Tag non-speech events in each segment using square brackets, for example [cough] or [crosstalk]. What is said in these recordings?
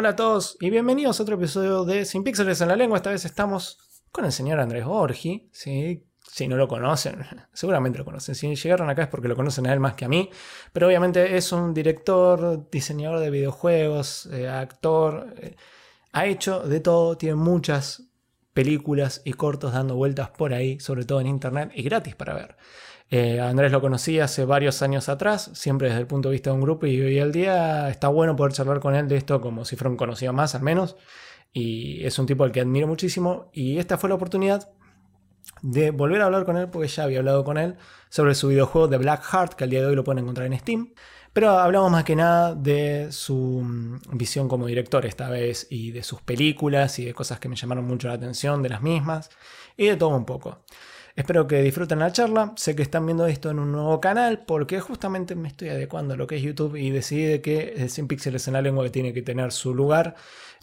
Hola a todos y bienvenidos a otro episodio de Sin Píxeles en la Lengua. Esta vez estamos con el señor Andrés Borgi. Si no lo conocen, [laughs] seguramente lo conocen. Si llegaron acá es porque lo conocen a él más que a mí. Pero obviamente es un director, diseñador de videojuegos, eh, actor. eh, ha hecho de todo, tiene muchas películas y cortos dando vueltas por ahí, sobre todo en internet y gratis para ver. Eh, Andrés lo conocí hace varios años atrás, siempre desde el punto de vista de un grupo, y hoy al día está bueno poder charlar con él de esto como si fuera un conocido más, al menos. Y es un tipo al que admiro muchísimo. Y esta fue la oportunidad de volver a hablar con él, porque ya había hablado con él sobre su videojuego de Black Heart, que al día de hoy lo pueden encontrar en Steam. Pero hablamos más que nada de su mm, visión como director esta vez, y de sus películas, y de cosas que me llamaron mucho la atención de las mismas, y de todo un poco. Espero que disfruten la charla. Sé que están viendo esto en un nuevo canal porque justamente me estoy adecuando a lo que es YouTube y decidí de que el 100 píxeles en la lengua que tiene que tener su lugar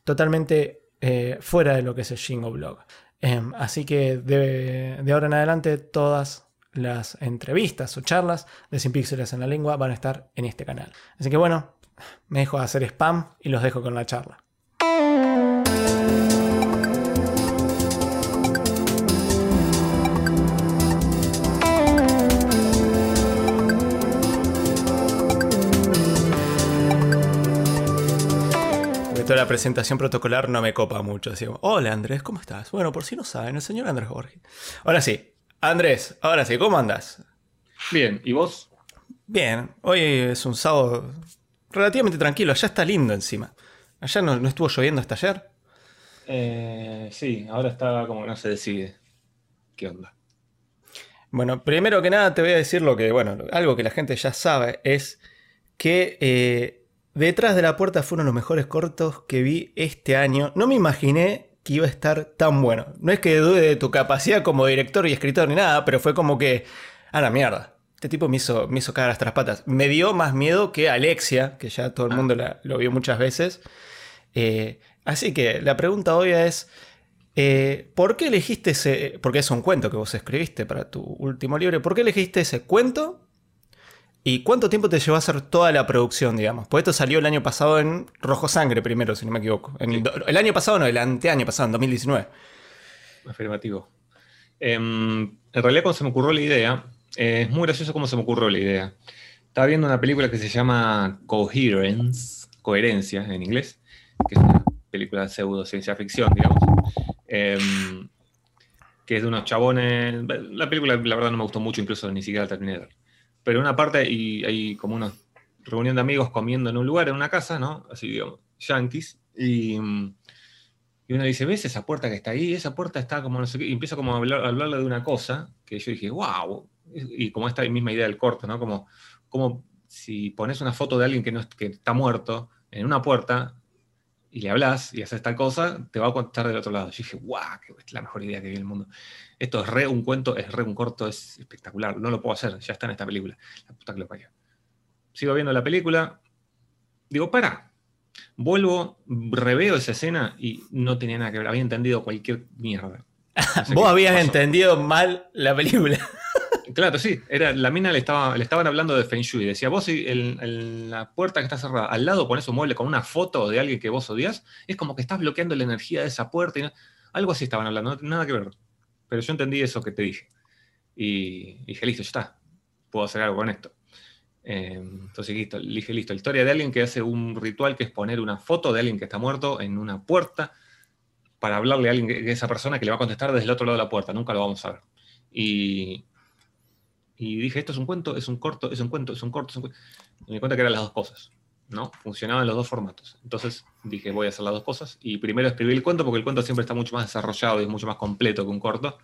totalmente eh, fuera de lo que es el Shingo Blog. Em, así que de, de ahora en adelante todas las entrevistas o charlas de 100 píxeles en la lengua van a estar en este canal. Así que bueno, me dejo de hacer spam y los dejo con la charla. Toda la presentación protocolar no me copa mucho. Así como, hola Andrés, ¿cómo estás? Bueno, por si no saben, el señor Andrés Borges. Ahora sí, Andrés, ahora sí, ¿cómo andas? Bien, ¿y vos? Bien, hoy es un sábado relativamente tranquilo, allá está lindo encima. Allá no, no estuvo lloviendo hasta ayer. Eh, sí, ahora está como no se decide. ¿Qué onda? Bueno, primero que nada te voy a decir lo que, bueno, algo que la gente ya sabe es que eh, Detrás de la puerta fue uno de los mejores cortos que vi este año. No me imaginé que iba a estar tan bueno. No es que dude de tu capacidad como director y escritor ni nada, pero fue como que, a la mierda. Este tipo me hizo, me hizo cagar hasta las patas. Me dio más miedo que Alexia, que ya todo el mundo la- lo vio muchas veces. Eh, así que la pregunta hoy es, eh, ¿por qué elegiste ese, porque es un cuento que vos escribiste para tu último libro, ¿por qué elegiste ese cuento? ¿Y cuánto tiempo te llevó a hacer toda la producción, digamos? Pues esto salió el año pasado en Rojo Sangre primero, si no me equivoco. En el, año pasado, no, el anteaño pasado, en 2019. Afirmativo. Em, en realidad, cuando se me ocurrió la idea, eh, es muy gracioso cómo se me ocurrió la idea. Estaba viendo una película que se llama Coherence, Coherencia en inglés, que es una película de pseudo ciencia ficción, digamos. Em, que es de unos chabones. La película, la verdad, no me gustó mucho, incluso ni siquiera la terminé de ver. Pero una parte y hay como una reunión de amigos comiendo en un lugar, en una casa, ¿no? Así, digamos, yankees. Y, y uno dice, ¿ves esa puerta que está ahí? Esa puerta está como no sé qué. Y empieza como a, hablar, a hablarle de una cosa que yo dije, wow. Y como esta misma idea del corto, ¿no? Como, como si pones una foto de alguien que, no, que está muerto en una puerta y le hablas y haces tal cosa, te va a contar del otro lado. Yo dije, wow, que es la mejor idea que vi en el mundo. Esto es re un cuento, es re un corto, es espectacular. No lo puedo hacer, ya está en esta película. La puta que lo parió. Sigo viendo la película. Digo, para. Vuelvo, reveo esa escena y no tenía nada que ver. Había entendido cualquier mierda. [laughs] No sé Vos habías pasó. entendido mal la película. Claro, sí. Era, la mina le, estaba, le estaban hablando de Feng Shui. Decía, vos en, la puerta que está cerrada, al lado pones un mueble con una foto de alguien que vos odias, es como que estás bloqueando la energía de esa puerta. Y no- algo así estaban hablando, nada que ver. Pero yo entendí eso que te dije. Y dije, listo, ya está. Puedo hacer algo con esto. Eh, entonces, listo, dije, listo. La historia de alguien que hace un ritual que es poner una foto de alguien que está muerto en una puerta para hablarle a alguien, que esa persona que le va a contestar desde el otro lado de la puerta. Nunca lo vamos a ver. Y, y dije, esto es un cuento, es un corto, es un cuento, es un corto, es un cuento. Y me di cuenta que eran las dos cosas, ¿no? Funcionaban los dos formatos. Entonces dije, voy a hacer las dos cosas. Y primero escribí el cuento, porque el cuento siempre está mucho más desarrollado y es mucho más completo que un corto.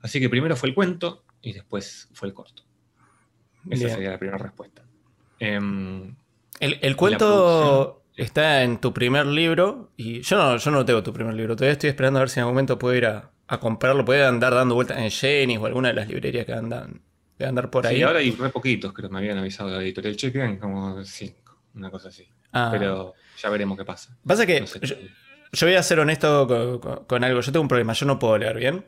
Así que primero fue el cuento y después fue el corto. Esa Bien. sería la primera respuesta. Em, El, el cuento está en tu primer libro y yo no, yo no tengo tu primer libro. Todavía estoy esperando a ver si en algún momento puedo ir a, a comprarlo. Puede andar dando vueltas en Jenny o alguna de las librerías que andan, que andar por ahí. sí, ahora hay re poquitos, creo que me habían avisado de la editorial. Che, quedan como cinco, una cosa así. Ah. Pero ya veremos qué pasa. Pasa que No sé. yo, yo voy a ser honesto con, con- con algo. Yo tengo un problema. Yo no puedo leer bien.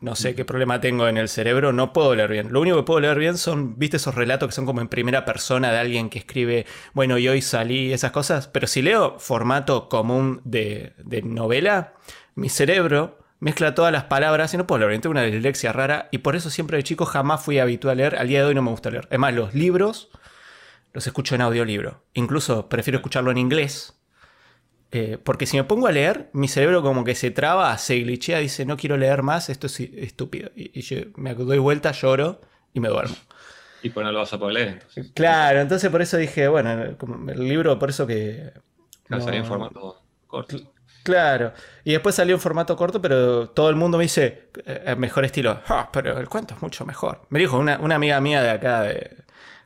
no sé qué problema tengo en el cerebro, no puedo leer bien. Lo único que puedo leer bien son, viste, esos relatos que son como en primera persona de alguien que escribe, bueno, y hoy salí, esas cosas. Pero si leo formato común de, de novela, mi cerebro mezcla todas las palabras y no puedo leer. Tengo una dislexia rara y por eso siempre de chico jamás fui habitual a leer. Al día de hoy no me gusta leer. Es más, los libros los escucho en audiolibro. Incluso prefiero escucharlo en inglés eh, porque si me pongo a leer, mi cerebro como que se traba, se glitchea, dice no quiero leer más, esto es estúpido. Y, yo me doy vuelta, lloro y me duermo. Y pues no lo vas a poder leer entonces. Claro, entonces por eso dije, bueno, el libro, por eso que. No, salió en formato corto. Claro, y después salió en formato corto, pero todo el mundo me dice, eh, mejor estilo, ah, pero el cuento es mucho mejor. Me dijo una, amiga mía de acá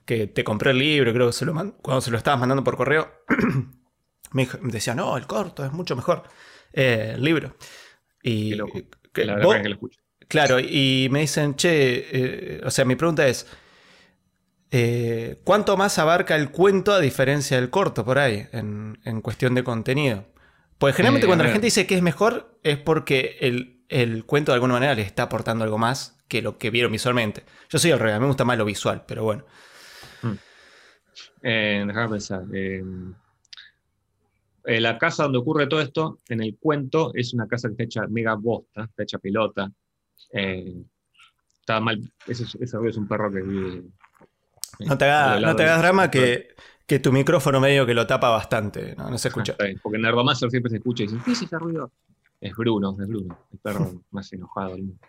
que te compré el libro, creo que se lo cuando se lo estabas mandando por correo, [clears throat] me, decía, no, el corto es mucho mejor eh, el libro. Y, que, la verdad que lo escucho. Claro, y me dicen, che, eh, o sea, mi pregunta es, eh, ¿cuánto más abarca el cuento a diferencia del corto por ahí, en, cuestión de contenido? Pues generalmente cuando la gente dice que es mejor es porque el, cuento de alguna manera le está aportando algo más que lo que vieron visualmente. Yo soy el rey, me gusta más lo visual, pero bueno. Mm. déjame pensar. Eh, la casa donde ocurre todo esto, en el cuento, es una casa que está hecha mega bosta, está hecha pelota. Eh, está mal, ese, es un perro que vive. Eh, no te, hagas drama que, que, tu micrófono medio que lo tapa bastante, no, se escucha. porque en Nerdomaster siempre se escucha y dicen, ¿qué es ese ruido? Es Bruno, es Bruno, el perro [laughs] más enojado del mundo.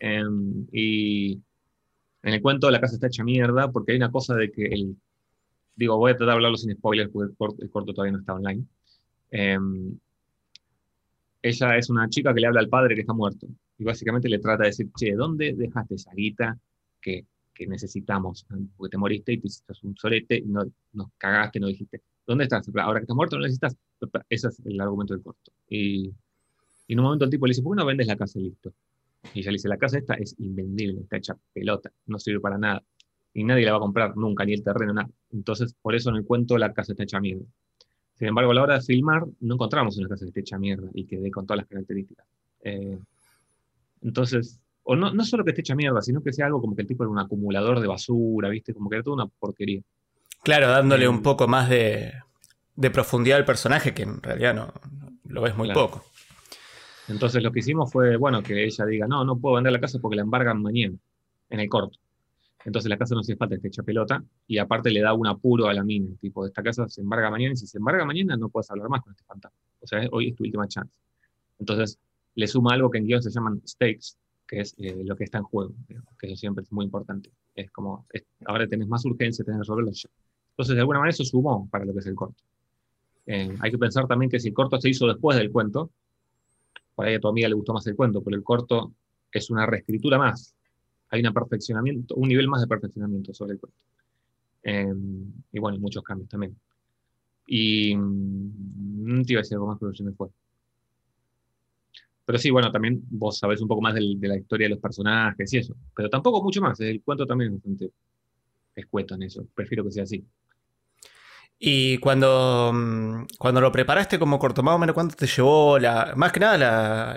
Em, y en el cuento la casa está hecha mierda porque hay una cosa de que el digo, voy a tratar de hablarlo sin spoilers porque el corto, todavía no está online. Em, ella es una chica que le habla al padre que está muerto y básicamente le trata de decir, che, ¿dónde dejaste esa guita que, que necesitamos? Porque te moriste y te hiciste un solete y no, nos cagaste, no dijiste, ¿dónde estás? Ahora que estás muerto no necesitas. Ese es el argumento del corto. Y, y en un momento el tipo le dice, ¿por qué no vendes la casa y listo? Y ella le dice, la casa esta es invendible, está hecha pelota, no sirve para nada y nadie la va a comprar nunca, ni el terreno, nada. Entonces, por eso en el cuento la casa está hecha mierda. Sin embargo, a la hora de filmar, no encontramos una casa que esté hecha mierda y que dé con todas las características. Eh, entonces, o no, no solo que esté hecha mierda, sino que sea algo como que el tipo era un acumulador de basura, ¿viste? Como que era toda una porquería. Claro, dándole un poco más de, profundidad al personaje, que en realidad no, lo ves muy poco. Entonces lo que hicimos fue, bueno, que ella diga, no, no puedo vender la casa porque la embargan mañana, en el corto. Entonces la casa no hace falta esté hecha pelota y aparte le da un apuro a la mina, tipo, esta casa se embarga mañana y si se embarga mañana no puedes hablar más con este fantasma. O sea, hoy es tu última chance. Entonces le suma algo que en guion se llaman stakes, que es eh, lo que está en juego, que eso siempre es muy importante. Es como, ahora tenés más urgencia, tenés que resolverlo. Entonces, de alguna manera eso sumó para lo que es el corto. Eh, hay que pensar también que si el corto se hizo después del cuento, por ahí a tu amiga le gustó más el cuento, pero el corto es una reescritura más hay un perfeccionamiento, un nivel más de perfeccionamiento sobre el cuento. Em, y bueno, muchos cambios también. Y no mm, te iba a decir algo más, pero se me fue. Pero sí, bueno, también vos sabés un poco más de la historia de los personajes y eso. Pero tampoco mucho más. El cuento también es bastante escueto en eso. Prefiero que sea así. Y cuando, mm, cuando lo preparaste como corto, más o menos cuánto te llevó la, más que nada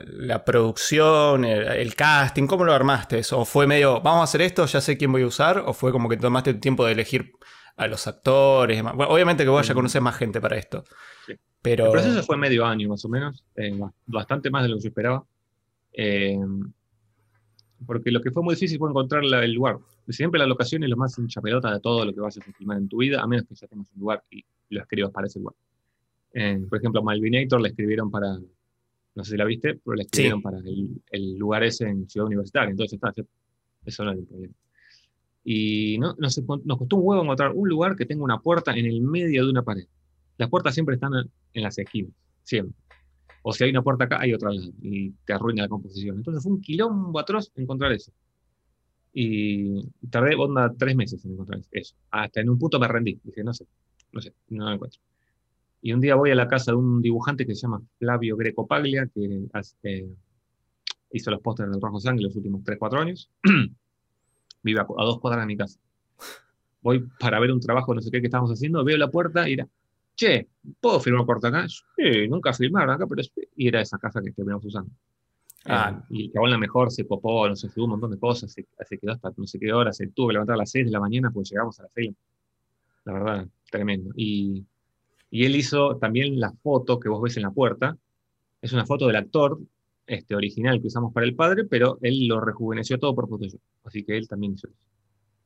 la, producción, el, casting, ¿cómo lo armaste? ¿O fue medio, vamos a hacer esto, ya sé quién voy a usar? ¿O fue como que tomaste el tiempo de elegir a los actores? obviamente que vos ya conocer más gente para esto. Pero... El proceso fue medio año más o menos, eh, bastante más de lo que yo esperaba. Eh, porque lo que fue muy difícil fue encontrar el lugar. Siempre la locación es lo más hincha pelota de todo lo que vayas a filmar en tu vida, a menos que ya tengas un lugar y lo escribas para ese lugar. Eh, por ejemplo, Malvinator le escribieron para, no sé si la viste, pero le escribieron para el, lugar ese en Ciudad Universitaria, entonces está, eso no es el problema. Y no, nos, nos costó un huevo encontrar un lugar que tenga una puerta en el medio de una pared. Las puertas siempre están en las esquinas, siempre. O si hay una puerta acá, hay otra y te arruina la composición. Entonces fue un quilombo atroz encontrar eso. Y tardé onda tres meses en encontrar eso. Hasta en un punto me rendí. Dije, no sé, no sé, no lo encuentro. Y un día voy a la casa de un dibujante que se llama Flavio Greco Paglia, que eh, hizo los pósteres del Rojo Sangre los últimos 3-4 años. [clears throat] Vive a, dos cuadras de mi casa. Voy para ver un trabajo, no sé qué, que estamos haciendo, veo la puerta y era, che, ¿puedo firmar por acá? Sí, nunca firmaron acá, pero y era esa casa que terminamos usando. Ah. Eh, y el chabón la mejor se copó, no sé, subió un montón de cosas, se, se quedó hasta no sé qué hora, se tuvo que levantar a las 6 de la mañana, pues llegamos a las 6. La verdad, tremendo. Y, y él hizo también la foto que vos ves en la puerta. Es una foto del actor este, original que usamos para el padre, pero él lo rejuveneció todo por Photoshop. Así que él también hizo eso.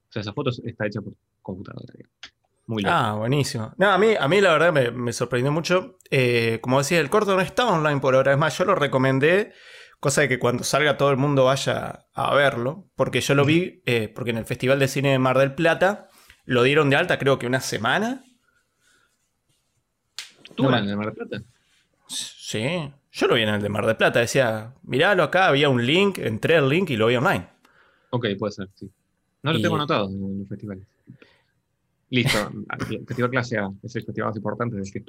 O sea, esa foto está hecha por computadora. Muy. Ah, buenísimo. No, a mí, a mí la verdad me, me sorprendió mucho. Eh, como decía, el corto no está online por ahora. Es más, yo lo recomendé, cosa de que cuando salga todo el mundo vaya a verlo. Porque yo lo vi, eh, porque en el Festival de Cine de Mar del Plata lo dieron de alta creo que una semana. ¿Tú no me- de Mar del Plata? Sí, yo lo vi en el de Mar del Plata. Decía, miralo acá, había un link, entré al link y lo vi online. Ok, puede ser, sí. No lo Y- tengo anotado en los festivales. Listo. [laughs] el Festival Clase A es el festival más importante del que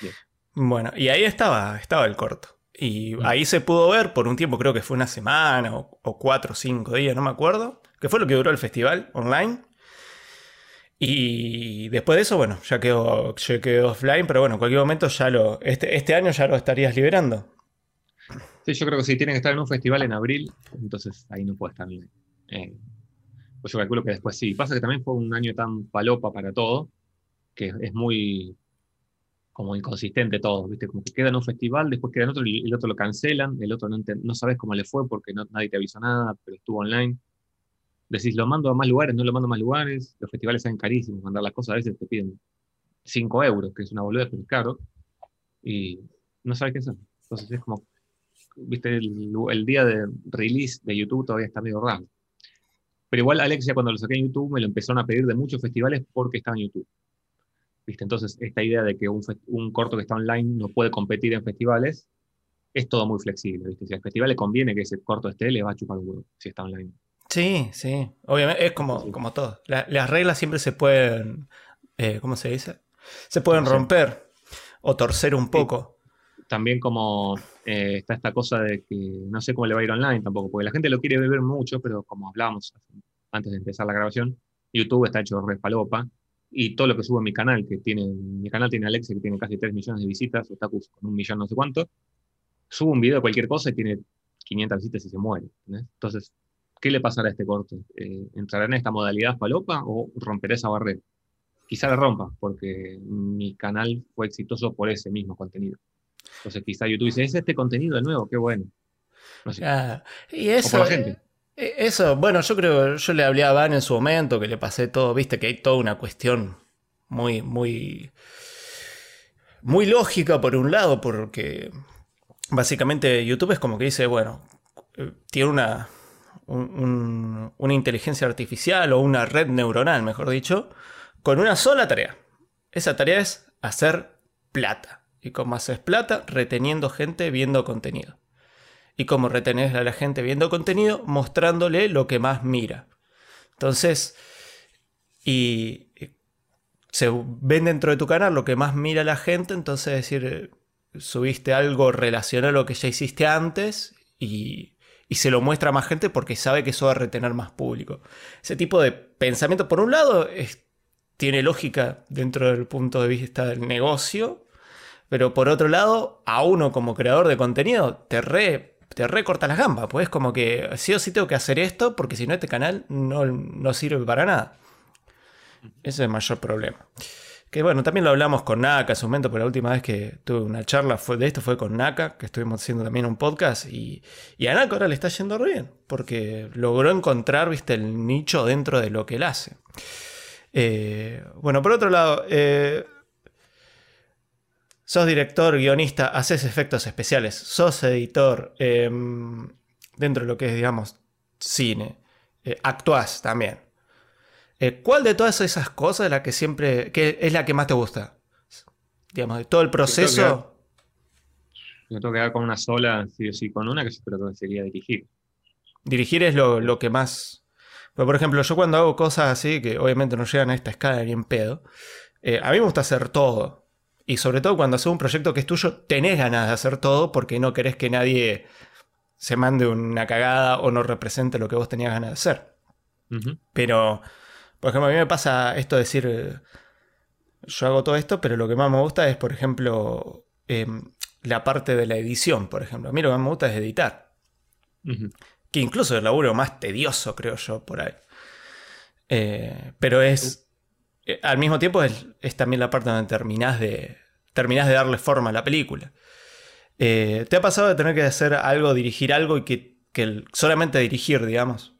bien. Bueno, y ahí estaba, estaba el corto. Y Mm. ahí se pudo ver por un tiempo, creo que fue una semana o, o cuatro o cinco días, no me acuerdo, que fue lo que duró el festival online. Y después de eso, bueno, ya quedó, ya quedó offline, pero bueno, en cualquier momento ya lo. Este, este año ya lo estarías liberando. Sí, yo creo que sí, tiene que estar en un festival en abril, entonces ahí no puede estar. eh, pues yo calculo que después sí. Pasa que también fue un año tan palopa para todo, que es muy como inconsistente todo, ¿viste? Como que queda en un festival, después queda en otro y el otro lo cancelan, el otro no, no sabes cómo le fue porque no- nadie te avisó nada, pero estuvo online. Decís, lo mando a más lugares, no lo mando a más lugares, los festivales salen carísimos, mandar las cosas a veces te piden 5 euros, que es una boludez, pero es caro, y no sabes qué hacer. Entonces es como, viste, el, el día de release de YouTube todavía está medio raro. Pero igual Alexia cuando lo saqué en YouTube me lo empezaron a pedir de muchos festivales porque estaba en YouTube. ¿Viste? Entonces esta idea de que un, corto que está online no puede competir en festivales es todo muy flexible. ¿viste? Si al festival le conviene que ese corto esté, le va a chupar un huevo si está online. Sí, sí. Obviamente, es como, Sí. como todo. La- las reglas siempre se pueden. eh, ¿Cómo se dice? Se pueden romper o torcer un poco. También como eh, está esta cosa de que no sé cómo le va a ir online tampoco, porque la gente lo quiere ver mucho, pero como hablábamos antes de empezar la grabación, YouTube está hecho re palopa y todo lo que subo en mi canal, que tiene, mi canal tiene Alexa, que tiene casi 3 millones de visitas, Otakus con un millón no sé cuánto, subo un video de cualquier cosa y tiene 500 visitas y se muere. Entonces, ¿qué le pasará a este corto? Eh, ¿Entrará en esta modalidad palopa o romperá esa barrera? Quizá la rompa, porque mi canal fue exitoso por ese mismo contenido. Entonces quizá YouTube dice, es este contenido de nuevo, qué bueno. No sé. Ah, y O eso, por la gente. eh, eso, bueno, yo creo, yo le hablé a Van en su momento, que le pasé todo, viste que hay toda una cuestión muy, muy, muy lógica por un lado, porque básicamente YouTube es como que dice, bueno, eh, tiene una, un- un- una inteligencia artificial o una red neuronal, mejor dicho, con una sola tarea. Esa tarea es hacer plata. ¿Y cómo haces plata? Reteniendo gente viendo contenido. ¿Y cómo retenés a la gente viendo contenido? Mostrándole lo que más mira. Entonces, y se ven dentro de tu canal lo que más mira la gente, entonces decir, subiste algo relacionado a lo que ya hiciste antes y, y se lo muestra a más gente porque sabe que eso va a retener más público. Ese tipo de pensamiento, por un lado, es- tiene lógica dentro del punto de vista del negocio, pero por otro lado, a uno como creador de contenido te re, te recorta las gambas, pues es como que sí o sí tengo que hacer esto porque si no este canal no, no sirve para nada. Ese es el mayor problema. Que bueno, también lo hablamos con Naka en su momento, pero la última vez que tuve una charla fue, de esto fue con Naka, que estuvimos haciendo también un podcast, y, y a Naka ahora le está yendo re bien, porque logró encontrar, viste, el nicho dentro de lo que él hace. Eh, bueno, por otro lado, eh, sos director, guionista, haces efectos especiales, sos editor, eh, dentro de lo que es, digamos, cine, eh, actuás también. Eh, ¿Cuál de todas esas cosas es la que siempre, que es la que más te gusta? Digamos, de todo el proceso. Me tengo que quedar con una sola, sí o sí, con una que yo creo que sería dirigir. Dirigir es lo, lo que más. Pues, por ejemplo, yo cuando hago cosas así, que obviamente no llegan a esta escala ni en pedo, eh, a mí me gusta hacer todo. Y sobre todo cuando haces un proyecto que es tuyo, tenés ganas de hacer todo porque no querés que nadie se mande una cagada o no represente lo que vos tenías ganas de hacer. Pero, por ejemplo, a mí me pasa esto de decir, yo hago todo esto, pero lo que más me gusta es, por ejemplo, em, la parte de la edición, por ejemplo. A mí lo que más me gusta es editar. Que incluso es el laburo más tedioso, creo yo, por ahí. Eh, pero es. Eh, al mismo tiempo es, también la parte donde terminás de. terminás de darle forma a la película. Eh, ¿Te ha pasado de tener que hacer algo, dirigir algo y que, que solamente dirigir, digamos?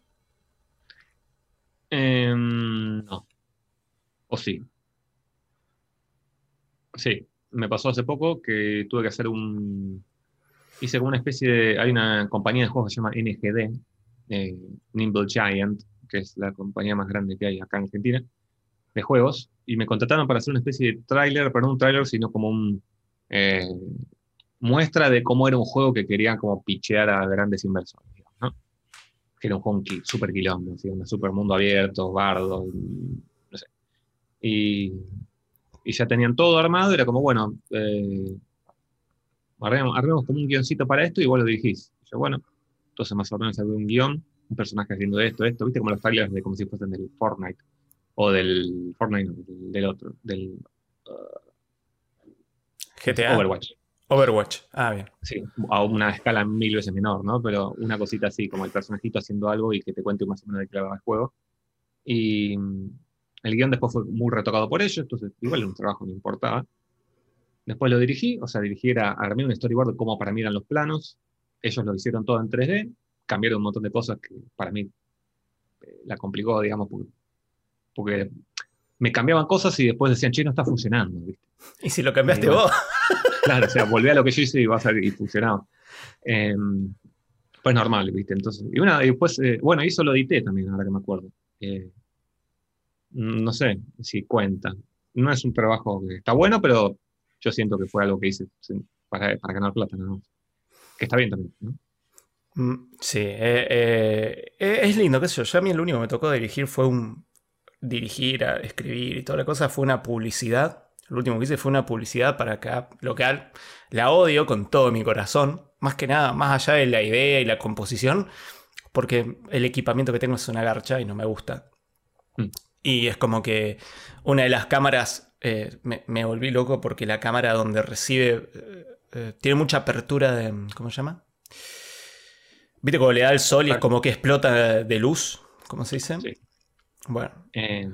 Em, no. O sí. Sí, me pasó hace poco que tuve que hacer un... Hice como una especie de... Hay una compañía de juegos que se llama NGD, eh, Nimble Giant, que es la compañía más grande que hay acá en Argentina, de juegos, y me contrataron para hacer una especie de tráiler, pero no un tráiler, sino como un... eh, muestra de cómo era un juego que querían como pichear a grandes inversores, ¿no? Que era un juego qui- super quilombo, así, un super mundo abierto, bardo, y, no sé. Y, y ya tenían todo armado, era como, bueno, eh, armemos, armemos como un guioncito para esto y vos lo dirigís. Y yo, bueno, entonces más o menos había un guion, un personaje haciendo esto, esto, viste como los trailers de como si fuesen del Fortnite, o del Fortnite, del, otro, del GTA. Overwatch. Overwatch. Ah, bien. Sí, a una escala mil veces menor, ¿no? Pero una cosita así, como el personajito haciendo algo y que te cuente más o menos de qué va el juego. Y mm, el guion después fue muy retocado por ellos, entonces igual un trabajo, no importaba. Después lo dirigí, o sea, dirigí era, armé un storyboard de cómo para mí eran los planos. Ellos lo hicieron todo en 3D, cambiaron un montón de cosas que para mí eh, la complicó, digamos, porque, porque me cambiaban cosas y después decían, che, no está funcionando, ¿viste? ¿Y si lo cambiaste vos? [laughs] Claro, o sea, volví a lo que yo hice y va a salir y funcionaba. Eh, pues normal, ¿viste? Entonces, y, una, y después, eh, bueno, eso lo edité también, ahora que me acuerdo. Eh, no sé si cuenta. No es un trabajo que está bueno, pero yo siento que fue algo que hice para, para ganar plata, nada más. Que está bien también, ¿no? Mm, Sí, eh, eh, es lindo, qué sé yo. Yo a mí lo único que me tocó dirigir fue un. Dirigir, a escribir y toda la cosa fue una publicidad. Lo último que hice fue una publicidad para acá local. La odio con todo mi corazón. Más que nada, más allá de la idea y la composición. Porque el equipamiento que tengo es una garcha y no me gusta. Mm. Y es como que una de las cámaras. eh, me, me volví loco porque la cámara donde recibe. eh, eh, tiene mucha apertura de. ¿Cómo se llama? ¿Viste cómo le da el sol y es como que explota de luz? ¿Cómo se dice? Sí. Bueno, Eh,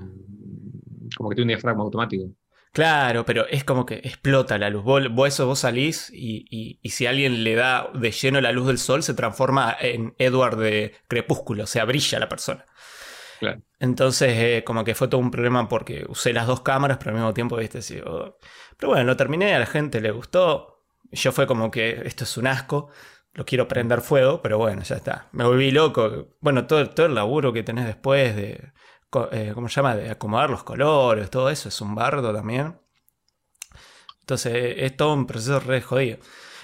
como que tiene un diafragma automático. claro, pero es como que explota la luz. Vos, vos eso vos salís y, y- y si alguien le da de lleno la luz del sol, se transforma en Edward de Crepúsculo, o sea, brilla la persona. Claro. Entonces, eh, como que fue todo un problema porque usé las dos cámaras, pero al mismo tiempo, viste, así, oh. Pero bueno, lo terminé, a la gente le gustó. Yo fue como que esto es un asco, lo quiero prender fuego, pero bueno, ya está. Me volví loco. Bueno, todo, todo el laburo que tenés después de, eh, ¿cómo se llama? De acomodar los colores, todo eso es un bardo también. Entonces, es todo un proceso re jodido.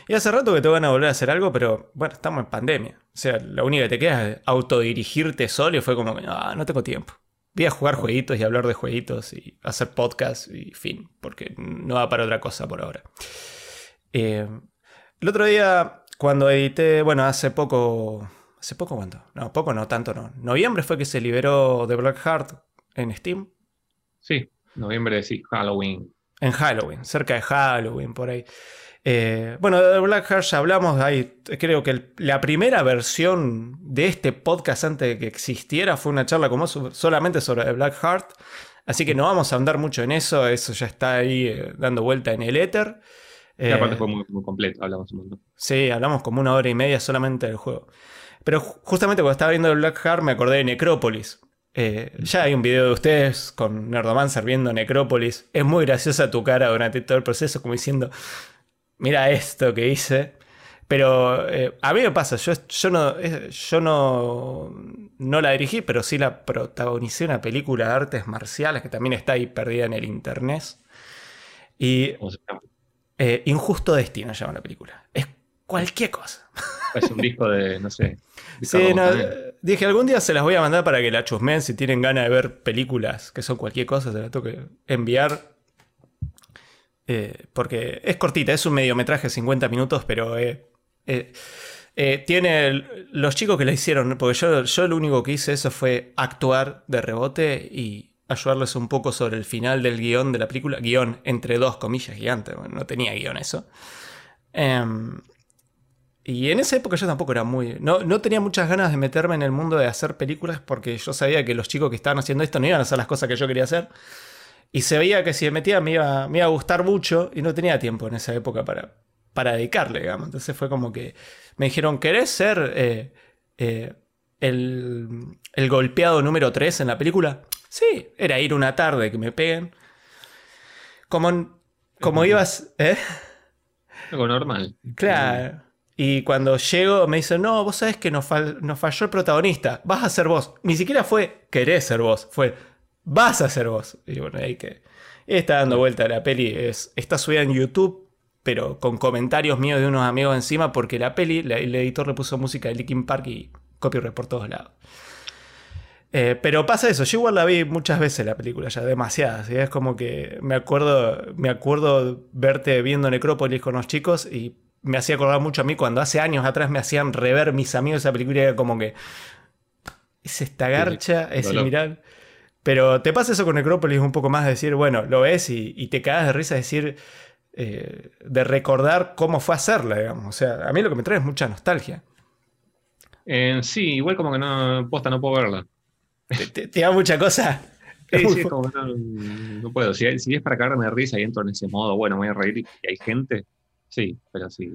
Y hace rato que te van a volver a hacer algo, pero bueno, estamos en pandemia. O sea, la única que te queda es autodirigirte solo y fue como no, no tengo tiempo. Voy a jugar jueguitos y hablar de jueguitos y hacer podcast y fin, porque no va para otra cosa por ahora. Eh, el otro día, cuando edité, bueno, hace poco, ¿hace poco cuánto? No, poco no, tanto no. Noviembre fue que se liberó The Black Heart en Steam. Sí, noviembre, sí, Halloween. En Halloween, cerca de Halloween, por ahí. Eh, bueno, de Black Heart ya hablamos, ahí, creo que el- la primera versión de este podcast antes de que existiera fue una charla como so- solamente sobre The Black Heart. Así que no vamos a andar mucho en eso, eso ya está ahí eh, dando vuelta en el éter. Y Eh, aparte fue muy, muy completo, hablamos un montón. Sí, hablamos como una hora y media solamente del juego. Pero ju- justamente cuando estaba viendo el Black Heart me acordé de Necrópolis. Eh, ya hay un video de ustedes con Nerdomancer viendo Necrópolis. Es muy graciosa tu cara durante todo el proceso, como diciendo, mira esto que hice. Pero eh, a mí me pasa, yo, yo, no, eh, yo no, no la dirigí, pero sí la protagonicé una película de artes marciales que también está ahí perdida en el internet. Y eh, Injusto Destino se llama la película. Es cualquier cosa. Es un disco de, no sé. Sí, no, dije, algún día se las voy a mandar para que la chusmen si tienen ganas de ver películas que son cualquier cosa, se las tengo que enviar. Eh, porque es cortita, es un mediometraje de 50 minutos, pero eh, eh, tiene el- los chicos que la hicieron, porque yo, yo lo único que hice eso fue actuar de rebote y ayudarles un poco sobre el final del guion de la película, guion entre dos comillas gigantes, bueno, no tenía guion eso. Em, y en esa época yo tampoco era muy... No, no tenía muchas ganas de meterme en el mundo de hacer películas porque yo sabía que los chicos que estaban haciendo esto no iban a hacer las cosas que yo quería hacer. Y se veía que si me metía me iba, me iba a gustar mucho y no tenía tiempo en esa época para, para dedicarle, digamos. Entonces fue como que me dijeron, ¿querés ser eh, eh, el, el golpeado número 3 en la película? Sí, era ir una tarde que me peguen. Como, como ibas... ¿eh? Algo normal. Claro. Y cuando llego me dicen, no, vos sabés que nos, falló el protagonista, vas a ser vos. Ni siquiera fue querés ser vos, fue vas a ser vos. Y bueno, ahí que está dando vuelta la peli. Es, está subida en YouTube, pero con comentarios míos de unos amigos encima, porque la peli, el editor le puso música de Linkin Park y copyright por todos lados. Eh, pero pasa eso, yo igual la vi muchas veces la película, ya demasiadas. Es como que me acuerdo, me acuerdo verte viendo Necrópolis con los chicos y me hacía acordar mucho a mí cuando hace años atrás me hacían rever mis amigos esa película era como que es esta garcha, es mirar. Pero te pasa eso con Necrópolis un poco más de decir, bueno, lo ves y, te cagas de risa, decir, eh, de recordar cómo fue hacerla, digamos. O sea, a mí lo que me trae es mucha nostalgia. Eh, sí, igual como que no, posta, no puedo verla. ¿Te, da mucha cosa? [laughs] Sí, sí, [laughs] como que no, puedo. Si, es para cagarme de risa y entro en ese modo, bueno, me voy a reír y hay gente, sí, pero sí.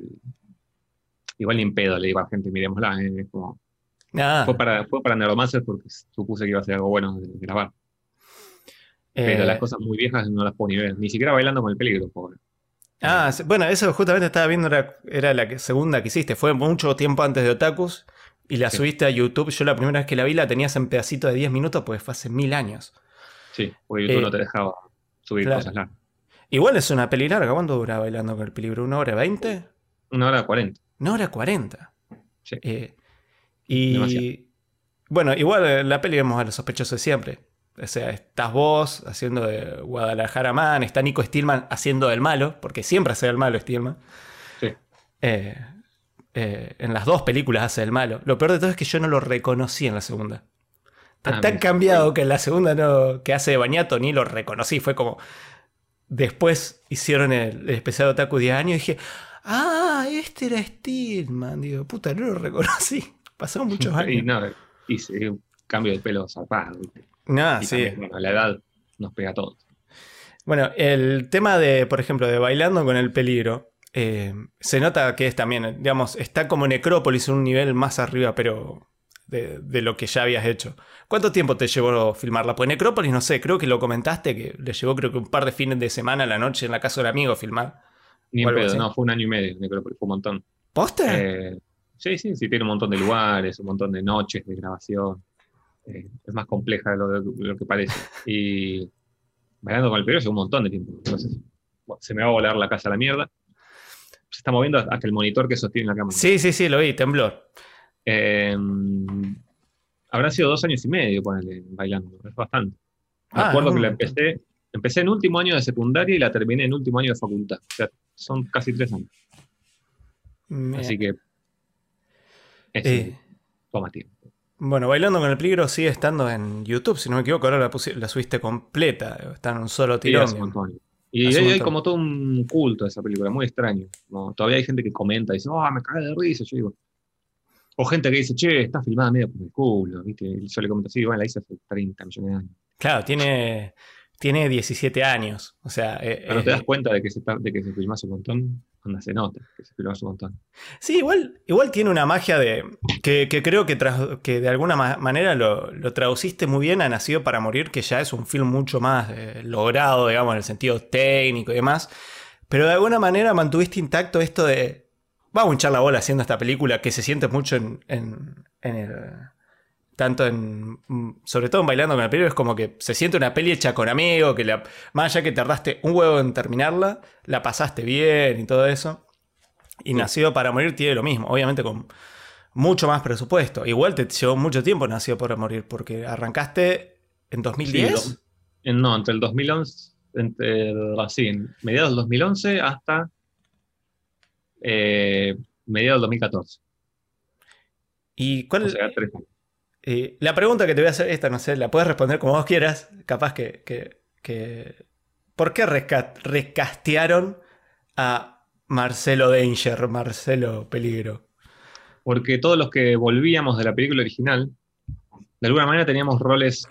Igual ni en pedo le digo a la gente, miremosla, eh, es como... Ah. Fue para, fue para porque supuse que iba a ser algo bueno de, grabar. Pero las eh. cosas muy viejas no las puedo ni ver, ni siquiera bailando con el peligro, pobre. Ah, bueno, eso justamente estaba viendo, era, era la segunda que hiciste, fue mucho tiempo antes de Otakus. Y la subiste a YouTube. Yo la primera vez que la vi la tenías en pedacitos de 10 minutos porque fue hace mil años. Sí, porque YouTube no eh, te dejaba subir cosas largas. Igual es una peli larga. ¿Cuánto dura bailando con el peligro? ¿Una hora veinte? Una hora cuarenta. Una hora cuarenta. Sí. Eh, y bueno, igual eh, la peli vemos a los sospechosos de siempre. O sea, estás vos haciendo de Guadalajara Man, está Nico Stillman haciendo del malo, porque siempre hace del malo Stillman. Sí. Eh, eh, en las dos películas hace el malo. Lo peor de todo es que yo no lo reconocí en la segunda. Está ah, tan cambiado que en la segunda no, que hace de bañato ni lo reconocí. Fue como. Después hicieron el, especial de Otaku 10 años y dije. Ah, este era Stillman. Digo, puta, no lo reconocí. [laughs] Pasaron muchos [laughs] años. Y no, hice un cambio de pelo zarpado. No, sí. la edad nos pega a todos. Bueno, el tema de, por ejemplo, de bailando con el peligro. Eh, se nota que es también, digamos, está como Necrópolis en un nivel más arriba, pero de, lo que ya habías hecho. ¿Cuánto tiempo te llevó filmarla? Pues Necrópolis, no sé, creo que lo comentaste, que le llevó creo que un par de fines de semana a la noche en la casa del amigo filmar. Ni en pedo, no, fue un año y medio Necrópolis, fue un montón. ¿Poste? Eh, sí, sí, sí, tiene un montón de lugares, un montón de noches de grabación. Eh, es más compleja de lo, que parece. Y bailando con el periodo un montón de tiempo. Entonces, se me va a volar la casa a la mierda se está moviendo hasta el monitor que sostiene la cámara. Sí, sí, sí, lo vi, temblor. Em, habrá sido dos años y medio, ponele, bailando, es bastante. Me ah, acuerdo que la empecé, empecé en último año de secundaria y la terminé en último año de facultad. O sea, son casi tres años. Así que eh, toma tiempo. Bueno, Bailando con el Peligro sigue estando en YouTube, si no me equivoco, ahora la, la subiste completa, está en un solo tirón. Y hay, como todo un culto a esa película, muy extraño. Todavía hay gente que comenta y dice, oh, me cae de risa. Yo digo, o gente que dice, che, está filmada medio por el culo, ¿viste? Y yo le comento, sí, bueno, la hice hace 30 millones de años. Claro, tiene, tiene 17 años. O sea, eh, Pero te das eh, cuenta de que se, de que se filmó hace un montón, cuando se nota que se filmó hace un montón. Sí, igual, igual tiene una magia de. que, creo que, que de alguna manera lo, traduciste muy bien a Nacido para Morir, que ya es un film mucho más eh, logrado, digamos, en el sentido técnico y demás. Pero de alguna manera mantuviste intacto esto de. Vamos a hinchar la bola haciendo esta película que se siente mucho en, en, en el tanto en. Mm, sobre todo en Bailando con el Peligro, es como que se siente una peli hecha con amigos, que la, más allá que tardaste un huevo en terminarla, la pasaste bien y todo eso. Y Nacido para Morir tiene lo mismo, obviamente con mucho más presupuesto. Igual te llevó mucho tiempo Nacido para Morir, porque arrancaste en 2010. no, entre el 2011, entre, así, mediados del 2011 hasta eh, mediados del 2014. ¿Y cuál, o sea, tres años. Y la pregunta que te voy a hacer, esta no sé, la puedes responder como vos quieras, capaz que... que, ¿Por qué rescastearon a Marcelo Danger, Marcelo Peligro? porque todos los que volvíamos de la película original, de alguna manera teníamos roles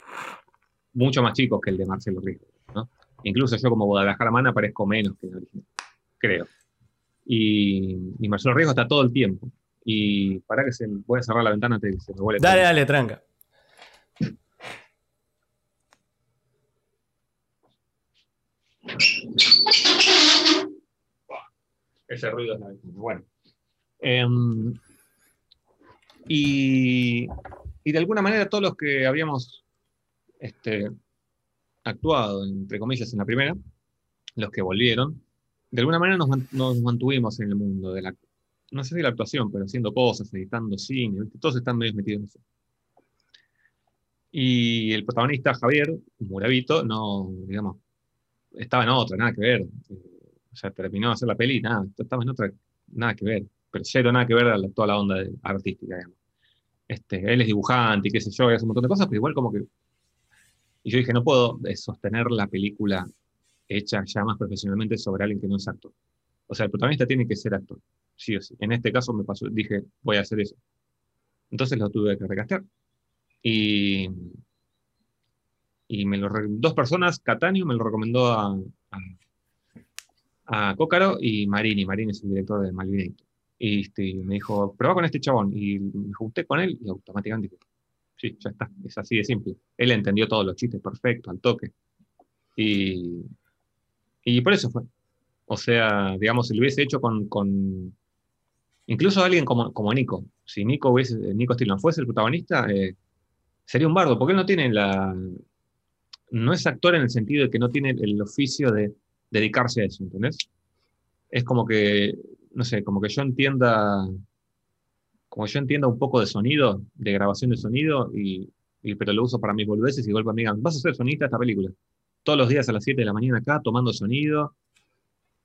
mucho más chicos que el de Marcelo Rijo. ¿no? Incluso yo como Guadalajara Man aparezco menos que el original, creo. Y, y Marcelo Riesgo está todo el tiempo. Y para que se voy a cerrar la ventana antes de que se me vuelva. Dale, dale, tranca. Ese ruido es la. Bueno. Em, y, y de alguna manera todos los que habíamos este, actuado, entre comillas, en la primera, los que volvieron, de alguna manera nos, mantuvimos en el mundo de la, no sé si la actuación, pero haciendo cosas, editando cine, todos están medio metidos en eso. Y el protagonista, Javier Muravito, no, digamos, estaba en otra, nada que ver. O sea, terminó de hacer la peli nada, estaba en otra, nada que ver. Pero cero, nada que ver a toda la onda artística, digamos. Este, él es dibujante y qué sé yo, y hace un montón de cosas, pero igual como que... Y yo dije, no puedo sostener la película hecha ya más profesionalmente sobre alguien que no es actor. O sea, el protagonista tiene que ser actor, sí o sí. En este caso me pasó, dije, voy a hacer eso. Entonces lo tuve que recastear. Y, y me lo, dos personas, Catania me lo recomendó a, a, Cócaro y Marini. Marini es el director de Malvinator. Y este, me dijo, prueba con este chabón. Y me junté con él y automáticamente dije, sí, ya está, es así de simple. Él entendió todos los chistes perfecto, al toque. Y, y por eso fue. O sea, digamos, si lo hubiese hecho con, con incluso alguien como, como Nico. Si Nico hubiese, Nico no fuese el protagonista, eh, sería un bardo, porque él no tiene la. No es actor en el sentido de que no tiene el oficio de dedicarse a eso, ¿entendés? Es como que, no sé, como que yo entienda. Como yo entienda un poco de sonido, de grabación de sonido, y, pero lo uso para mis boludeces y golpe me digan, vas a ser sonista esta película todos los días a las 7 de la mañana acá tomando sonido.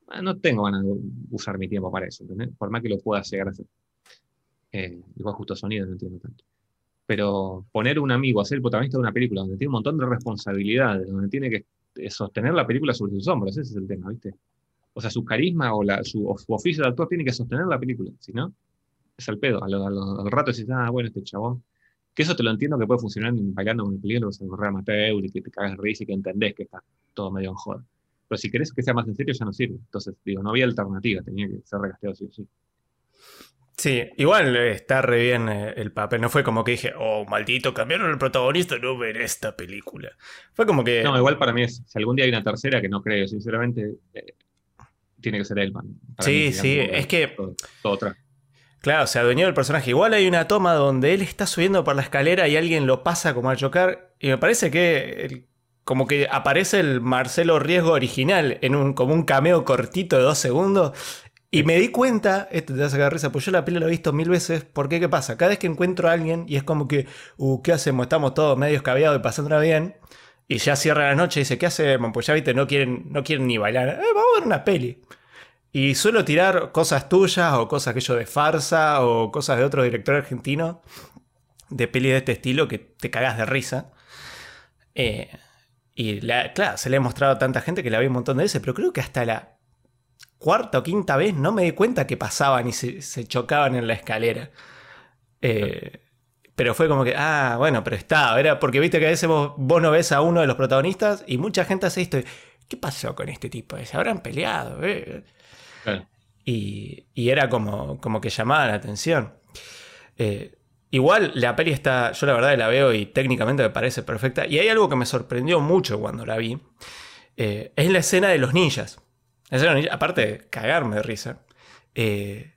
Ah, no tengo ganas de usar mi tiempo para eso. Por más que lo pueda llegar a hacer. Eh, igual justo sonido no entiendo tanto. Pero poner un amigo a ser el protagonista de una película donde tiene un montón de responsabilidades, donde tiene que sostener la película sobre sus hombros, ese es el tema, ¿viste? O sea, su carisma o, su, oficio de actor tiene que sostener la película, si no, es al pedo. Al, al, rato decís, ah, bueno, este chabón que eso te lo entiendo que puede funcionar bailando con el peligro, que se corre amateur y que te cagas de risa y que entendés que está todo medio en joda. Pero si querés que sea más en serio, ya no sirve. Entonces, digo, no había alternativa, tenía que ser regasteado sí o sí. Sí, igual está re bien eh, el papel. No fue como que dije, oh, maldito, cambiaron el protagonista, no ver esta película. Fue como que. No, igual para mí es, si algún día hay una tercera, que no creo, sinceramente, eh, tiene que ser Elman. Sí, sí, es que. Todo, todo Claro, se adueñó del personaje. Igual hay una toma donde él está subiendo por la escalera y alguien lo pasa como a chocar. Y me parece que como que aparece el Marcelo Riesgo original en un, como un cameo cortito de dos segundos. Y me di cuenta, esto te va a sacar risa, pues yo la peli lo he visto mil veces. porque qué pasa? Cada vez que encuentro a alguien y es como que, uh, ¿qué hacemos? Estamos todos medio escabeados y pasándola bien. Y ya cierra la noche y dice, ¿qué hacemos? Pues ya viste, no quieren, no quieren ni bailar. Eh, vamos a ver una peli. Y suelo tirar cosas tuyas o cosas que yo de farsa o cosas de otro director argentino de peli de este estilo que te cagas de risa. Eh, y claro, se le he mostrado a tanta gente que la vi un montón de veces, pero creo que hasta la cuarta o quinta vez no me di cuenta que pasaban y se, chocaban en la escalera. Eh, pero fue como que, ah, bueno, pero estaba, era porque viste que a veces vos, no ves a uno de los protagonistas y mucha gente hace esto. ¿Qué pasó con este tipo? Se habrán peleado. Eh? Y, era como, como que llamaba la atención. Eh, igual la peli está, yo la verdad la veo y técnicamente me parece perfecta. Y hay algo que me sorprendió mucho cuando la vi. Eh, es la escena de los ninjas. aparte de cagarme de risa. Eh,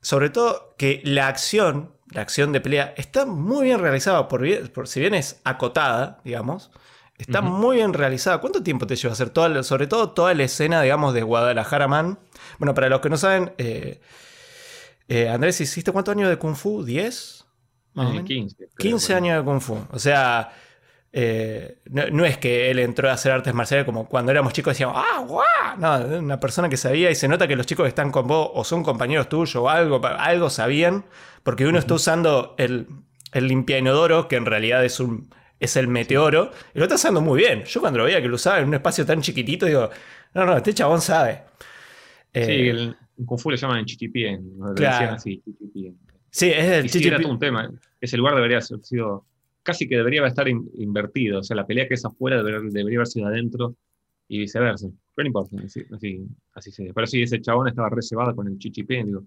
sobre todo que la acción, la acción de pelea, está muy bien realizada, por, por si bien es acotada, digamos. Está muy bien realizada. ¿Cuánto tiempo te lleva a hacer toda, sobre todo toda la escena, digamos, de Guadalajara Man? Bueno, para los que no saben, eh, eh, Andrés, ¿hiciste cuántos años de Kung Fu? ¿10? 15. 15 años de Kung Fu. O sea, eh, no, es que él entró a hacer artes marciales como cuando éramos chicos decíamos, ¡ah, guau! No, una persona que sabía y se nota que los chicos que están con vos o son compañeros tuyos o algo, algo sabían, porque uno está usando el, el limpia inodoro, que en realidad es un es el meteoro, y lo está usando muy bien. Yo cuando lo veía que lo usaba en un espacio tan chiquitito, digo, no, no, este chabón sabe. sí, eh, en Kung Fu le llaman chichipien, lo Claro. decían así, chichipien. Sí, es el Y sí, era chichipi- todo un tema. Ese lugar debería haber sido, casi que debería estar in- invertido. O sea, la pelea que es afuera debería, debería haber sido adentro y viceversa. Pero no importa, así, así, así se Pero sí, ese chabón estaba reservado con el chichipien. Digo,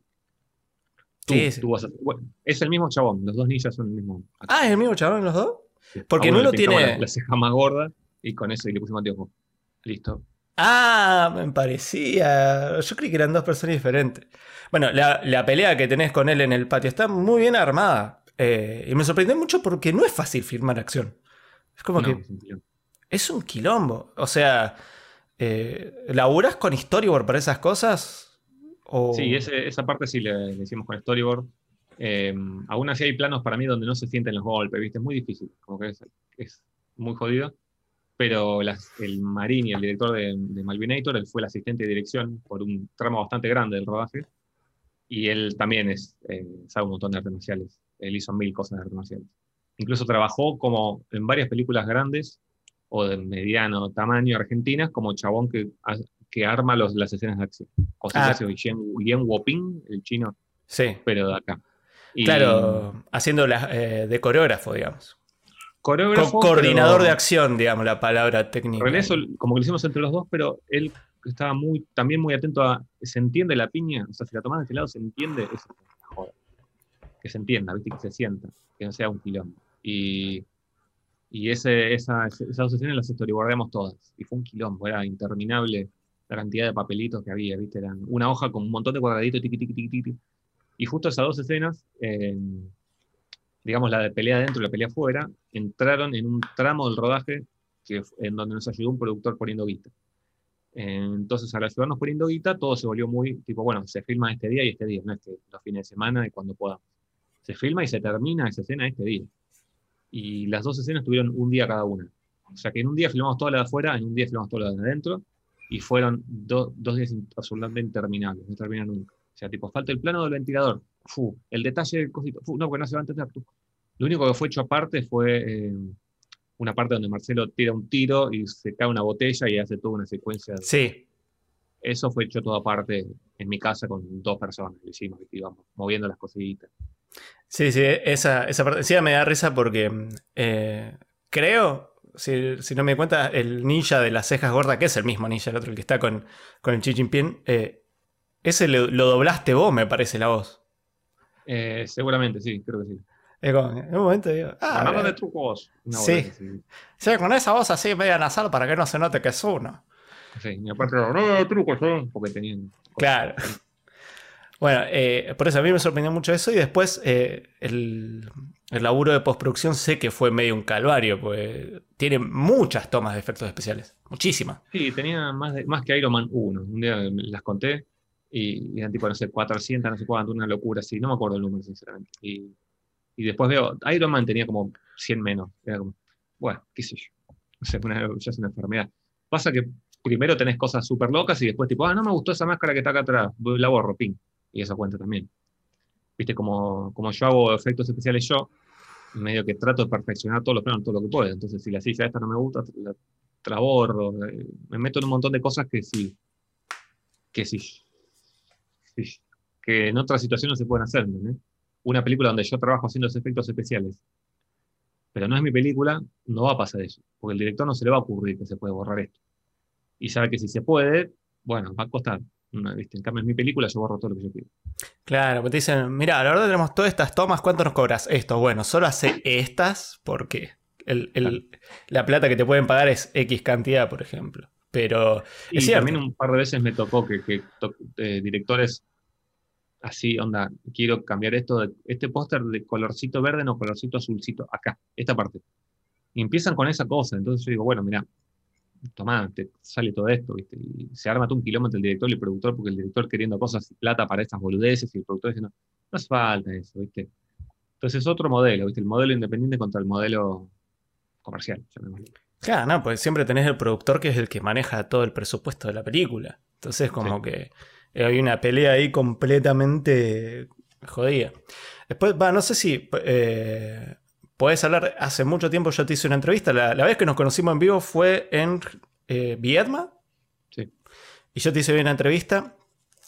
tú, Sí, sí. tú vas a- bueno, es el mismo chabón, los dos ninjas son el mismo. Ah, ¿es el mismo chabón los dos? Porque Nulo le pintamos tiene- La, ceja más gorda y con eso y le pusimos anteojos. Listo. Ah, me parecía. Yo creí que eran dos personas diferentes. Bueno, la, la pelea que tenés con él en el patio está muy bien armada. eh, y me sorprendió mucho porque no es fácil filmar acción. Es como No, que es un tío. es un quilombo. O sea, eh, ¿laburás con storyboard para esas cosas? O... Sí, ese- esa parte sí le, le hicimos con storyboard. Eh, aún así hay planos para mí donde no se sienten los golpes, ¿viste? Es muy difícil, como que es, es muy jodido. Pero las- el Marín y el director de, de Malvinator, él fue el asistente de dirección por un tramo bastante grande del rodaje. Y él también es, eh, sabe un montón de artes marciales. Él hizo mil cosas de artes marciales. Incluso trabajó como en varias películas grandes o de mediano tamaño argentinas como chabón que, que arma los, las escenas de acción. Cosas Ah. así, Yen, Yen Woping, el chino, Sí, pero de acá. Y claro, haciendo la, eh, de coreógrafo, digamos. Coreógrafo, Co- coordinador pero de acción, digamos, la palabra técnica. En eso como que lo hicimos entre los dos, pero él estaba muy, también muy atento a, ¿se entiende la piña? O sea, si la tomás de este lado, ¿se entiende? Eso joda. Que se entienda, ¿viste? Que se sienta, que no sea un quilombo. Y, y ese, esa, esas dos sesiones las storyboardamos todas. Y fue un quilombo, era interminable la cantidad de papelitos que había, ¿viste? Eran una hoja con un montón de cuadraditos, tiqui, tiqui, tiqui, tiqui. Y justo esas dos escenas, eh, digamos la de pelea adentro y la pelea afuera, entraron en un tramo del rodaje que, en donde nos ayudó un productor poniendo guita. Eh, Entonces, al ayudarnos poniendo guita, todo se volvió muy tipo, bueno, se filma este día y este día, no es que los fines de semana y cuando podamos. Se filma y se termina esa escena este día. Y las dos escenas tuvieron un día cada una. O sea que en un día filmamos toda la de afuera, en un día filmamos toda la de adentro, y fueron do- dos días absolutamente interminables, no termina nunca. O sea, tipo, falta el plano del ventilador, fu, el detalle del cosito, fu, no, porque no se va a entender. tú. Lo único que fue hecho aparte fue eh, una parte donde Marcelo tira un tiro y se cae una botella y hace toda una secuencia. de- Sí, Eso fue hecho todo aparte en mi casa con dos personas, lo hicimos, íbamos moviendo las cositas. sí, sí, esa, esa parte. Sí, me da risa porque eh, creo, si, si no me di cuenta, el ninja de las cejas gordas, que es el mismo ninja, el otro, el que está con, con el Xi Jinping, eh, ese lo, lo doblaste vos, me parece, la voz. Eh, seguramente, sí, creo que sí. Como, en un momento digo, ah, mira, de trucos. Una Sí. boludez así. sí, con esa voz así media nasal para que no se note que es uno. Sí, y aparte, no, de trucos, ¿eh? porque tenían. Claro. Bueno, eh, por eso a mí me sorprendió mucho eso y después eh, el, el laburo de postproducción sé que fue medio un calvario, pues tiene muchas tomas de efectos especiales, muchísimas. Sí, tenía más, de- más que Iron Man 1. Un día las conté y, eran tipo, no sé, 400, no sé cuánto, una locura así. No me acuerdo el número, sinceramente. Y, y después veo, Iron Man tenía como 100 menos. Bueno, qué sé yo. [laughs] O sea, una- es una enfermedad. Pasa que primero tenés cosas súper locas y después tipo, ah, no me gustó esa máscara que está acá atrás, la borro, ping. Y eso cuenta también. Viste, como, como yo hago efectos especiales yo, medio que trato de perfeccionar todos los planos, todo lo que puedo. Entonces, si la silla esta no me gusta, la, la borro. eh, Me meto en un montón de cosas que sí, que sí, que en otras situaciones no se pueden hacer. Una película donde yo trabajo haciendo efectos especiales, pero no es mi película, no va a pasar eso, porque el director no se le va a ocurrir que se puede borrar esto. Y sabe que si se puede, bueno, va a costar. ¿no? ¿viste? En cambio, en mi película yo borro todo lo que yo quiero. Claro, pues te dicen, mira, la verdad tenemos todas estas tomas, ¿cuánto nos cobras? Esto, bueno, solo hace estas porque el- el- la plata que te pueden pagar es X cantidad, por ejemplo. Pero Y es también un par de veces me tocó que, eh, directores así, onda, quiero cambiar esto, de, este póster de colorcito verde, no colorcito azulcito, acá, esta parte. Y empiezan con esa cosa, entonces yo digo, bueno, mira, tomá, te sale todo esto, ¿viste? Y se arma todo un kilómetro el director y el productor, porque el director queriendo cosas y plata para estas boludeces, y el productor diciendo, no hace falta eso, ¿viste? Entonces es otro modelo, ¿viste? El modelo independiente contra el modelo comercial, llamémoslo. Claro, no, pues siempre tenés el productor que es el que maneja todo el presupuesto de la película. Entonces, como Sí. que eh, hay una pelea ahí completamente jodida. Después, va, no sé si eh, podés hablar. Hace mucho tiempo yo te hice una entrevista. La, la vez que nos conocimos en vivo fue en eh, Viedma. Sí. Y yo te hice una entrevista.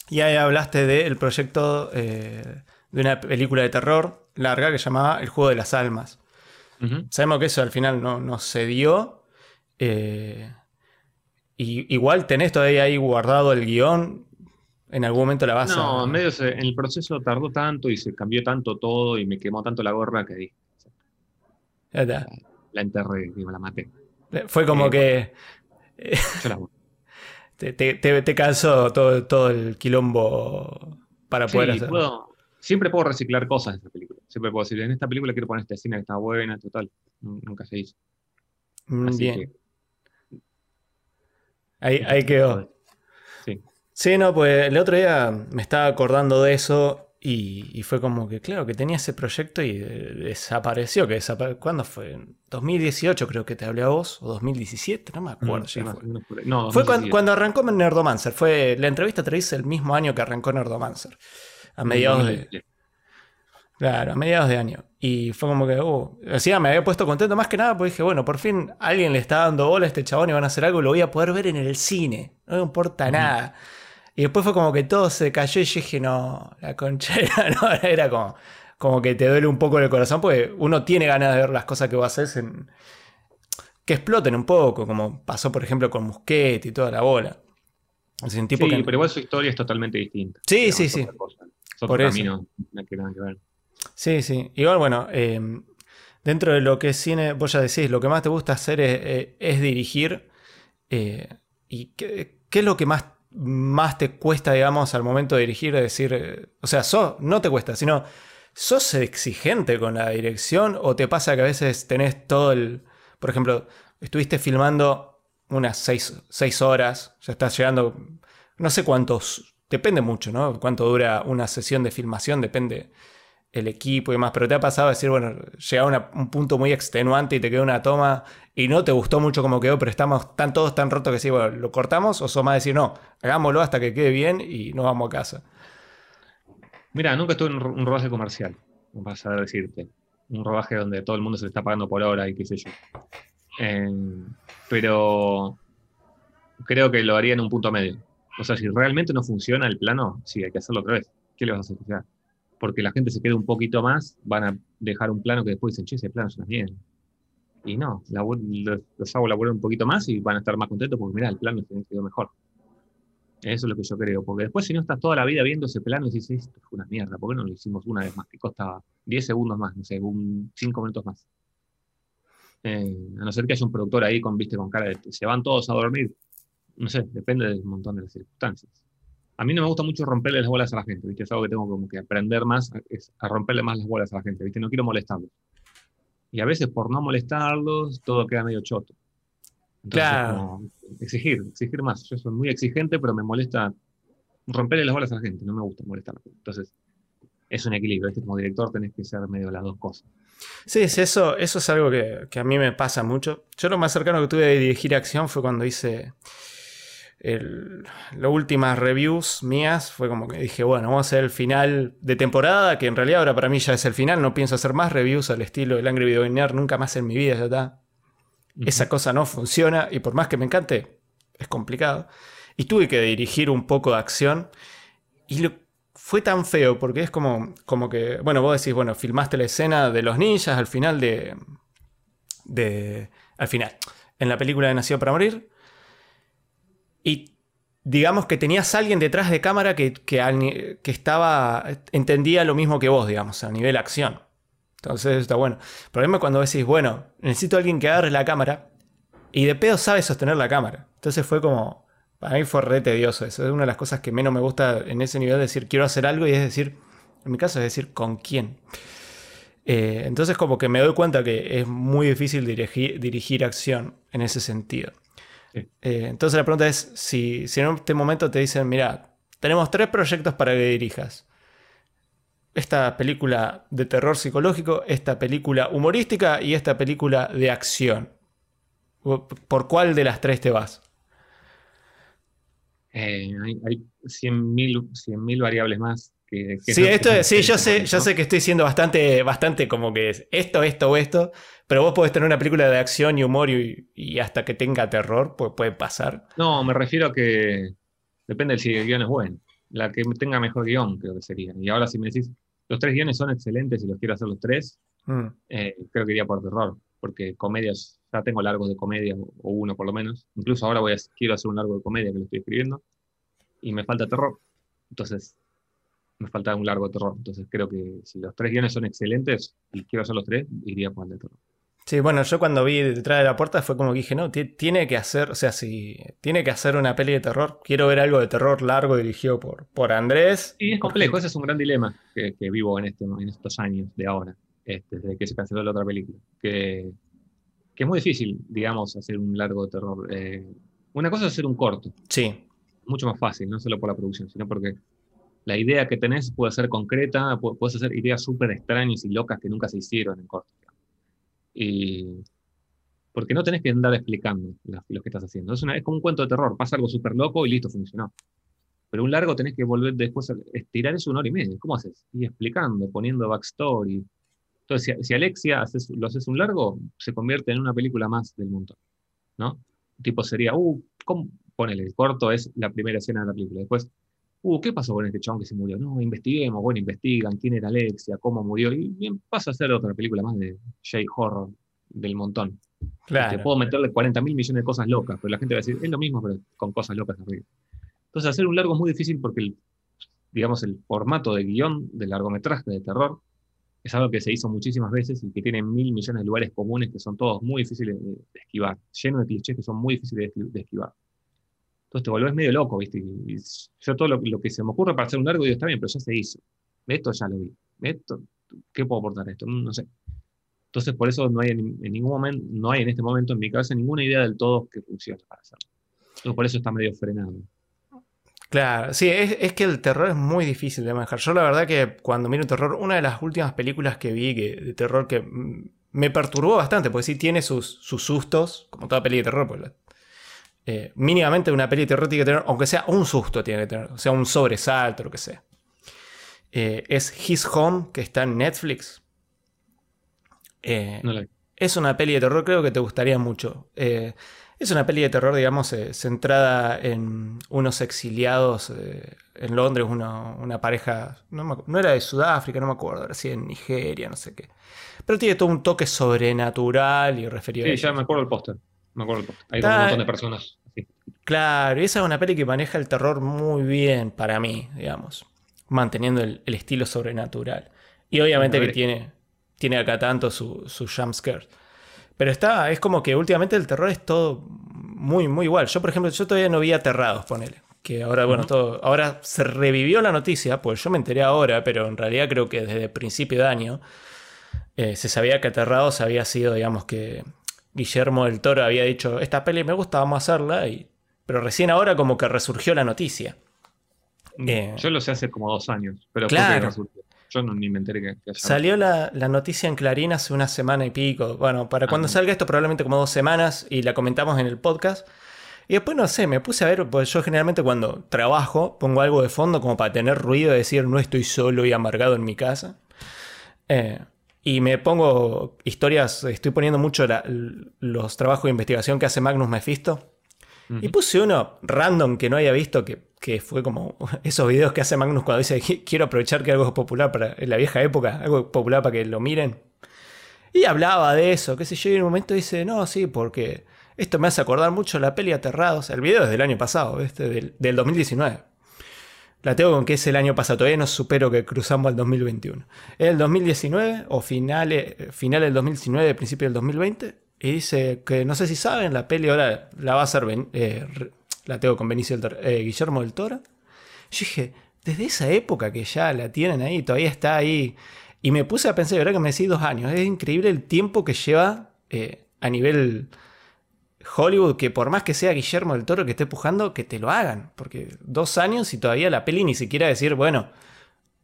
Y ahí hablaste del proyecto eh, de una película de terror larga que llamaba El Juego de las Almas. Sabemos que eso al final no, no se dio. Eh, y igual tenés todavía ahí guardado el guion. En algún momento la vas No, a. en medio se- en el proceso tardó tanto y se cambió tanto todo y me quemó tanto la gorra que dije, Ya está. la enterré, digo, la maté. Fue como Eh, que [laughs] Yo la te, te, te- te cansó todo, todo el quilombo para poder Sí, hacer. puedo- siempre puedo reciclar cosas de esta película. Siempre puedo decir, en esta película quiero poner esta escena que está buena, total. Nun- Nunca se hizo. Mm, Así Bien. que, Ahí, ahí quedó. Sí. Sí, no, pues el otro día me estaba acordando de eso y, y fue como que, claro, que tenía ese proyecto y eh, desapareció. Que ¿Cuándo fue? En 2018 creo que te hablé a vos, o 2017, no me acuerdo. Fue. No, Fue 2017. cuando, cuando arrancó Nerdomancer. Fue, la entrevista te hice el mismo año que arrancó Nerdomancer. A mediados de, 2017. Claro, a mediados de año. Y fue como que, uh, encima me había puesto contento más que nada porque dije, bueno, por fin alguien le está dando bola a este chabón y van a hacer algo y lo voy a poder ver en el cine. No me importa nada. Y después fue como que todo se cayó y yo dije, no, la conchera, [laughs] no, era como, como que te duele un poco el corazón porque uno tiene ganas de ver las cosas que vos haces en, que exploten un poco, como pasó por ejemplo con Musquet y toda la bola. Es un tipo Sí, que... pero igual su historia es totalmente distinta. Sí, Digamos, sí, sí. cosa. Por eso. camino, no nada que ver. Sí, sí. Igual, bueno, eh, dentro de lo que es cine, vos ya decís, lo que más te gusta hacer es, eh, es dirigir. eh, ¿Y qué, qué es lo que más, más te cuesta, digamos, al momento de dirigir? Decir, eh, o sea, sos, no te cuesta, sino, ¿sos exigente con la dirección o te pasa que a veces tenés todo el... Por ejemplo, estuviste filmando unas seis, seis horas, ya estás llegando, no sé cuántos, depende mucho, ¿no? Cuánto dura una sesión de filmación, depende el equipo y demás, pero te ha pasado a decir, bueno, llega a un punto muy extenuante y te queda una toma y no te gustó mucho como quedó, pero estamos tan todos tan rotos que sí, bueno, lo cortamos o sos más decir, no, hagámoslo hasta que quede bien y nos vamos a casa. Mira, nunca estuve en un ro- un rodaje comercial, para saber decirte. Un rodaje donde todo el mundo se le está pagando por hora y qué sé yo. Eh, pero creo que lo haría en un punto medio. O sea, si realmente no funciona el plano, sí, hay que hacerlo otra vez. ¿Qué le vas a hacer? Porque la gente se quede un poquito más, van a dejar un plano que después dicen, che, ese plano es una mierda. Y no, los, hago laburar un poquito más y van a estar más contentos porque, mira, el plano se quedó mejor. Eso es lo que yo creo, porque después si no estás toda la vida viendo ese plano y dices, esto fue una mierda, ¿por qué no lo hicimos una vez más? Que costaba 10 segundos más, no sé, un 5 minutos más. Eh, a no ser que haya un productor ahí con, viste, con cara de, se van todos a dormir. No sé, depende del montón de las circunstancias. A mí no me gusta mucho romperle las bolas a la gente, ¿viste? Es algo que tengo como que aprender más, es a romperle más las bolas a la gente, ¿viste? No quiero molestarlos. Y a veces por no molestarlos, todo queda medio choto. Entonces, Claro. exigir, exigir más. Yo soy muy exigente, pero me molesta romperle las bolas a la gente, no me gusta molestar. Entonces, es un equilibrio, ¿viste? Como director tenés que ser medio las dos cosas. Sí, sí, eso, eso es algo que, que a mí me pasa mucho. Yo lo más cercano que tuve de dirigir acción fue cuando hice el- las últimas reviews mías. Fue como que dije, bueno, vamos a hacer el final de temporada, que en realidad ahora para mí ya es el final. No pienso hacer más reviews al estilo del Angry Video Nerd nunca más en mi vida, ya está. Esa cosa no funciona y por más que me encante, es complicado. Y tuve que dirigir un poco de acción y lo- fue tan feo porque es como, como que, bueno, vos decís, bueno, filmaste la escena de los ninjas al final de... de al final, en la película de Nacido para Morir. Y digamos que tenías a alguien detrás de cámara que, que, estaba, entendía lo mismo que vos, digamos, a nivel acción. Entonces está bueno. El problema es cuando decís, bueno, necesito a alguien que agarre la cámara y de pedo sabe sostener la cámara. Entonces fue como, para mí fue re tedioso eso. Es una de las cosas que menos me gusta en ese nivel, decir quiero hacer algo y es decir, en mi caso es decir, ¿con quién? Eh, entonces como que me doy cuenta que es muy difícil dirigir, dirigir acción en ese sentido. Sí. Eh, entonces la pregunta es, si, si en este momento te dicen, mira, tenemos tres proyectos para que dirijas. Esta película de terror psicológico, esta película humorística y esta película de acción. ¿Por cuál de las tres te vas? Eh, hay hay 100.000 100.000 variables más. Que, que Sí, no- esto que sí, yo sé, yo sé que estoy siendo bastante, bastante como que es esto, esto o esto, pero vos podés tener una película de acción y humor y, y hasta que tenga terror, pues puede pasar. No, me refiero a que depende de si el guion es bueno. la que tenga mejor guion, creo que sería. Y ahora si me decís, los tres guiones son excelentes y los quiero hacer los tres, Mm. eh, creo que iría por terror, porque comedias, ya tengo largos de comedia, o o uno por lo menos. Incluso ahora voy a, quiero hacer un largo de comedia que lo estoy escribiendo, y me falta terror. Entonces, me falta un largo de terror. Entonces, creo que si los tres guiones son excelentes y quiero hacer los tres, iría por el de terror. Sí, bueno, yo cuando vi detrás de la puerta fue como que dije, no, ti- tiene que hacer, o sea, si tiene que hacer una peli de terror, quiero ver algo de terror largo dirigido por, por Andrés. Y es complejo, ese es un gran dilema que, que vivo en, este, en estos años de ahora, este, desde que se canceló la otra película. Que, que es muy difícil, digamos, hacer un largo de terror. Eh, una cosa es hacer un corto, Sí, mucho más fácil, no solo por la producción, sino porque la idea que tenés puede ser concreta, pu- puedes hacer ideas súper extrañas y locas que nunca se hicieron en corto. Y porque no tenés que andar explicando lo que estás haciendo. Es, una- es como un cuento de terror, pasa algo súper loco y listo, funcionó. Pero un largo tenés que volver después a estirar eso una hora y media. ¿Cómo haces? Y explicando, poniendo backstory. Entonces, si, si Alexia haces- lo haces un largo, se convierte en una película más del montón. ¿No? Tipo sería, uh, ¿cómo? Ponele, el corto es la primera escena de la película. Después, uh, ¿qué pasó con este chabón que se murió? No, investiguemos, bueno, investigan quién era Alexia, cómo murió. Y bien, pasa a ser otra película más de J-Horror del montón. Que claro. puedo meterle 40 mil millones de cosas locas, pero la gente va a decir, es lo mismo, pero con cosas locas arriba. Entonces, hacer un largo es muy difícil porque, el, digamos, el formato de guion del largometraje de terror es algo que se hizo muchísimas veces y que tiene mil millones de lugares comunes que son todos muy difíciles de, esquivar, llenos de clichés que son muy difíciles de esquivar. Entonces te volvés medio loco, ¿viste? Yo todo lo, que se me ocurre para hacer un largo, digo, está bien, pero ya se hizo. Esto ya lo vi. Esto, ¿Qué puedo aportar a esto? No sé. Entonces, por eso no hay en, en ningún momento, no hay en este momento en mi cabeza ninguna idea del todo que funcione para hacerlo. Entonces, por eso está medio frenado. Claro, sí, es, que el terror es muy difícil de manejar. Yo la verdad que cuando miro terror, una de las últimas películas que vi de terror que me perturbó bastante, porque sí tiene sus, sus sustos, como toda peli de terror, pues, la- eh, mínimamente una peli de terror tiene que tener, aunque sea un susto tiene que tener, o sea, un sobresalto, lo que sea. Eh, es His Home, que está en Netflix. Eh, No la vi. es una peli de terror, creo que te gustaría mucho. Es una peli de terror, digamos, centrada en unos exiliados en Londres, una, una pareja, no, me acu- no era de Sudáfrica, no me acuerdo, era así en Nigeria, no sé qué. Pero tiene todo un toque sobrenatural y referido a Sí, ya me acuerdo el póster. Me acuerdo. Hay Está- un montón de personas. así. Claro, y esa es una peli que maneja el terror muy bien para mí, digamos, manteniendo el, el estilo sobrenatural. Y obviamente que tiene, tiene acá tanto su, su jumpscare. Pero está, es como que últimamente el terror es todo muy, muy igual. Yo, por ejemplo, yo todavía no vi Aterrados, ponele. Que ahora, bueno, todo, ahora se revivió la noticia, pues yo me enteré ahora, pero en realidad creo que desde principio de año eh, se sabía que Aterrados había sido, digamos que Guillermo del Toro había dicho, esta peli me gusta, vamos a hacerla, y, pero recién ahora como que resurgió la noticia. Eh, Yo lo sé hace como dos años, pero Claro. fue que resultó. Yo no, ni me enteré que, Salió la, la noticia en Clarín hace una semana y pico. Bueno, para cuando Ah. salga esto probablemente como dos semanas y la comentamos en el podcast. Y después no sé, me puse a ver, pues yo generalmente cuando trabajo pongo algo de fondo como para tener ruido y decir no estoy solo y amargado en mi casa. Eh, y me pongo historias, estoy poniendo mucho la- los trabajos de investigación que hace Magnus Mephisto. Ujú. Y puse uno random que no había visto, que, que fue como [laughs] esos videos que hace Magnus cuando dice "Qui- quiero aprovechar que algo es popular para en la vieja época, algo popular para que lo miren. Y hablaba de eso, qué sé yo, y en un momento dice, no, sí, porque esto me hace acordar mucho la peli Aterrados. El video es del año pasado, ¿viste? Del, del 2019. La tengo con que es el año pasado, todavía no supero que cruzamos al 2021. Es el 2019 o finales final del 2019, principio del 2020. Y dice que no sé si saben, la peli ahora la va a hacer, eh, la tengo con Benicio del Toro- eh, Guillermo del Toro. Yo dije, desde esa época que ya la tienen ahí, todavía está ahí. Y me puse a pensar, ahora que me decís dos años, es increíble el tiempo que lleva eh, a nivel Hollywood, que por más que sea Guillermo del Toro que esté pujando, que te lo hagan. Porque dos años y todavía la peli ni siquiera decir, bueno,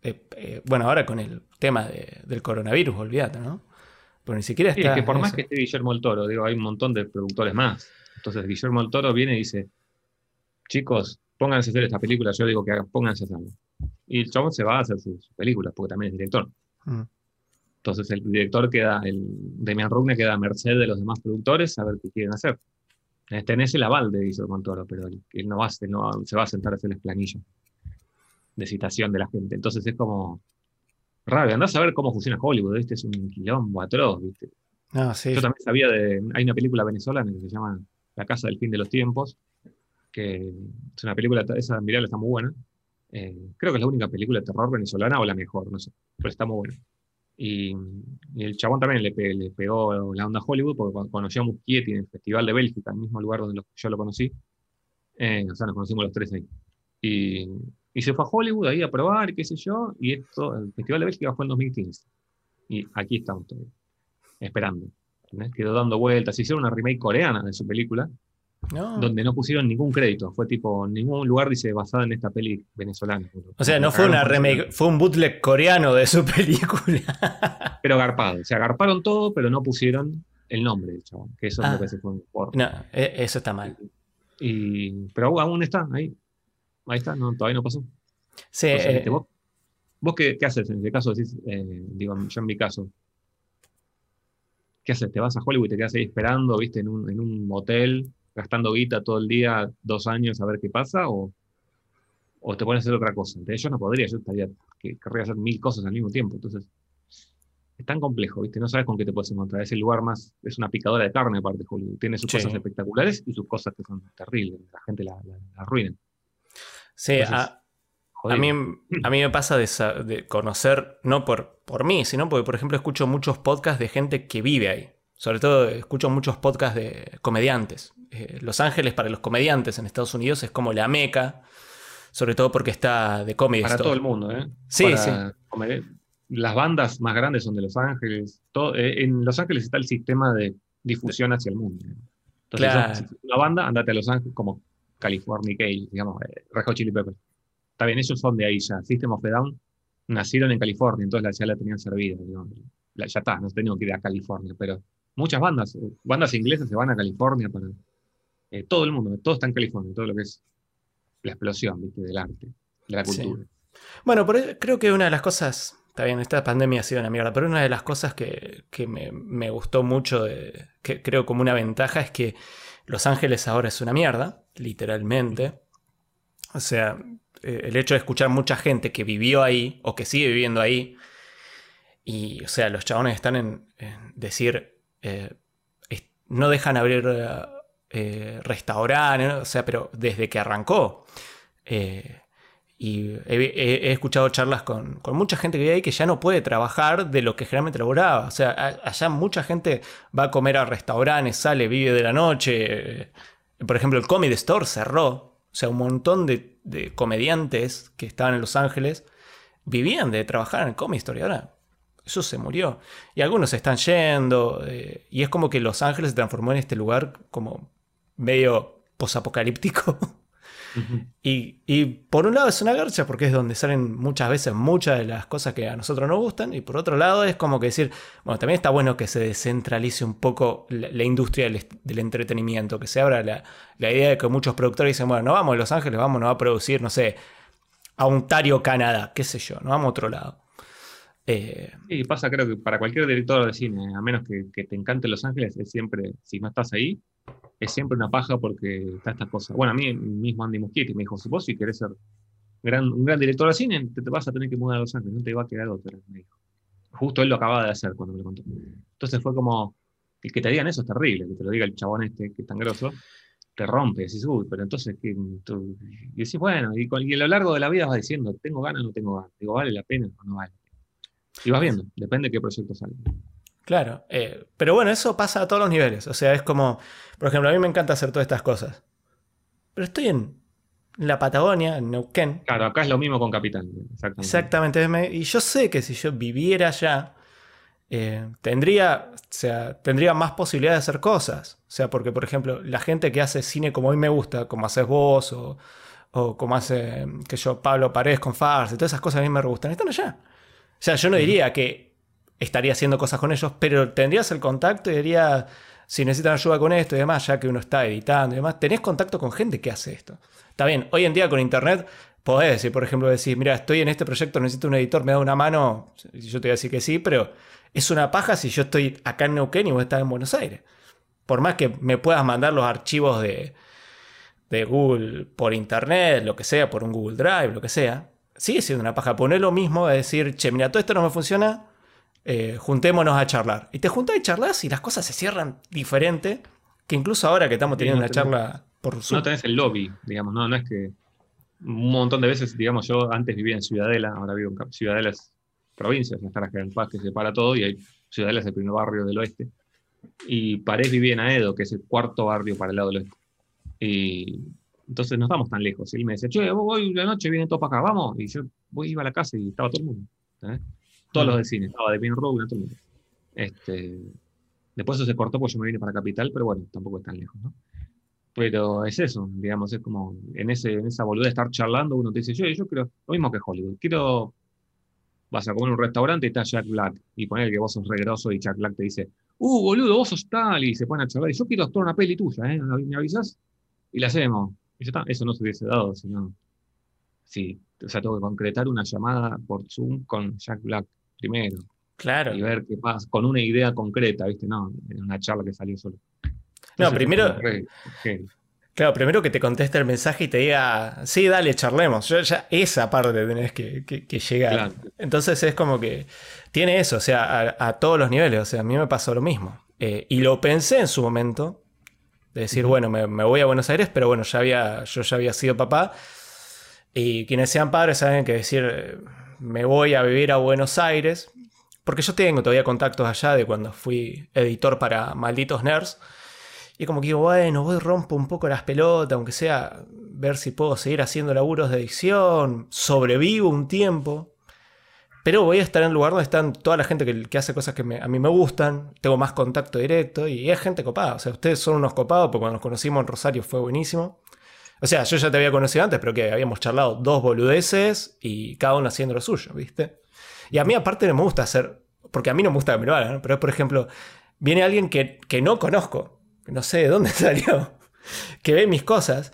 eh, eh, bueno, ahora con el tema de- del coronavirus, olvídate, ¿no? Pero ni siquiera Sí, está. que por más eso. que esté Guillermo del Toro, digo, hay un montón de productores más. Entonces Guillermo del Toro viene y dice, chicos, pónganse a hacer esta película, yo digo que hagan, pónganse a hacerla. Y el chabón se va a hacer sus películas, porque también es director. Mm. Entonces el director queda, el Demian Rugne queda a merced de los demás productores a ver qué quieren hacer. Tenés el aval de Guillermo del Toro, pero él, él no, va, no va- se va a sentar a hacer las planillas. de citación de la gente. Entonces es como raro. Andás a ver cómo funciona Hollywood, este es un quilombo atroz, ¿viste? No, sí. Yo también sabía de. Hay una película venezolana que se llama La Casa del Fin de los Tiempos, que es una película, esa mirala está muy buena. Eh, creo que es la única película de terror venezolana o la mejor, no sé, pero está muy buena. Y, y el chabón también le, pe- le pegó la onda Hollywood porque conoció a Muschietti en el Festival de Bélgica, el mismo lugar donde lo- yo lo conocí, eh, o sea, nos conocimos los tres ahí. Y, y se fue a Hollywood ahí a probar, qué sé yo, y esto, el Festival de Bélgica fue en 2015. Y aquí estamos todavía, esperando. Quedó dando vueltas. Hicieron una remake coreana de su película, No. donde no pusieron ningún crédito. Fue tipo, ningún lugar dice basada en esta peli venezolana. O sea, no fue una por remake, fue un bootleg coreano de su [laughs] película. Pero garpado. O sea, garparon todo, pero no pusieron el nombre del chabón. Que eso Ah. me parece fue un porro. no, e- eso está mal. Y, pero aún- está ahí. Ahí está, no, todavía no pasó. Sí, O sea, eh, ¿viste? ¿Vos, vos qué, qué haces en este caso? Decís, eh, digo, yo en mi caso. ¿Qué haces? ¿Te vas a Hollywood y te quedas ahí esperando, viste, en un, en un motel, gastando guita todo el día, dos años a ver qué pasa? ¿O, o te pones a hacer otra cosa? Entonces, yo no podría, yo estaría, que, querría hacer mil cosas al mismo tiempo. Entonces, es tan complejo, viste, no sabes con qué te puedes encontrar. Es el lugar más, es una picadora de carne aparte de Hollywood. Tiene sus Sí. cosas espectaculares y sus cosas que son terribles. La gente la, la, la arruina. sí, entonces, a, a mí, a mí me pasa de, sa- de conocer, no por, por mí, sino porque, por ejemplo, escucho muchos podcasts de gente que vive ahí. Sobre todo escucho muchos podcasts de comediantes. Eh, Los Ángeles para los comediantes en Estados Unidos es como la meca, sobre todo porque está de Comedy Para Store. todo el mundo, ¿eh? Sí, Para sí. Las bandas más grandes son de Los Ángeles. Todo- eh, en Los Ángeles está el sistema de difusión hacia el mundo. ¿eh? Entonces, Claro. si una banda, andate a Los Ángeles, como California Cale, digamos, eh, Red Hot Chili Peppers. Está bien, ellos son de ahí ya. System of a Down nacieron en California, entonces la- ya la tenían servida. digamos. La- ya está, no tenían que ir a California, pero muchas bandas, eh, bandas inglesas se van a California para. eh, todo el mundo, todo está en California, todo lo que es la explosión ¿viste? del arte, de la Sí. cultura. Bueno, pero creo que una de las cosas, está bien, esta pandemia ha sido una mierda, pero una de las cosas que, que me, me gustó mucho, de- que creo como una ventaja, es que Los Ángeles ahora es una mierda, literalmente. O sea, eh, el hecho de escuchar mucha gente que vivió ahí o que sigue viviendo ahí, y, o sea, los chabones están en, en decir, eh, no dejan abrir eh, restaurantes, o sea, pero desde que arrancó. Eh, y he, escuchado charlas con, mucha gente que vive ahí que ya no puede trabajar de lo que generalmente laboraba. O sea, allá mucha gente va a comer a restaurantes, sale, vive de la noche. Por ejemplo, el Comedy Store cerró. O sea, un montón de, de comediantes que estaban en Los Ángeles vivían de trabajar en el Comedy Store y ahora eso se murió. Y algunos se están yendo. eh, y es como que Los Ángeles se transformó en este lugar como medio posapocalíptico. [laughs] Y, y por un lado es una garcha porque es donde salen muchas veces muchas de las cosas que a nosotros nos gustan. Y por otro lado es como que decir, bueno, también está bueno que se descentralice un poco la, la industria del, entretenimiento, que se abra la, la idea de que muchos productores dicen, bueno, no vamos a Los Ángeles, vamos, no a producir, no sé, a Ontario, Canadá, qué sé yo, no vamos a otro lado. Eh, Y pasa, creo que para cualquier director de cine, a menos que, te encante Los Ángeles, es siempre, si no estás ahí, es siempre una paja porque está esta cosa. Bueno, a mí mismo Andy Muschietti me dijo, si vos si querés ser un gran director de cine, te, vas a tener que mudar a Los Ángeles, no te va a quedar otra, me dijo. Justo él lo acababa de hacer cuando me lo contó. Entonces fue como, y que te digan eso es terrible, que te lo diga el chabón este que es tan grosso, te rompe, decís, uy, pero entonces, ¿qué? Y decís, bueno, y, y a lo largo de la vida vas diciendo, ¿tengo ganas o no tengo ganas? Digo, ¿vale la pena o no vale? Y vas viendo, depende de qué proyecto salga. Claro, eh, pero bueno, eso pasa a todos los niveles. O sea, es como, por ejemplo, a mí me encanta hacer todas estas cosas. Pero estoy en la Patagonia, en Neuquén. Claro, acá es lo mismo con Capital. Exactamente. Exactamente. me- Y yo sé que si yo viviera allá, eh, tendría, o sea, tendría más posibilidad de hacer cosas. O sea, porque, por ejemplo, la gente que hace cine como a mí me gusta, como haces vos, o, o como hace, que yo, Pablo Paredes con Fars, y todas esas cosas a mí me gustan, están allá. O sea, yo no diría que estaría haciendo cosas con ellos, pero tendrías el contacto y diría, si necesitan ayuda con esto y demás, ya que uno está editando y demás, tenés contacto con gente que hace esto. Está bien, hoy en día con internet podés decir, por ejemplo, decir, mira, estoy en este proyecto, necesito un editor, me da una mano, yo te voy a decir que sí, pero es una paja si yo estoy acá en Neuquén y vos estás en Buenos Aires. Por más que me puedas mandar los archivos de, de Google por internet, lo que sea, por un Google Drive, lo que sea, sigue siendo una paja. Poner lo mismo a decir, che, mira, todo esto no me funciona, eh, juntémonos a charlar. Y te juntás y charlas y las cosas se cierran diferente que incluso ahora que estamos teniendo una charla por Zoom. No tenés el lobby, digamos, no, no es que un montón de veces, digamos, yo antes vivía en Ciudadela, ahora vivo en Ciudadela es provincia, está la General Paz que separa todo y hay Ciudadela es el primer barrio del oeste. Y Parés vivía en Aedo, que es el cuarto barrio para el lado del oeste. Y entonces no estamos tan lejos. Y él me decía, che, hoy la noche vienen todos para acá, vamos. Y yo voy, iba a la casa y estaba todo el mundo. Todos los del cine, estaba de Pin Road, todo el mundo. Este, después eso se cortó porque yo me vine para Capital, pero bueno, tampoco es tan lejos, ¿no? Pero es eso, digamos, es como en, ese, en esa boluda de estar charlando, uno te dice, yo, yo creo, lo mismo que Hollywood, quiero, vas a comer en un restaurante y está Jack Black, y poner que vos sos regroso y Jack Black te dice, uh, boludo, vos sos tal, y se pone a charlar, y yo quiero actuar una peli tuya, ¿eh? ¿Me avisas? Y la hacemos. Y está, eso no se hubiese dado, sino, sí, o sea, tengo que concretar una llamada por Zoom con Jack Black primero. Claro. Y ver qué pasa, con una idea concreta, ¿viste? No, en una charla que salió solo. No, primero. Claro, primero que te conteste el mensaje y te diga, sí, dale, charlemos. Yo, ya esa parte tenés que, llegar. Entonces es como que tiene eso, o sea, a, todos los niveles. O sea, a mí me pasó lo mismo. Eh, y lo pensé en su momento, de decir, bueno, me, voy a Buenos Aires, pero bueno, ya había, yo ya había sido papá. Y quienes sean padres saben que decir, me voy a vivir a Buenos Aires, porque yo tengo todavía contactos allá de cuando fui editor para Malditos Nerds. Y como que digo, bueno, voy rompo un poco las pelotas, aunque sea ver si puedo seguir haciendo laburos de edición, sobrevivo un tiempo. Pero voy a estar en un lugar donde están toda la gente que, hace cosas que a mí me gustan, tengo más contacto directo y es gente copada. O sea, ustedes son unos copados porque cuando nos conocimos en Rosario fue buenísimo. O sea, yo ya te había conocido antes, pero que habíamos charlado dos boludeces y cada uno haciendo lo suyo, ¿viste? Y a mí aparte me gusta hacer, porque a mí no me gusta que me lo hagan, pero por ejemplo, viene alguien que, que no conozco no sé de dónde [laughs] salió, que ve mis cosas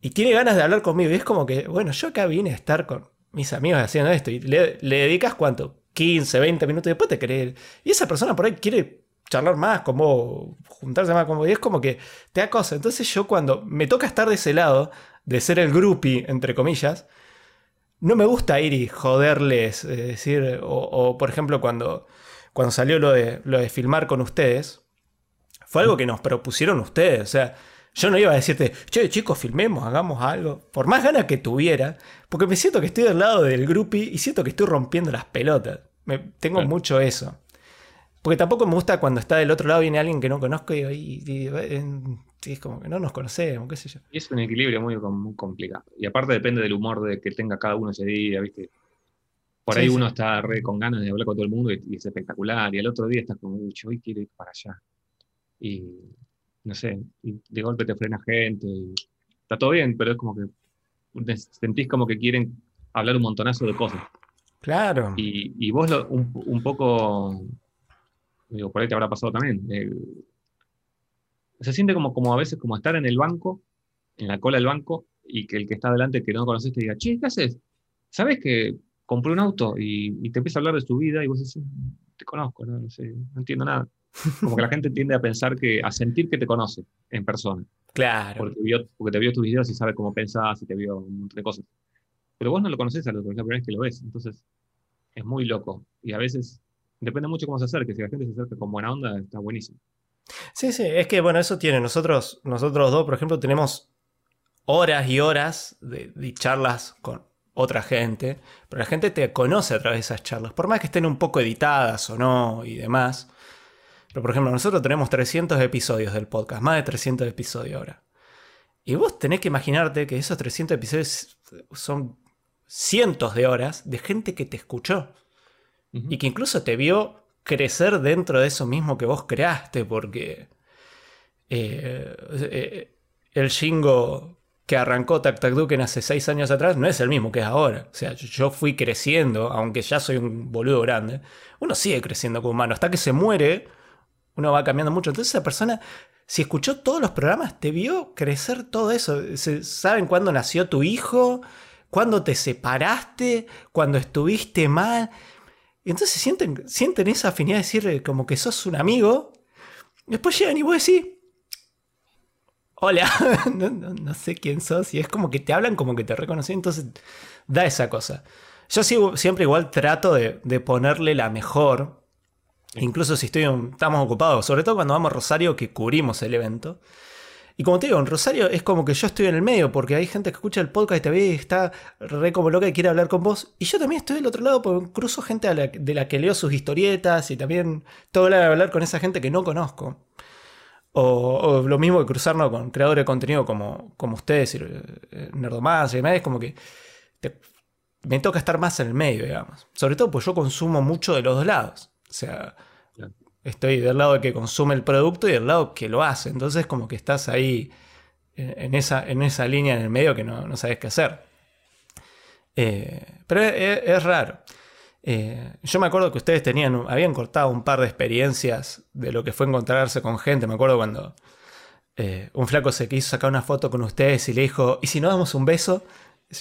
y tiene ganas de hablar conmigo. Y es como que, bueno, yo acá vine a estar con mis amigos haciendo esto y le, dedicas cuánto, 15, 20 minutos, después te querés. Y esa persona por ahí quiere charlar más, como juntarse más, como y es como que te da cosa. Entonces yo cuando me toca estar de ese lado, de ser el groupie, entre comillas, no me gusta ir y joderles, es decir, o, por ejemplo cuando, cuando salió lo de, lo de filmar con ustedes, fue algo que nos propusieron ustedes. O sea, yo no iba a decirte, che, chicos, filmemos, hagamos algo. Por más ganas que tuviera, porque me siento que estoy del lado del grupi y siento que estoy rompiendo las pelotas. Me, tengo mucho eso. Porque tampoco me gusta cuando está del otro lado viene alguien que no conozco y, es como que no nos conocemos, qué sé yo. Y es un equilibrio muy, complicado. Y aparte depende del humor de que tenga cada uno ese día, ¿viste? Por ahí uno está re con ganas de hablar con todo el mundo y, es espectacular. Y el otro día está como, uy, hoy quiero ir para allá y no sé, y de golpe te frena gente. Y está todo bien, pero es como que sentís como que quieren hablar un montonazo de cosas. Claro. Y, vos un, poco, digo, por ahí te habrá pasado también. se siente como, como a veces como estar en el banco, en la cola del banco, y que el que está adelante, que no conoces, te diga, che, ¿qué haces? ¿Sabes que compré un auto? Y, te empieza a hablar de su vida y vos decís, te conozco, no, no sé, no entiendo nada. Como que la gente tiende a pensar que, a sentir que te conoce en persona. Claro. Porque, vio, porque te vio tus videos y sabe cómo pensás y te vio un montón de cosas. Pero vos no lo conoces a lo que es la primera vez que lo ves. Entonces, es muy loco. Y a veces, depende mucho cómo se acerque. Si la gente se acerca con buena onda, está buenísimo. Sí, sí, es que bueno, eso tiene. Nosotros, nosotros dos, por ejemplo, tenemos horas y horas de, de, charlas con otra gente, pero la gente te conoce a través de esas charlas, por más que estén un poco editadas o no y demás. Pero por ejemplo, nosotros tenemos 300 episodios del podcast, más de 300 episodios ahora. Y vos tenés que imaginarte que esos 300 episodios son cientos de horas de gente que te escuchó. Y que incluso te vio crecer dentro de eso mismo que vos creaste, porque eh, eh, el Shingo que arrancó Tac Tac Duken hace 6 años atrás no es el mismo que es ahora. O sea, yo fui creciendo, aunque ya soy un boludo grande, uno sigue creciendo como humano. Hasta que se muere, uno va cambiando mucho. Entonces esa persona, si escuchó todos los programas, te vio crecer todo eso. ¿Saben cuándo nació tu hijo? ¿Cuándo te separaste? ¿Cuándo estuviste mal? Entonces sienten, sienten esa afinidad de decir como que sos un amigo. Después llegan y vos decís, hola, [laughs] no, sé quién sos. Y es como que te hablan como que te reconocen, entonces da esa cosa. Yo siempre igual trato de ponerle la mejor, incluso si estoy, estamos ocupados, sobre todo cuando vamos a Rosario que cubrimos el evento. Y como te digo, en Rosario es como que yo estoy en el medio, porque hay gente que escucha el podcast y está re como loca y quiere hablar con vos. Y yo también estoy del otro lado, porque cruzo gente la- de la que leo sus historietas y también todo hablar, hablar con esa gente que no conozco. O, lo mismo que cruzarnos con creadores de contenido como, como ustedes, eh, Nerdomás y demás, es como que me toca estar más en el medio, digamos. Sobre todo pues yo consumo mucho de los dos lados. O sea, Claro. estoy del lado de que consume el producto y del lado que lo hace. Entonces como que estás ahí en en esa, en esa línea en el medio que no, no sabes qué hacer. Eh, pero es, raro. Eh, yo me acuerdo que ustedes tenían, habían cortado un par de experiencias de lo que fue encontrarse con gente. Me acuerdo cuando eh, un flaco se quiso sacar una foto con ustedes y le dijo, ¿y si nos damos un beso?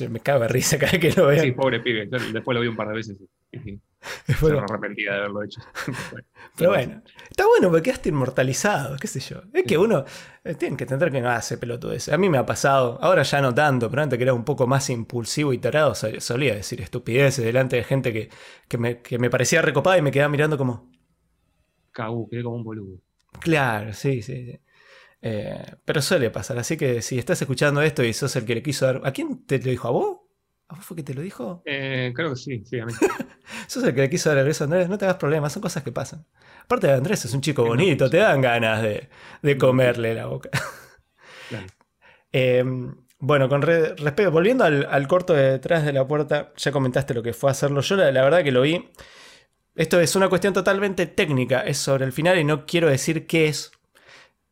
Me cago de risa cada vez que lo veo. Sí, pobre pibe. Después lo vi un par de veces [laughs] se Bueno, arrepentía de haberlo hecho. [laughs] pero bueno, está bueno porque quedaste inmortalizado, qué sé yo. Es que uno eh, tiene que entender que no hace pelotudes. A mí me ha pasado, ahora ya no tanto, pero antes que era un poco más impulsivo y tarado, sol- solía decir estupideces delante de gente que, que me, que me parecía recopada y me quedaba mirando como, Cagu, quedé como un boludo. Claro, sí, sí, sí. Eh, pero suele pasar, así que si estás escuchando esto y sos el que le quiso dar... ¿A quién te lo dijo? ¿A vos? ¿A vos fue que te lo dijo? Eh, creo que sí, sí, a mí. [laughs] Sos el que le quiso dar el beso a Andrés, no te hagas problemas, son cosas que pasan. Aparte de Andrés, es un chico bonito, te dan ganas de, de comerle la boca. Claro. [laughs] Eh, bueno, con re- respecto, volviendo al, al corto de detrás de la puerta, ya comentaste lo que fue hacerlo. Yo la, la verdad que lo vi. Esto es una cuestión totalmente técnica, es sobre el final y no quiero decir qué es,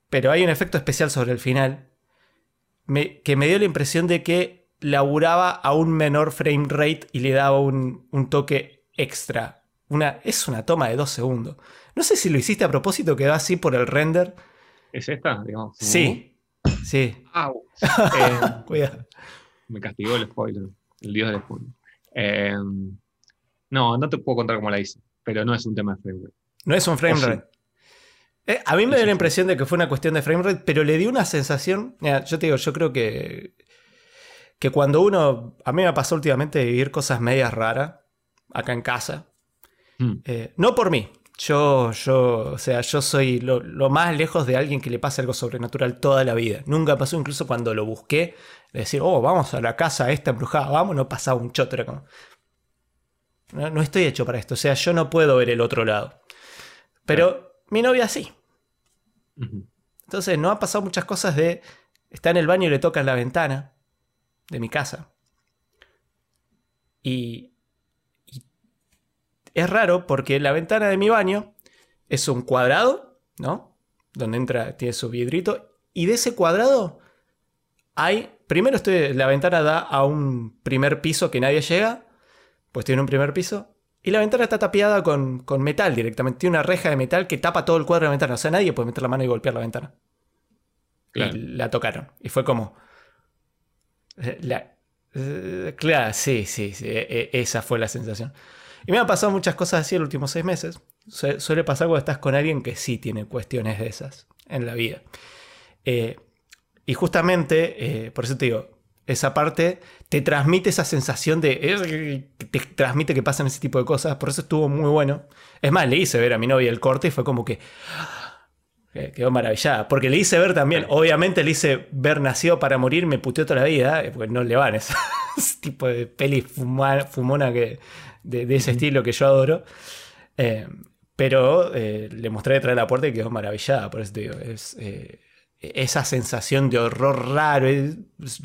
pero hay un efecto especial sobre el final me- que me dio la impresión de que laburaba a un menor frame rate y le daba un, un toque extra. Una, es una toma de dos segundos. No sé si lo hiciste a propósito, quedó así por el render. ¿Es esta? Digamos, Sí, sí. Au. [laughs] Eh, Cuidado. me castigó el spoiler, el dios del spoiler. Eh, no, no te puedo contar cómo la hice, pero no es un tema de frame rate. No es un frame O sí. rate. Eh, a mí me Sí, dio sí, la impresión de que fue una cuestión de frame rate, pero le dio una sensación. Mira, yo te digo, yo creo que. Que cuando uno. A mí me pasó últimamente vivir cosas medias raras acá en casa. Hmm. Eh, no por mí. Yo, yo, o sea, yo soy lo, lo más lejos de alguien que le pase algo sobrenatural toda la vida. Nunca pasó, incluso cuando lo busqué, de decir, oh, vamos a la casa esta embrujada, vamos, no pasaba un como, no, no estoy hecho para esto. O sea, yo no puedo ver el otro lado. Pero mi novia sí. Entonces, no han pasado muchas cosas de. Está en el baño y le tocan la ventana de mi casa. Y, y es raro porque la ventana de mi baño es un cuadrado, ¿no? Donde entra, tiene su vidrito. Y de ese cuadrado hay. Primero estoy, la ventana da a un primer piso que nadie llega. Pues tiene un primer piso. Y la ventana está tapiada con, con metal directamente. Tiene una reja de metal que tapa todo el cuadro de la ventana. O sea, nadie puede meter la mano y golpear la ventana. Claro. Y la tocaron. Y fue como. La- eh, claro, sí, sí, sí, e- e- esa fue la sensación. Y me han pasado muchas cosas así en los últimos seis meses. Su- suele pasar cuando estás con alguien que sí tiene cuestiones de esas en la vida. Eh, y justamente, eh, por eso te digo, esa parte te transmite esa sensación de. te transmite que pasan ese tipo de cosas. Por eso estuvo muy bueno. Es más, le hice ver a mi novia el corte y fue como que. Eh, Quedó maravillada. Porque le hice ver también, obviamente le hice ver Nació para morir, me puteó toda la vida, eh, porque no le van ese, ese [laughs] tipo de peli fuma- fumona que, de, de ese estilo que yo adoro. Eh, pero eh, le mostré detrás de la puerta y quedó maravillada. Por eso te digo, es, eh, esa sensación de horror raro,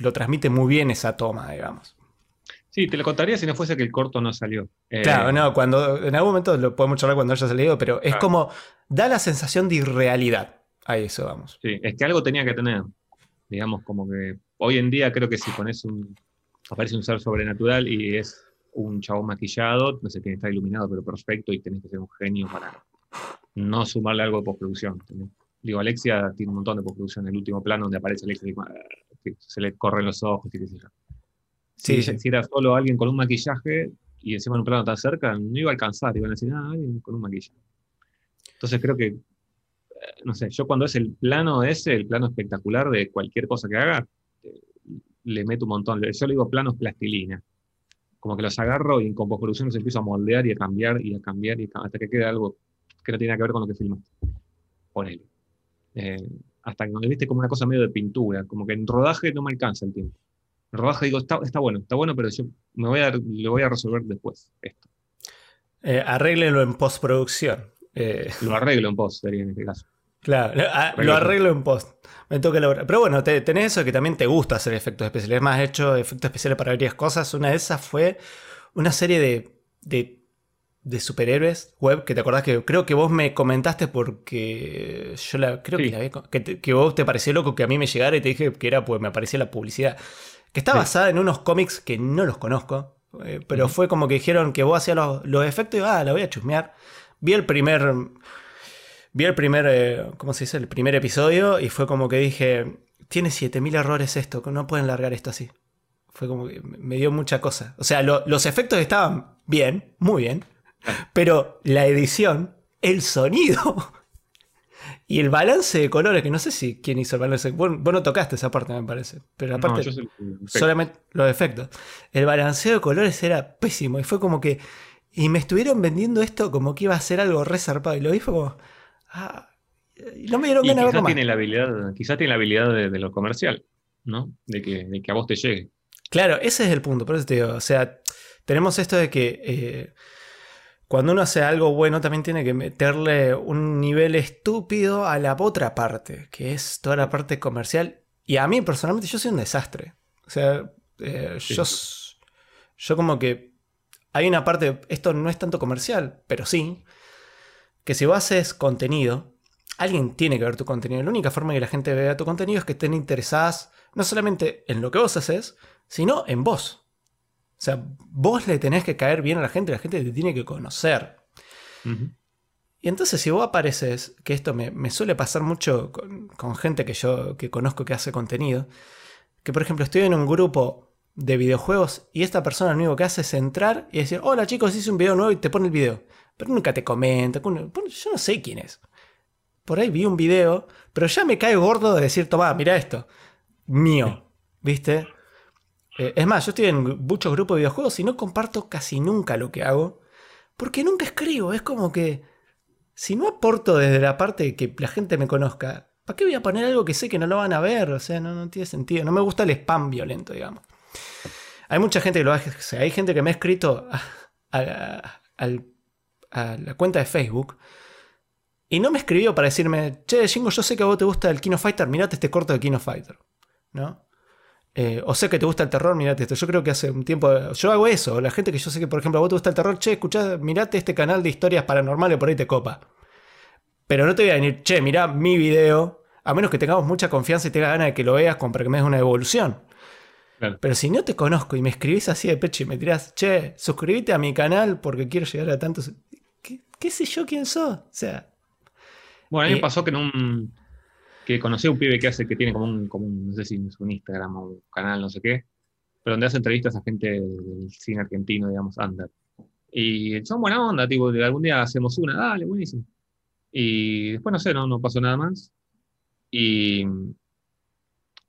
lo transmite muy bien esa toma, digamos. Sí, te lo contaría si no fuese que el corto no salió. Eh, Claro, no, cuando en algún momento lo podemos charlar cuando haya salido, pero es Claro. como da la sensación de irrealidad. A eso vamos. Sí, es que algo tenía que tener. Digamos, como que hoy en día creo que si pones un. aparece un ser sobrenatural y es un chabón maquillado, no sé, que estar iluminado, pero perfecto, y tenés que ser un genio para no sumarle algo de postproducción. Digo, Alexia tiene un montón de postproducción. El último plano donde aparece Alexia, y, ah, se le corren los ojos y qué sé yo. Sí, Si, si era solo alguien con un maquillaje y encima en un plano tan cerca, no iba a alcanzar, iban a decir, ah, alguien con un maquillaje. Entonces creo que no sé, yo cuando es el plano ese, el plano espectacular de cualquier cosa que haga, eh, le meto un montón. Yo le digo planos plastilina. Como que los agarro y con postproducción se empiezo a moldear y a cambiar y a cambiar y hasta que quede algo que no tiene nada que ver con lo que filmaste. Ponele. Eh, hasta que me viste como una cosa medio de pintura, como que en rodaje no me alcanza el tiempo. Rodaje digo, está, está bueno, está bueno, pero yo me voy a, le voy a resolver después esto. Eh, arréglenlo en postproducción. Eh, lo arreglo en post, sería en este caso. Claro, lo arreglo en post. Me toca la Pero bueno, tenés eso que también te gusta hacer efectos especiales. Es más, he hecho efectos especiales para varias cosas. Una de esas fue una serie de, de, de superhéroes web que te acordás que creo que vos me comentaste porque yo la creo que, la que, que, vos te pareció loco que a mí me llegara y te dije que era pues me aparecía la publicidad. Que está basada en unos cómics que no los conozco. Eh, pero fue como que dijeron que vos hacías los, efectos y ah, la voy a chusmear. Vi el primer. Vi el primer. Eh, ¿Cómo se dice? El primer episodio y fue como que dije. Tiene 7000 errores esto, no pueden largar esto así. Fue como que me dio mucha cosa. O sea, los efectos estaban bien, muy bien. Pero la edición, el sonido y el balance de colores, que no sé si quién hizo el balance. Vos, no tocaste esa parte, me parece. Pero aparte, solamente los efectos. El balanceo de colores era pésimo. Y fue como que. Y me estuvieron vendiendo esto como que iba a ser algo resarpado. Y lo vi fue como. Ah, y no me dieron ganas de verlo tiene La habilidad, quizás tiene la habilidad de, lo comercial, ¿no? De que, de que, a vos te llegue. Claro, ese es el punto. Por eso te digo. O sea, tenemos esto de que. Eh, cuando uno hace algo bueno también tiene que meterle un nivel estúpido a la otra parte, que es toda la parte comercial. Y a mí personalmente yo soy un desastre. O sea, eh, yo, yo como que hay una parte, esto no es tanto comercial, pero sí, que si vos haces contenido, alguien tiene que ver tu contenido. La única forma que la gente vea tu contenido es que estén interesadas no solamente en lo que vos haces, sino en vos. O sea, vos le tenés que caer bien a la gente, la gente te tiene que conocer. Y entonces si vos apareces, que esto me, suele pasar mucho con, gente que yo que conozco que hace contenido, que por ejemplo estoy en un grupo de videojuegos y esta persona lo único que hace es entrar y decir, hola chicos, hice un video nuevo y te pone el video. Pero nunca te comenta, yo no sé quién es. Por ahí vi un video, pero ya me cae gordo de decir, toma, mira esto, mío, ¿viste? Eh, es más, yo estoy en muchos grupos de videojuegos y no comparto casi nunca lo que hago. Porque nunca escribo. Es como que si no aporto desde la parte que la gente me conozca, ¿para qué voy a poner algo que sé que no lo van a ver? O sea, no, tiene sentido. No me gusta el spam violento, digamos. Hay mucha gente que lo hace. hay gente que me ha escrito a, la cuenta de Facebook. Y no me escribió para decirme, che, Jingo, yo sé que a vos te gusta el Kino Fighter, mirate este corto de Kino Fighter. ¿No? Eh, o sé que te gusta el terror, mirate esto. Yo creo que hace un tiempo. Yo hago eso. La gente que yo sé que, por ejemplo, a vos te gusta el terror, che, escuchá, mirate este canal de historias paranormales, por ahí te copa. Pero no te voy a decir, che, mirá mi video. A menos que tengamos mucha confianza y tengas ganas de que lo veas, para que me des una evolución. Pero si no te conozco y me escribís así de pecho y me tirás, che, suscríbete a mi canal porque quiero llegar a tantos. ¿Qué, sé yo quién sos? O sea. Bueno, a mí me eh, pasó que en un que conocí a un pibe que hace, que tiene como un, como un, no sé si es un Instagram o un canal, no sé qué, pero donde hace entrevistas a gente del cine argentino, digamos, under. Y son buena onda, tipo, de algún día hacemos una, dale, buenísimo. Y después, no sé, no, no pasó nada más. Y,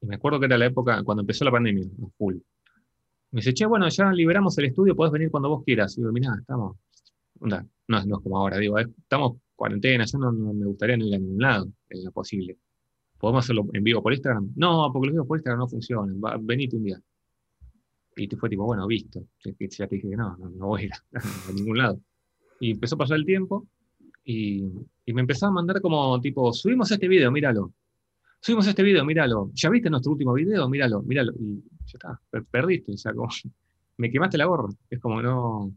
me acuerdo que era la época cuando empezó la pandemia, full. Me dice, che, bueno, ya liberamos el estudio, podés venir cuando vos quieras. Y digo, mirá, estamos, no, no es como ahora, digo, estamos cuarentena, yo no, me gustaría no ir a ningún lado, en lo posible. ¿Podemos hacerlo en vivo por Instagram? No, porque los vivos por Instagram no funcionan. venite un día. Y te fue tipo, bueno, visto. Ya te dije que no, no, voy a ir [laughs] a, ningún lado. Y empezó a pasar el tiempo y, me empezó a mandar como tipo, subimos este video, míralo. Subimos este video, míralo. ¿Ya viste nuestro último video? Míralo, míralo. Y ya está, perdiste. O sea, como, [laughs] me quemaste la gorra. Es como no.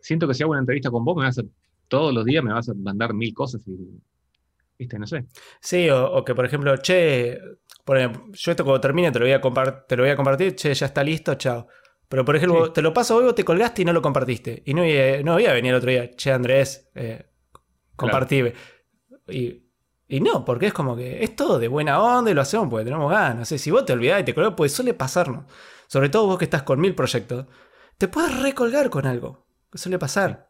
Siento que si hago una entrevista con vos, me vas a, todos los días me vas a mandar mil cosas y ¿Viste? No sé. Sí, o, que por ejemplo, che, por yo esto cuando termine te lo, voy a te lo voy a compartir, che, ya está listo, chao. Pero por ejemplo, te lo paso hoy, vos te colgaste y no lo compartiste. Y no, no voy a venir el otro día, che, Andrés, eh, Y, y, no, porque es como que es todo de buena onda y lo hacemos porque tenemos ganas. No sé, si vos te olvidás y te colgás, pues suele pasarnos. Sobre todo vos que estás con mil proyectos, te puedes recolgar con algo. Que suele pasar.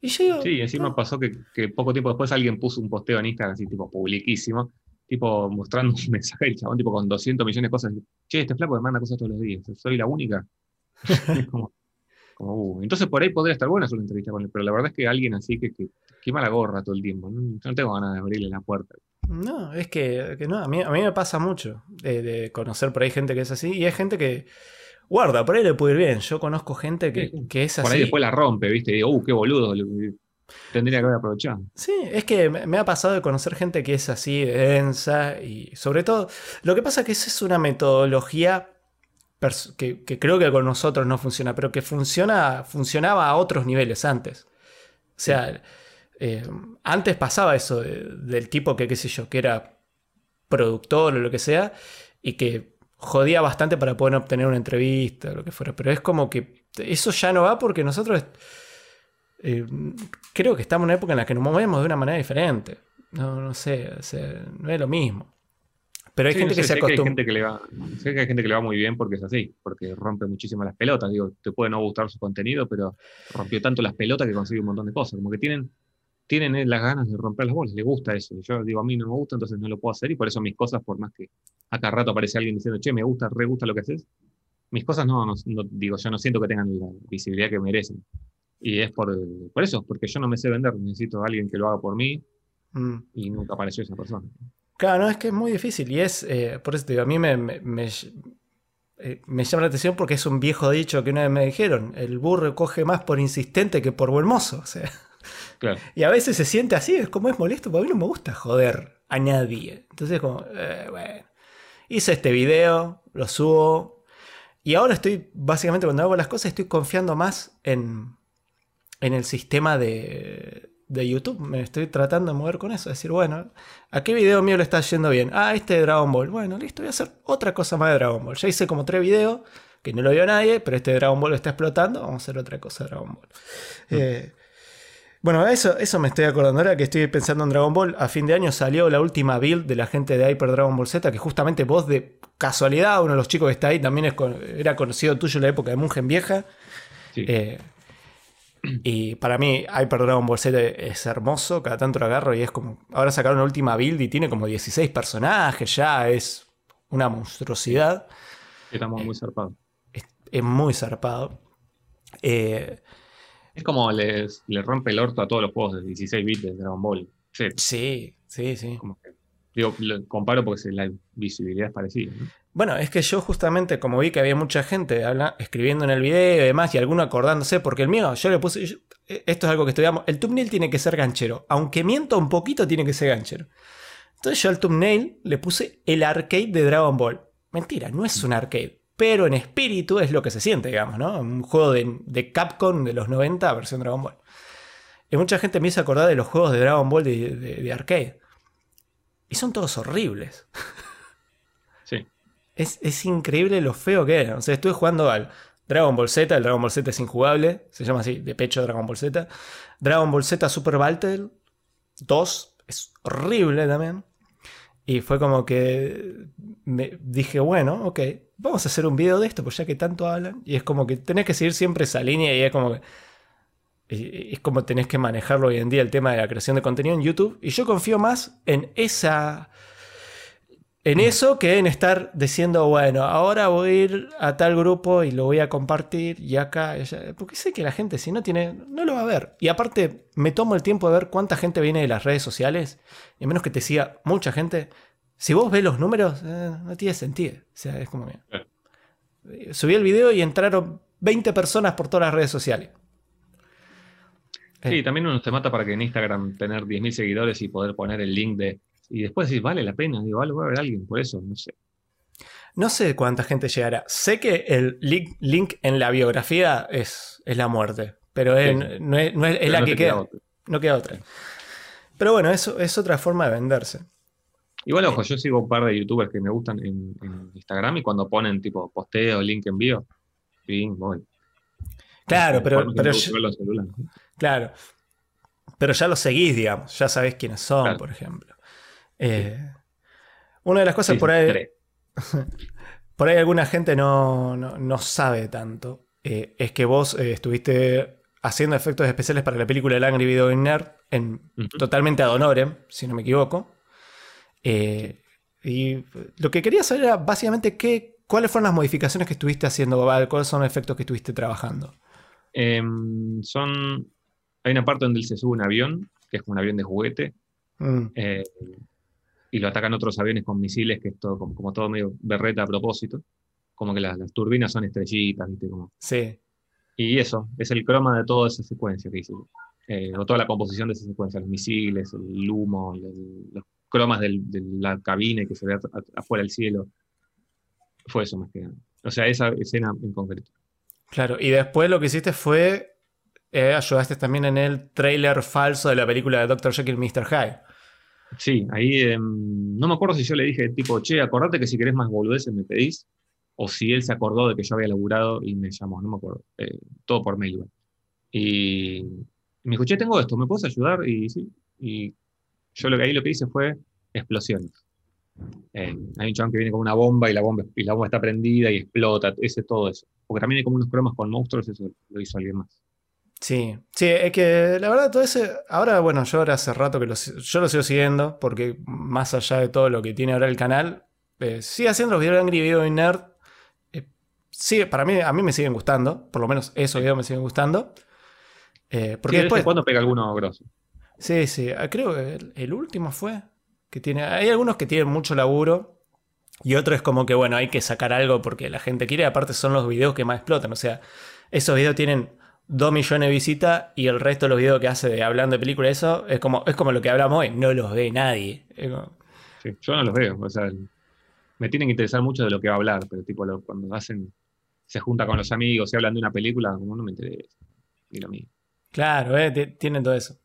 Y yo digo, Sí, encima pasó que, que poco tiempo después alguien puso un posteo en Instagram así, tipo, publiquísimo, tipo, mostrando un [laughs] mensaje del chabón, tipo, con 200 millones de cosas. Che, este flaco me manda cosas todos los días, soy la única. [laughs] Como, como, uh. Entonces por ahí podría estar buena una entrevista con él, pero la verdad es que alguien así que, que quema la gorra todo el tiempo. ¿no? Yo no tengo ganas de abrirle la puerta. No, es que, que no, a mí, a mí me pasa mucho de, de conocer por ahí gente que es así y hay gente que guarda, por ahí le puede ir bien. Yo conozco gente que, que es Por ahí así. después la rompe, ¿viste? Y digo, uh, qué boludo. Tendría que haber aprovechado. Sí, es que me ha pasado de conocer gente que es así de densa y sobre todo, lo que pasa es que esa es una metodología que, que creo que con nosotros no funciona, pero que funciona, funcionaba a otros niveles antes. O sea, eh, antes pasaba eso de- del tipo que, qué sé yo, que era productor o lo que sea y que jodía bastante para poder obtener una entrevista o lo que fuera, pero es como que eso ya no va porque nosotros eh, creo que estamos en una época en la que nos movemos de una manera diferente. No, no sé, o sea, no es lo mismo. Pero hay Sí, gente no sé, que se acostumbra. sé que hay gente que le va muy bien porque es así, porque rompe muchísimo las pelotas. Digo, te puede no gustar su contenido, pero rompió tanto las pelotas que consigue un montón de cosas. Como que tienen, tienen eh, las ganas de romper las bolas, le gusta eso. Yo digo, a mí no me gusta, entonces no lo puedo hacer, y por eso mis cosas, por más que a cada rato aparece alguien diciendo, che, me gusta, re gusta lo que haces, mis cosas no, no- no- digo, yo no siento que tengan la visibilidad que merecen. Y es por, por eso, porque yo no me sé vender, necesito a alguien que lo haga por mí, Mm. y nunca apareció esa persona. Claro, no, es que es muy difícil. Y es, eh, por eso te digo, a mí me, me, me- eh, me llama la atención porque es un viejo dicho que una vez me dijeron: el burro coge más por insistente que por buen mozo. O sea, Claro. y a veces se siente así, es como es molesto, porque a mí no me gusta joder a nadie. Entonces, como, eh, bueno, hice este video, lo subo. Y ahora estoy, básicamente, cuando hago las cosas, estoy confiando más en, en el sistema de, de YouTube. Me estoy tratando de mover con eso. Decir, bueno, ¿a qué video mío le está yendo bien? Ah, este de Dragon Ball. Bueno, listo, voy a hacer otra cosa más de Dragon Ball. Ya hice como tres videos que no lo vio nadie, pero este de Dragon Ball lo está explotando. Vamos a hacer otra cosa de Dragon Ball. Eh, bueno, eso, eso me estoy acordando ahora que estoy pensando en Dragon Ball. A fin de año salió la última build de la gente de Hyper Dragon Ball Z, que justamente vos de casualidad, uno de los chicos que está ahí también es con- era conocido tuyo en la época de Mugen Vieja. Sí. Eh, y para mí Hyper Dragon Ball Z es hermoso, cada tanto lo agarro y es como... Ahora sacaron la última build y tiene como 16 personajes, ya es una monstruosidad. Estamos muy zarpados. Es, es muy zarpado. Eh, Es como les, le rompe el orto a todos los juegos de 16 bits de Dragon Ball. Sí, sí, sí, sí. como que- digo, lo comparo porque la visibilidad es parecida. ¿no? Bueno, es que yo justamente como vi que había mucha gente habla- escribiendo en el video y demás, y alguno acordándose, porque el mío, yo le puse, yo- eh, esto es algo que estudiamos, el thumbnail tiene que ser ganchero, aunque mienta un poquito tiene que ser ganchero. Entonces yo al thumbnail le puse el arcade de Dragon Ball. Mentira, no es un arcade, pero en espíritu es lo que se siente, digamos, ¿no? Un juego de, de Capcom de los 90, versión Dragon Ball. Y mucha gente me hizo acordar de los juegos de Dragon Ball de, de- de arcade. Y son todos horribles. [laughs] Sí. Es, es increíble lo feo que era. O sea, estuve jugando al Dragon Ball Z, el Dragon Ball Z es injugable, se llama así, de pecho Dragon Ball Z. Dragon Ball Z Super Battle 2 es horrible también. Y fue como que me dije, bueno, ok, vamos a hacer un video de esto, pues ya que tanto hablan. Y es como que tenés que seguir siempre esa línea y es como que... Es como tenés que manejarlo hoy en día el tema de la creación de contenido en YouTube. Y yo confío más en esa en eso que en estar diciendo, bueno, ahora voy a ir a tal grupo y lo voy a compartir y acá, allá. porque sé que la gente si no tiene, no lo va a ver. Y aparte, me tomo el tiempo de ver cuánta gente viene de las redes sociales, y a menos que te siga mucha gente, si vos ves los números, eh, no tiene sentido. O sea, es como. Eh, Subí el video y entraron 20 personas por todas las redes sociales. Sí, Eh. también uno se mata para que en Instagram tener 10.000 seguidores y poder poner el link de. Y después decir, vale la pena, digo, vale, voy a ver a alguien por eso, no sé. No sé cuánta gente llegará. Sé que el link, link en la biografía es, es la muerte, pero es, Sí. no es, no es- la no que queda. No queda otra. Pero bueno, eso es otra forma de venderse. Igual, ojo, yo sigo un par de youtubers que me gustan en, en Instagram y cuando ponen tipo posteo, link envío, ping, voy. Claro, pero, los claro. Pero ya lo seguís, digamos. Ya sabés quiénes son, Claro. por ejemplo. Eh, una de las cosas Sí, por ahí. tres. [laughs] Por ahí alguna gente no, no, no sabe tanto. eh, es que vos eh, estuviste haciendo efectos especiales para la película El Angry Video Nerd, en, totalmente ad honorem, si no me equivoco. Eh, y lo que quería saber era básicamente qué, cuáles fueron las modificaciones que estuviste haciendo, cuáles son los efectos que estuviste trabajando. Em, son. Hay una parte donde él se sube un avión, que es un avión de juguete, mm. eh, y lo atacan otros aviones con misiles, que es todo como, todo medio berreta a propósito. Como que las, turbinas son estrellitas, ¿viste? Como... Sí. Y eso, es el croma de toda esa secuencia que hice. Eh, o toda la composición de esa secuencia, los misiles, el humo, los cromas de la cabina que se ve afuera del cielo. Fue eso más que nada. O sea, esa escena en concreto. Claro, y después lo que hiciste fue. Eh, ayudaste también en el trailer falso de la película de Dr. Jekyll Mr. Hyde. Sí, ahí em, no me acuerdo si yo le dije, tipo, che, acordate que si querés más boludeces me pedís, o si él se acordó de que yo había laburado y me llamó, no me acuerdo. Eh, todo por mail. Y me escuché, tengo esto, ¿me puedes ayudar? Y sí, y yo lo que ahí lo que hice fue explosiones. Eh, hay un chabón que viene con una bomba y la bomba, y la bomba está prendida y explota, ese todo eso. Porque también hay como unos cromas con monstruos, eso lo hizo alguien más. Sí, sí, es que la verdad todo ese, ahora bueno, yo ahora hace rato que yo lo sigo siguiendo, porque más allá de todo lo que tiene ahora el canal, eh, sigue haciendo los videos de Angry Video y Nerd. Eh, sí, para mí, a mí me siguen gustando, por lo menos esos videos me siguen gustando. Eh, porque después, cuando pega alguno grosso. Sí, sí, ah, creo que el, último fue, que tiene, hay algunos que tienen mucho laburo, y otro es como que, bueno, hay que sacar algo porque la gente quiere. Aparte, son los videos que más explotan. O sea, esos videos tienen 2 millones de visitas y el resto de los videos que hace de hablando de películas, eso es como, es como lo que hablamos hoy, no los ve nadie. Sí, yo no los veo, o sea, me tienen que interesar mucho de lo que va a hablar, pero tipo cuando hacen, se junta con los amigos y hablan de una película, como no me interesa, ni lo. Claro, eh, tienen todo eso.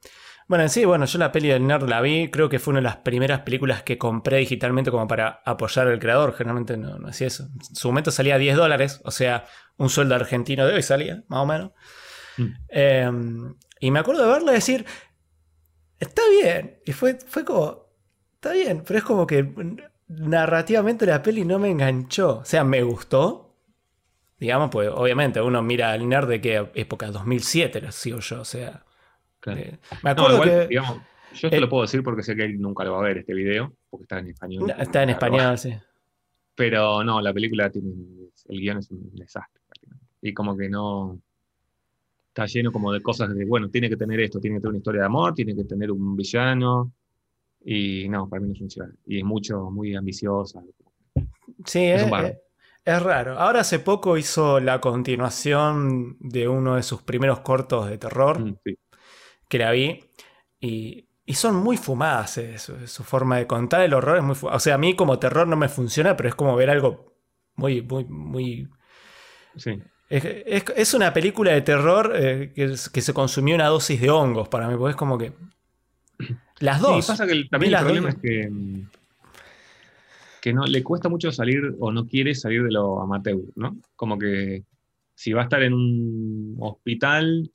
Bueno, sí, bueno, yo la peli del nerd la vi, creo que fue una de las primeras películas que compré digitalmente como para apoyar al creador, generalmente no, no hacía eso. En su momento salía 10 dólares, o sea, un sueldo argentino de hoy salía, más o menos. Mm. Em, y me acuerdo de verla y decir, está bien. Y fue, fue como, está bien, pero es como que narrativamente la peli no me enganchó. O sea, me gustó. Digamos, pues obviamente uno mira al nerd de qué época, 2007 lo sigo yo, o sea. Eh, me acuerdo que. Digamos, yo esto lo puedo decir porque sé que él nunca lo va a ver este video, porque está en español. Está en español, sí. Pero no, la película tiene. El guion es un desastre. Y como que no está lleno como de cosas de, bueno, tiene que tener esto, tiene que tener una historia de amor, tiene que tener un villano. Y no, para mí no funciona. Y es mucho, muy ambiciosa. Sí, es, es, raro. Ahora hace poco hizo la continuación de uno de sus primeros cortos de terror, mm, que la vi. Y, y son muy fumadas eh, su, forma de contar el horror es muy O sea, a mí como terror no me funciona, pero es como ver algo muy, muy, muy... Sí. Es, una película de terror eh, que, se consumió una dosis de hongos para mí, porque es como que. [clears throat] Las dos. Sí, pasa que también el problema es que, que no, le cuesta mucho salir o no quiere salir de lo amateur, ¿no? Como que si va a estar en un hospital,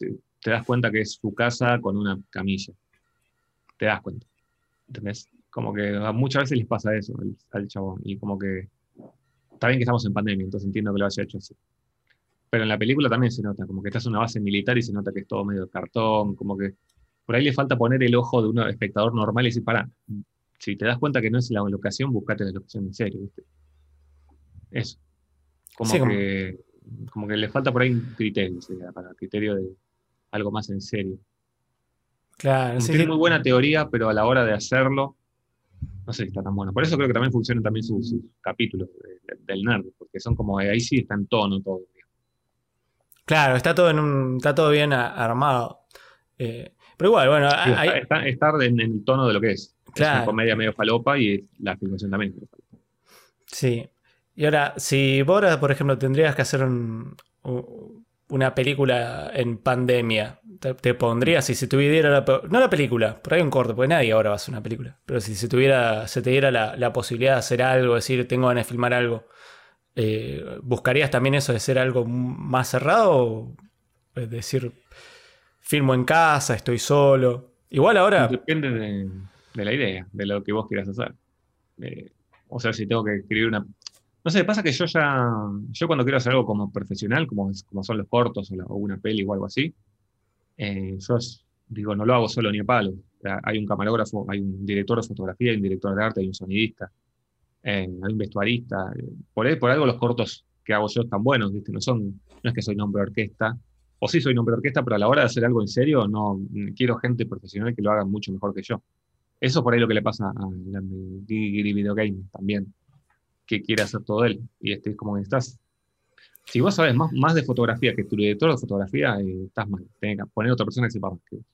te, das cuenta que es su casa con una camilla. Te das cuenta. ¿Entendés? Como que muchas veces les pasa eso al, al chabón. Y como que. Está bien que estamos en pandemia, entonces entiendo que lo haya hecho así. Pero en la película también se nota, como que estás en una base militar y se nota que es todo medio de cartón, como que por ahí le falta poner el ojo de un espectador normal y decir, para, si te das cuenta que no es la locación, buscate la locación en serio, ¿viste? Eso. Como, que, como... que le falta por ahí un criterio, para el criterio de algo más en serio. Claro, sí. Tiene muy buena teoría, pero a la hora de hacerlo, no sé si está tan bueno. Por eso creo que también funcionan también sus, capítulos del nerd, porque son como, ahí sí está en tono todo. Claro, está todo, en un, está todo bien armado. Eh, pero igual, bueno. estar en, el tono de lo que es. Es una comedia medio falopa y la filmación también. Sí. Y ahora, si vos, por ejemplo, tendrías que hacer una película en pandemia, ¿te, pondrías si se tuviera la, no la película, por ahí un corto, porque nadie ahora va a hacer una película, pero si se tuviera, se te diera la, la posibilidad de hacer algo, decir, tengo ganas de filmar algo, eh, ¿Buscarías también eso de ser algo más cerrado? Es decir, filmo en casa, estoy solo. Igual ahora. Depende de, la idea, de lo que vos quieras hacer. Eh, o sea, si tengo que escribir una. No sé, pasa que yo ya. Yo cuando quiero hacer algo como profesional, como, como son los cortos o, una peli o algo así, Eh, yo digo, no lo hago solo ni a palo. hay un camarógrafo, hay un director de fotografía, hay un director de arte, hay un sonidista, eh, hay un vestuarista. Por, por algo los cortos que hago yo están buenos. No, son, no es que soy nombre de orquesta, o sí soy nombre de orquesta, pero a la hora de hacer algo en serio, no quiero gente profesional que lo haga mucho mejor que yo. Eso por ahí lo que le pasa a la Video Game también, que quiere hacer todo él. Y este es como que estás. Si vos sabes más, más de fotografía que tu director de fotografía, eh, estás mal. Tienes que poner otra persona que sepa más que vos.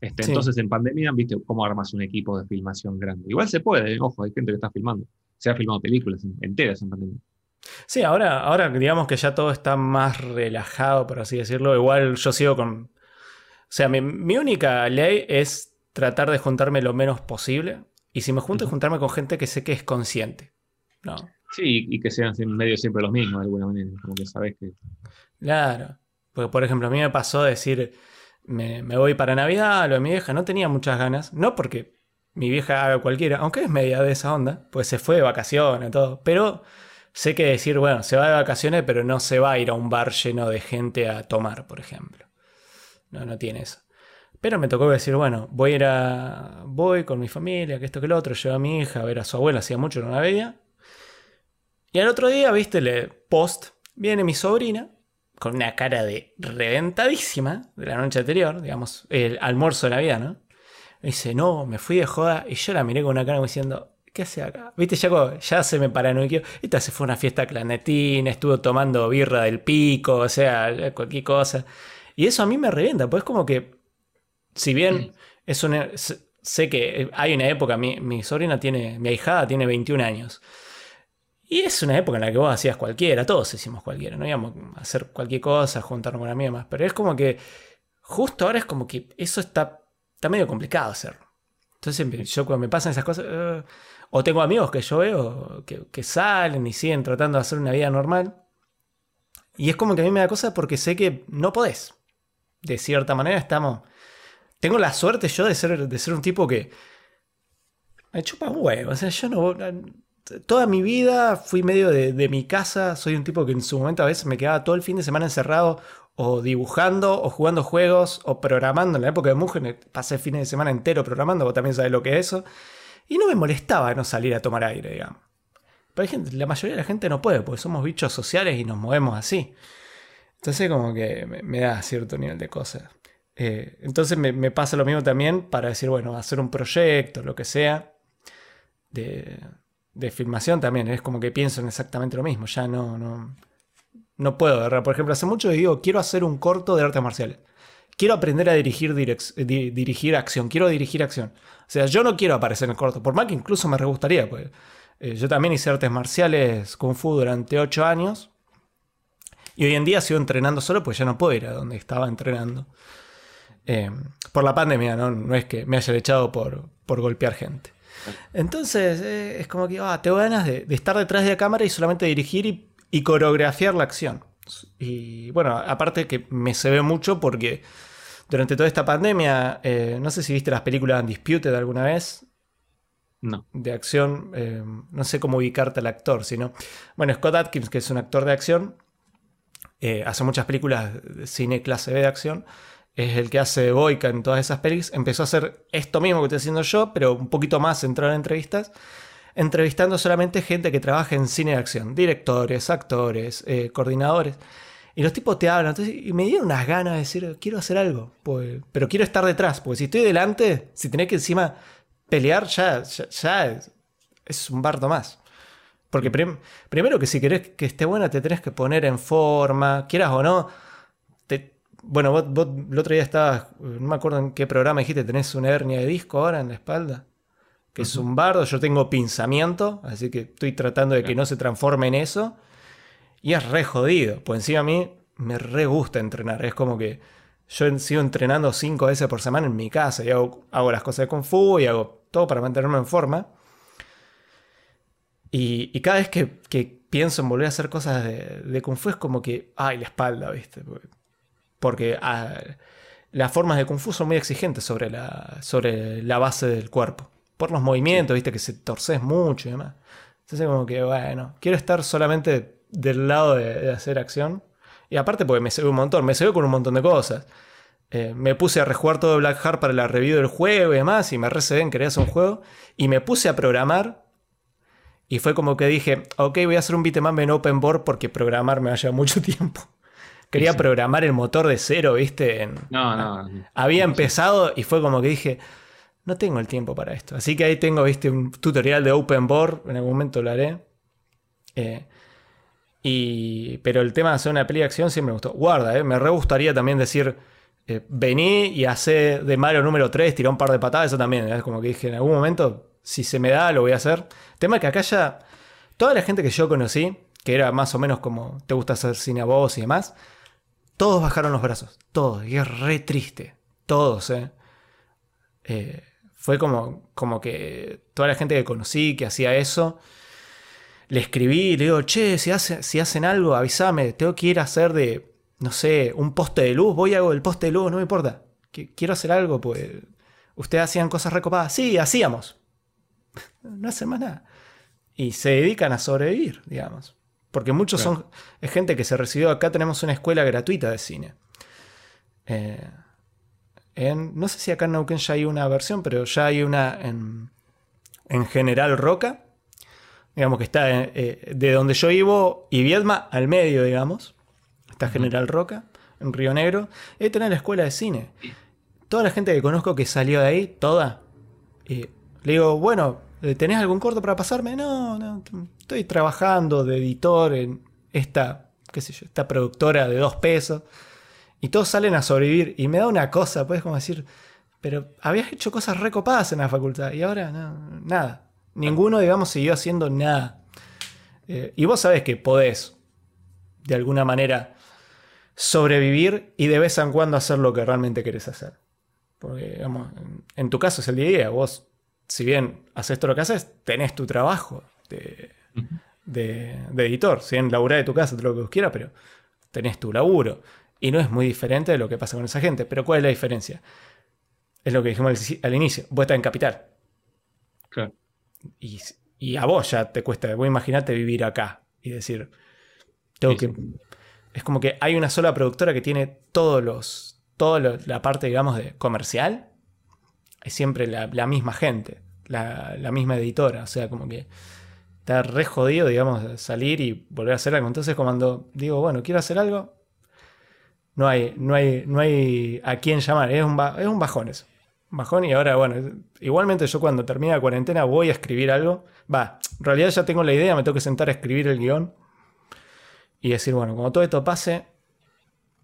Este, Entonces, en pandemia, viste cómo armas un equipo de filmación grande. Igual se puede, ojo, hay gente que está filmando. Se ha filmado películas enteras en pandemia. Sí, ahora, ahora digamos que ya todo está más relajado, por así decirlo. Igual yo sigo con. O sea, mi, única ley es tratar de juntarme lo menos posible. Y si me junto, juntarme con gente que sé que es consciente. ¿No? Sí, y que sean medio siempre los mismos de alguna manera. Como que sabes que. Claro. Porque, por ejemplo, a mí me pasó decir. Me, me voy para Navidad, lo de mi vieja, no tenía muchas ganas. No porque mi vieja haga cualquiera, aunque es media de esa onda, pues se fue de vacaciones todo. Pero Sé que decir, bueno, se va de vacaciones, pero no se va a ir a un bar lleno de gente a tomar, por ejemplo. No, no tiene eso. Pero me tocó decir, bueno, voy a ir a. Voy con mi familia, que esto que lo otro, llevo a mi hija a ver a su abuela, hacía mucho no la veía. Y al otro día, viste, le post, viene mi sobrina, con una cara de reventadísima de la noche anterior, digamos, el almuerzo de Navidad, ¿no? Me dice, no, me fui de joda, y yo la miré con una cara diciendo, ¿qué hace acá? Viste, ya, ya se me paranoiqueó. Esta se fue a una fiesta clandestina, estuvo tomando birra del pico, o sea, cualquier cosa. Y eso a mí me revienta, pues es como que, si bien es una, sé que hay una época, mi, mi sobrina tiene, mi ahijada tiene 21 años. Y es una época en la que vos hacías cualquiera, todos hicimos cualquiera, no íbamos a hacer cualquier cosa, juntarnos con amigos más. Pero es como que justo ahora es como que eso está, está medio complicado hacerlo. Entonces yo cuando me pasan esas cosas, uh, o tengo amigos que yo veo que, salen y siguen tratando de hacer una vida normal. Y es como que a mí me da cosa porque sé que no podés. De cierta manera estamos... Tengo la suerte yo de ser, de ser un tipo que... Me chupa un huevo. O sea, yo no... Toda mi vida fui medio de, mi casa. Soy un tipo que en su momento a veces me quedaba todo el fin de semana encerrado o dibujando, o jugando juegos, o programando. En la época de Mugen pasé el fin de semana entero programando, vos también sabés lo que es eso. Y no me molestaba no salir a tomar aire, digamos. Pero hay gente, la mayoría de la gente no puede, porque somos bichos sociales y nos movemos así. Entonces como que me, da cierto nivel de cosas. Eh, entonces me, pasa lo mismo también para decir, bueno, hacer un proyecto, lo que sea, de, de filmación también. Es como que pienso en exactamente lo mismo. Ya no, no, no puedo, ¿verdad? Por ejemplo, hace mucho digo, quiero hacer un corto de artes marciales. Quiero aprender a dirigir, dirigir acción. Quiero dirigir acción. O sea, yo no quiero aparecer en el corto, por más que incluso me re gustaría, pues. Eh, yo también hice artes marciales Kung Fu durante 8 años. Y hoy en día sigo entrenando solo, pues ya no puedo ir a donde estaba entrenando. Eh, por la pandemia, ¿no? no es que me haya echado por, por golpear gente. Entonces, eh, es como que ah, tengo ganas de, estar detrás de la cámara y solamente dirigir y, y coreografiar la acción. Y bueno, aparte que me se ve mucho porque durante toda esta pandemia, eh, no sé si viste las películas Undisputed alguna vez. No. De acción, eh, no sé cómo ubicarte al actor, sino. Bueno, Scott Atkins, que es un actor de acción, eh, hace muchas películas de cine clase B de acción. Es el que hace Boyka en todas esas pelis. Empezó a hacer esto mismo que estoy haciendo yo, pero un poquito más centrado en entrevistas. Entrevistando solamente gente que trabaja en cine de acción: directores, actores, coordinadores. Y los tipos te hablan. y me dieron unas ganas de decir, quiero hacer algo. Pues, pero quiero estar detrás. Porque si estoy delante, si tenés que encima pelear, ya, ya, es, un bardo más. Porque primero que si querés que esté buena, te tenés que poner en forma, quieras o no. Bueno, vos, el otro día estabas, no me acuerdo en qué programa dijiste, tenés una hernia de disco ahora en la espalda. Que es un bardo, yo tengo pinzamiento, así que estoy tratando de que no se transforme en eso. Y es re jodido. Pues encima a mí me re gusta entrenar. Es como que yo sigo entrenando cinco veces por semana en mi casa y hago, las cosas de Kung Fu y hago todo para mantenerme en forma. Y, cada vez que, pienso en volver a hacer cosas de, Kung Fu es como que, ay, la espalda, ¿viste? Porque ah, las formas de Kung Fu son muy exigentes sobre la, sobre la base del cuerpo. Por los movimientos, ¿viste? Que se torces mucho y demás. Entonces como que, bueno, quiero estar solamente del lado de, hacer acción. Y aparte porque me ve un montón, me ve con un montón de cosas. eh, me puse a rejugar todo Black Heart para la review del juego y demás, y me recebé en querer hacer un juego, y me puse a programar, y fue como que dije, ok, voy a hacer un beatmap en open board porque programar me va a llevar mucho [laughs] tiempo. Quería programar el motor de cero, ¿viste? no, no. Había empezado y fue como que dije, no tengo el tiempo para esto. Así que ahí tengo, ¿viste? Un tutorial de open board, en algún momento lo haré. Eh, y, pero el tema de hacer una peli de acción siempre me gustó. Guarda, ¿eh? me re gustaría también decir eh, vení y hace de Mario número 3, tiró un par de patadas, eso también. Es como que dije, en algún momento, si se me da, lo voy a hacer. Tema que acá ya, toda la gente que yo conocí, que era más o menos como te gusta hacer cine a vos y demás, todos bajaron los brazos, todos, y es re triste, todos, ¿eh? eh fue como, como que toda la gente que conocí que hacía eso, le escribí le digo, che, si, si hacen algo, avísame, tengo que ir a hacer de no sé, un poste de luz, voy a hago el poste de luz, no me importa. Quiero hacer algo, pues. Ustedes hacían cosas recopadas. Sí, hacíamos. [laughs] No hacen más nada. Y se dedican a sobrevivir, digamos. Porque muchos son. Gente que se recibió. Acá tenemos una escuela gratuita de cine. Eh, no sé si acá en Neuquén ya hay una versión, pero ya hay una en, en General Roca. Digamos que está eh, de donde yo vivo y Viedma al medio, digamos. Está General Roca, en Río Negro. Ahí tenés la escuela de cine. Toda la gente que conozco que salió de ahí, toda. le digo, bueno, ¿tenés algún corto para pasarme? No, no, estoy trabajando de editor en esta, qué sé yo, esta productora de dos pesos. Y todos salen a sobrevivir. Y me da una cosa, puedes como decir, pero habías hecho cosas recopadas en la facultad y ahora no, nada. Ninguno, digamos, siguió haciendo nada. Eh, y vos sabés que podés, de alguna manera, sobrevivir y de vez en cuando hacer lo que realmente querés hacer. Porque, digamos, en, tu caso es el día a día. Vos, si bien haces todo lo que haces, tenés tu trabajo de, editor. Si bien laburás de tu casa, todo lo que vos quieras, pero tenés tu laburo. Y no es muy diferente de lo que pasa con esa gente. Pero ¿cuál es la diferencia? Es lo que dijimos al, inicio. Vos estás en capital. Claro. Y, a vos ya te cuesta. Vos imaginate vivir acá y decir, tengo que es como que hay una sola productora que tiene todos los, toda la parte, digamos, de comercial. Es siempre la, misma gente, la, misma editora. O sea, como que está re jodido, digamos, salir y volver a hacer algo. Entonces, cuando digo, bueno, quiero hacer algo, no hay, no hay, no hay a quién llamar. Es un, es un bajón eso. Bajón y ahora, bueno, igualmente yo cuando termine la cuarentena voy a escribir algo. Va, en realidad ya tengo la idea, me tengo que sentar a escribir el guion y decir, bueno, cuando todo esto pase,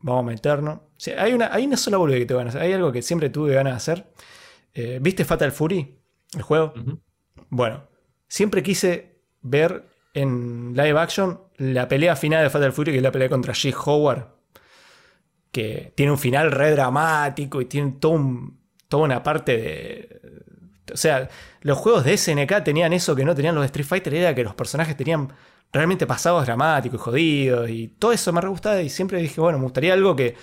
vamos a meternos. hay, una, hay una sola boludez que te van a hacer. Hay algo que siempre tuve ganas de hacer. Eh, ¿Viste Fatal Fury? El juego. Bueno, siempre quise ver en live action la pelea final de Fatal Fury, que es la pelea contra Jake Howard. Que tiene un final re dramático y tiene todo toda una parte de. O sea, los juegos de SNK tenían eso que no tenían los de Street Fighter, era que los personajes tenían realmente pasados dramáticos y jodidos. Y todo eso me re gustaba y siempre dije, bueno, me gustaría algo que,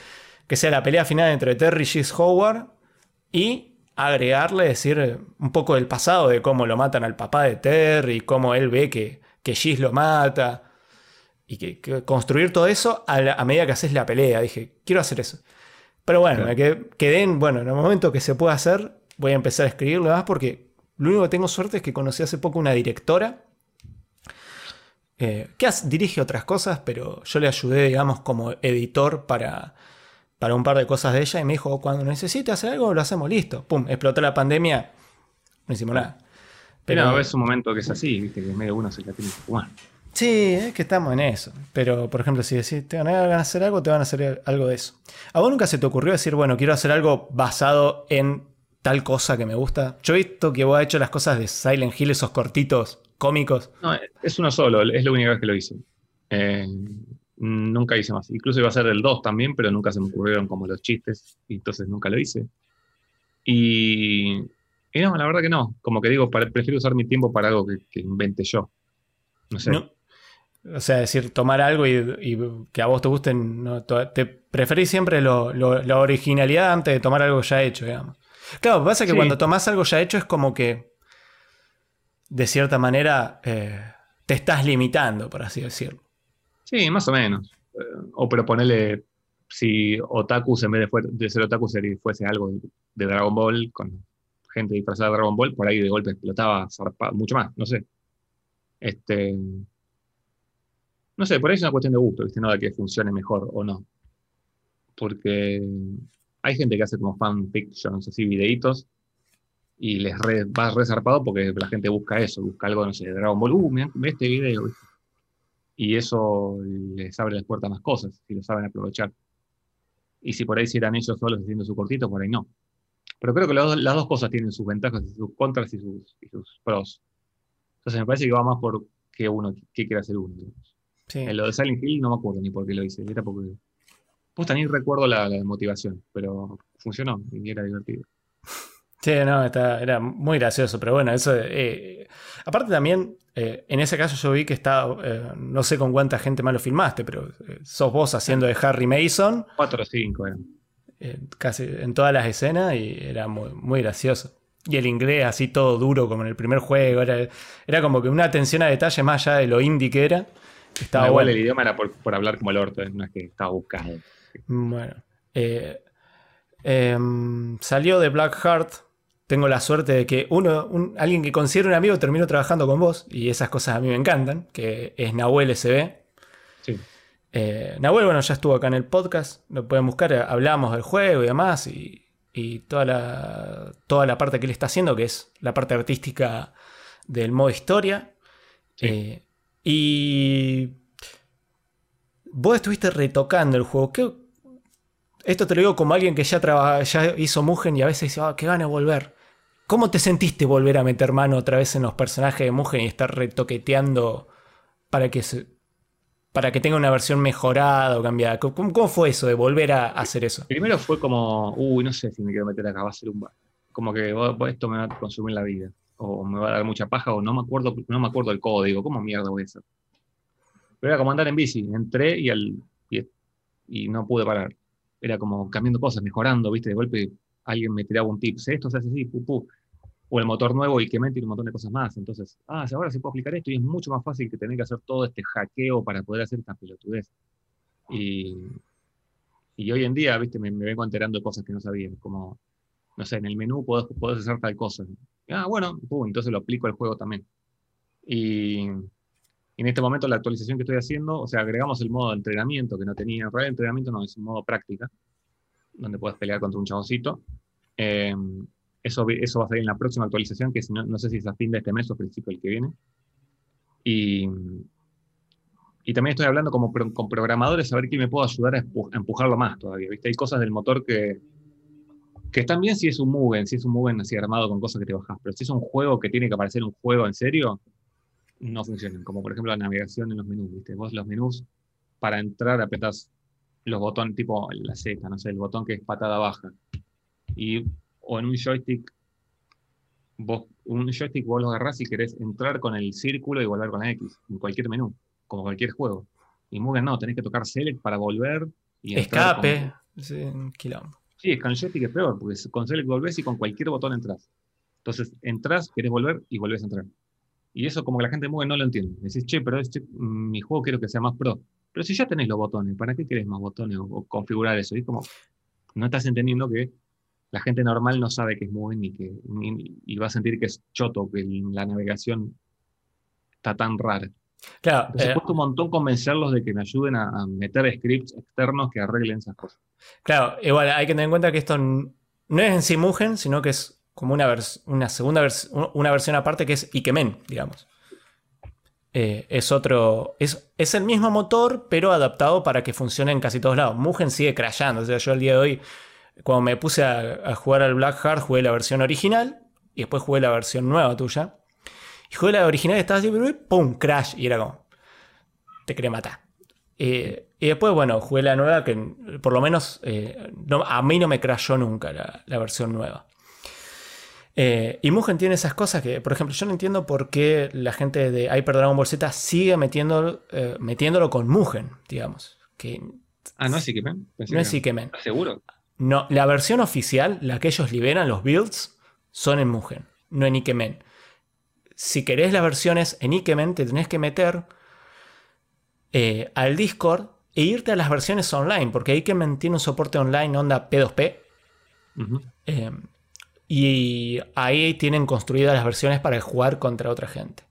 sea la pelea final entre Terry y Howard y agregarle, decir, un poco del pasado de cómo lo matan al papá de Terry, cómo él ve que, que Gis lo mata. Y que, construir todo eso a, medida que haces la pelea. Dije, quiero hacer eso. Pero bueno, me quedé, en, bueno, en el momento que se pueda hacer, voy a empezar a escribirlo más porque lo único que tengo suerte es que conocí hace poco una directora eh, que dirige otras cosas, pero yo le ayudé, digamos, como editor para, para un par de cosas de ella y me dijo, cuando necesite hacer algo, lo hacemos listo. Pum, explotó la pandemia, no hicimos nada. Pero es un momento que es así, viste, que medio uno se la tiene que jugar. Sí, es que estamos en eso. Pero, por ejemplo, si decís, te van a hacer algo, te van a hacer algo de eso. ¿A vos nunca se te ocurrió decir, bueno, quiero hacer algo basado en tal cosa que me gusta? Yo he visto que vos has hecho las cosas de Silent Hill, esos cortitos cómicos. No, es uno solo, es la única vez que lo hice. Eh, nunca hice más. Incluso iba a ser el 2 también, pero nunca se me ocurrieron como los chistes, y entonces nunca lo hice. Y, no, la verdad que no. Como que digo, prefiero usar mi tiempo para algo que, invente yo. No sé. O sea, decir, tomar algo y, que a vos te guste, te preferís siempre la originalidad antes de tomar algo ya hecho, digamos. Claro, pasa que cuando tomás algo ya hecho es como que de cierta manera, eh, te estás limitando, por así decirlo. Sí, más o menos. Eh, o pero ponerle, si Otakus, en vez de, de ser Otaku, fuese algo de Dragon Ball, con gente disfrazada de Dragon Ball, por ahí de golpe explotaba mucho más, no sé. Este, no sé, por ahí es una cuestión de gusto, ¿viste? No de que funcione mejor o no. Porque hay gente que hace como fanfictions, así, videitos, y les va resarpado porque la gente busca eso, busca algo, no sé, de Dragon Ball, uh, mira, este video, Y eso les abre las puertas a más cosas, si lo saben aprovechar. Y si por ahí si eran ellos solos haciendo su cortito, por ahí no. Pero creo que las dos cosas tienen sus ventajas y sus contras y sus, pros. Entonces me parece que va más por qué uno, qué quiere hacer uno. En lo de Silent Hill no me acuerdo ni por qué lo hice, era porque... Pues también recuerdo la, motivación, pero funcionó y era divertido. Sí, no, era muy gracioso, pero bueno, eso... Eh, aparte también, eh, en ese caso yo vi que está, eh, no sé con cuánta gente más lo filmaste, pero sos vos haciendo de Harry Mason. Cuatro o cinco casi en todas las escenas y era muy, muy gracioso. Y el inglés así todo duro como en el primer juego, era, era como que una atención a detalle más allá de lo indie que era. Estaba igual el idioma era por, hablar como el orto, no es que estaba buscado. Bueno. Eh, em, salió de Black Heart. Tengo la suerte de que uno, alguien que considero un amigo terminó trabajando con vos, y esas cosas a mí me encantan, que es Nahuel SB. Sí. Eh, Nahuel, bueno, ya estuvo acá en el podcast, lo pueden buscar, hablamos del juego y demás, y, toda, la, toda la parte que él está haciendo, que es la parte artística del modo historia. Eh, y vos estuviste retocando el juego. Esto te lo digo como alguien que ya, ya hizo Mugen y a veces dice, ah, qué gana volver. ¿Cómo te sentiste volver a meter mano otra vez en los personajes de Mugen y estar retoqueteando para que, para que tenga una versión mejorada o cambiada? ¿Cómo, fue eso de volver a hacer eso? Primero fue como, uy, no sé si me quiero meter acá, va a ser un bar. Como que esto me va a consumir la vida o me va a dar mucha paja, o no me acuerdo, no me acuerdo el código, ¿cómo mierda voy a hacer? Pero era como andar en bici, entré y, al, y, no pude parar. Era como cambiando cosas, mejorando, ¿viste? De golpe alguien me tiraba un tip, esto se hace así, pu, O el motor nuevo y que me tiene un montón de cosas más. Entonces, ah, ahora se puede aplicar esto y es mucho más fácil que tener que hacer todo este hackeo para poder hacer esta pelotudez. Y, y hoy en día, ¿viste? Me, vengo enterando de cosas que no sabía, como, no sé, en el menú puedo hacer tal cosa ah, bueno, entonces lo aplico al juego también. Y, en este momento la actualización que estoy haciendo, o sea, agregamos el modo de entrenamiento que no tenía. En realidad, entrenamiento no, es un modo práctica, donde puedes pelear contra un chaboncito. Em, eso, eso va a salir en la próxima actualización, que no, no sé si es a fin de este mes o principio del que viene. Y, y también estoy hablando como con programadores a ver quién me puede ayudar a, empujarlo más todavía. ¿viste? Hay cosas del motor que, que están bien si es un Mugen, si es un Mugen así armado con cosas que te bajas, pero si es un juego que tiene que aparecer un juego en serio, no funcionan. Como por ejemplo la navegación en los menús, ¿viste? Vos los menús, para entrar apretas los botones tipo la Z, no sé, el botón que es patada baja. Y, o en un joystick, vos, un joystick vos lo agarrás y querés entrar con el círculo y volver con la X, en cualquier menú, como cualquier juego. Y Mugen no, tenés que tocar Select para volver y Escape, sí, quilombo. Sí, con joystick es peor, porque con Select volvés y con cualquier botón entras. Entonces, entras, querés volver y volvés a entrar. Y eso como que la gente mueve no lo entiende. Decís, che, pero este, mi juego quiero que sea más pro. Pero si ya tenés los botones, ¿para qué querés más botones o, configurar eso? Y como, no estás entendiendo que la gente normal no sabe que es muy ni que y va a sentir que es choto, que la navegación está tan rara. Claro. Entonces, eh, un montón convencerlos de que me ayuden a, meter scripts externos que arreglen esas cosas. Claro, igual hay que tener en cuenta que esto no es en sí Mugen, sino que es como una, una segunda versión, una versión aparte que es Ikemen, digamos. Eh, es otro. Es, es, el mismo motor, pero adaptado para que funcione en casi todos lados. Mugen sigue crashando. O sea, yo el día de hoy, cuando me puse a, jugar al Black Heart, jugué la versión original y después jugué la versión nueva tuya. Y jugué la original estaba así, ¡pum! Crash. Y era como, te quería matar. Eh, y después, bueno, jugué la nueva que por lo menos eh, a mí no me crashó nunca la, versión nueva. Eh, y Mugen tiene esas cosas que, por ejemplo, yo no entiendo por qué la gente de Hyper Dragon Ball Z sigue metiendo, metiéndolo con Mugen, digamos. Que, ah, no es Ikemen. No es Ikemen. ¿Seguro? No, la versión oficial, la que ellos liberan, los builds, son en Mugen, no en Ikemen si querés las versiones en Ikemen, te tenés que meter eh, al Discord e irte a las versiones online, porque Ikemen tiene un soporte online onda P2P. Eh, y ahí tienen construidas las versiones para jugar contra otra gente.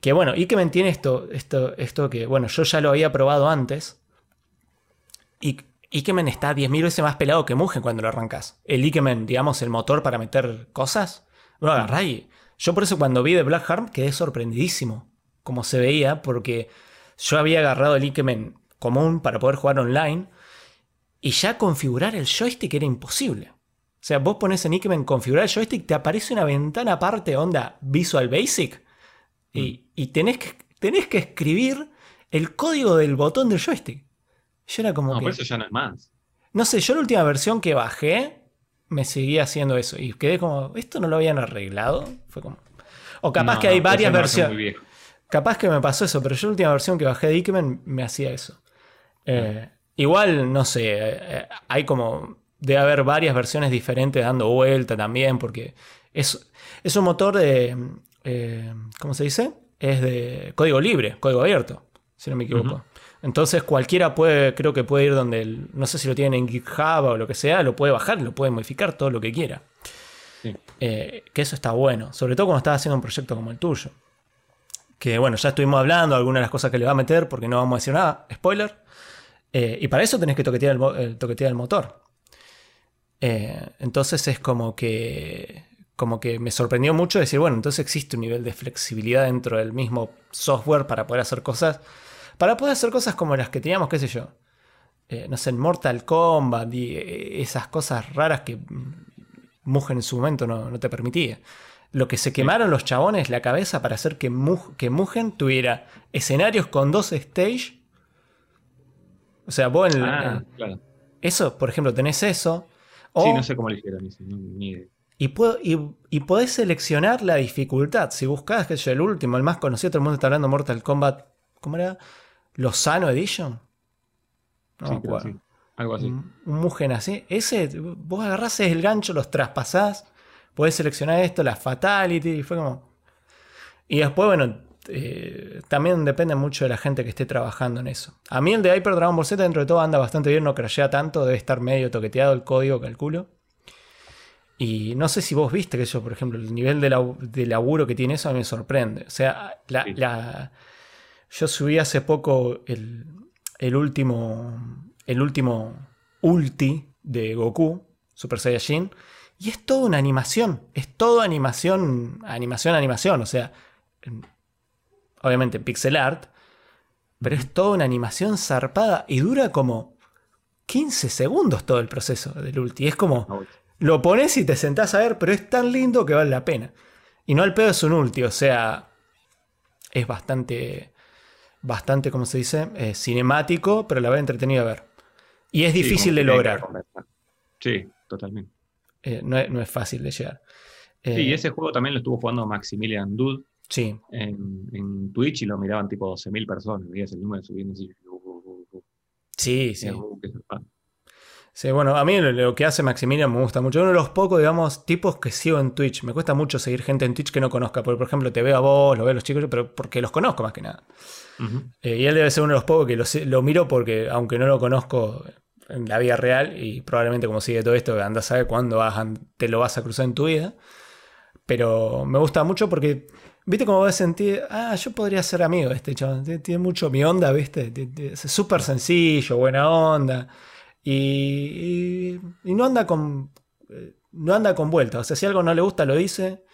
Que bueno, Ikemen tiene esto, esto, esto que, bueno, yo ya lo había probado antes. Y Ikemen está 10.000 veces más pelado que Mugen cuando lo arrancas. El Ikemen, digamos, el motor para meter cosas, lo agarrá y yo por eso cuando vi de Black Harm quedé sorprendidísimo como se veía, porque yo había agarrado el Ikemen común para poder jugar online y ya configurar el joystick era imposible. O sea, vos pones en Ikemen configurar el joystick, te aparece una ventana aparte, onda Visual Basic, y, mm. tenés, que, tenés que escribir el código del botón del joystick. Yo era como. No, que, por eso ya no es más. No sé, yo la última versión que bajé me seguía haciendo eso. Y quedé como, ¿esto no lo habían arreglado? Fue como. O capaz que hay varias versiones. Capaz que me pasó eso, pero yo la última versión que bajé de Ikemen me hacía eso. Eh, igual, no sé, eh, hay como. Debe haber varias versiones diferentes dando vuelta también, porque es, es un motor de. Eh, ¿Cómo se dice? Es de código libre, código abierto, si no me equivoco. Entonces cualquiera puede, creo que puede ir donde, no sé si lo tienen en GitHub o lo que sea, lo puede bajar, lo puede modificar todo lo que quiera. que eso está bueno, sobre todo cuando estás haciendo un proyecto como el tuyo que bueno, ya estuvimos hablando, algunas de las cosas que le va a meter, porque no vamos a decir nada, spoiler. Eh, y para eso tenés que toquetear el, toquetear el motor. Eh, entonces es como que, como que me sorprendió mucho decir, bueno, entonces existe un nivel de flexibilidad dentro del mismo software para poder hacer cosas, para poder hacer cosas como las que teníamos, qué sé yo, eh, no sé, en Mortal Kombat y esas cosas raras que Mugen en su momento no, no te permitía lo que se quemaron los chabones la cabeza para hacer que, que Mugen tuviera escenarios con dos stage. O sea, vos en ah, claro. Eso, por ejemplo, tenés eso. Sí, no sé cómo le hicieron ni idea. Y, y, podés seleccionar la dificultad. Si buscás, que yo, el último, el más conocido, todo el mundo está hablando de Mortal Kombat. ¿Cómo era? Lozano Edition. No sí, Algo así. Un, un Mugen así. Ese, vos agarrás el gancho, los traspasás Puedes seleccionar esto, la fatality, y fue como... Y después, bueno, eh, también depende mucho de la gente que esté trabajando en eso. A mí el de Hyper Dragon Ball Z dentro de todo anda bastante bien, no crashea tanto, debe estar medio toqueteado el código, calculo. Y no sé si vos viste que eso, por ejemplo, el nivel de, laburo que tiene eso a mí me sorprende. O sea, la, yo subí hace poco el, el, último, el último ulti de Goku, Super Saiyajin, y es toda una animación, es todo animación, animación, animación, o sea, obviamente pixel art, pero es toda una animación zarpada y dura como 15 segundos todo el proceso del ulti. Es como, lo pones y te sentás a ver, pero es tan lindo que vale la pena. Y no al pedo es un ulti, o sea, es bastante, bastante, como se dice, eh, cinemático, pero la vez entretenido a ver. Y es difícil de lograr. Sí, totalmente. Eh, no, es, fácil de llegar. sí, y eh, ese juego también lo estuvo jugando Maximilian Dude sí. en, Twitch y lo miraban tipo 12.000 personas. Veías el número subiendo así. Sí, sí. Sí, bueno, a mí lo, que hace Maximilian me gusta mucho. Uno de los pocos, digamos, tipos que sigo en Twitch. Me cuesta mucho seguir gente en Twitch que no conozca. Porque, por ejemplo, te veo a vos, lo veo a los chicos, pero porque los conozco más que nada. Eh, y él debe ser uno de los pocos que lo, lo, miro porque, aunque no lo conozco, en la vida real y probablemente como sigue todo esto, anda a saber cuándo te lo vas a cruzar en tu vida. Pero me gusta mucho porque, viste cómo vas a sentir, ah, yo podría ser amigo de este chaval, tiene mucho mi onda, viste, es súper sencillo, buena onda. Y, y, no anda con eh, no anda con vuelta. O sea, si algo no le gusta, lo dice.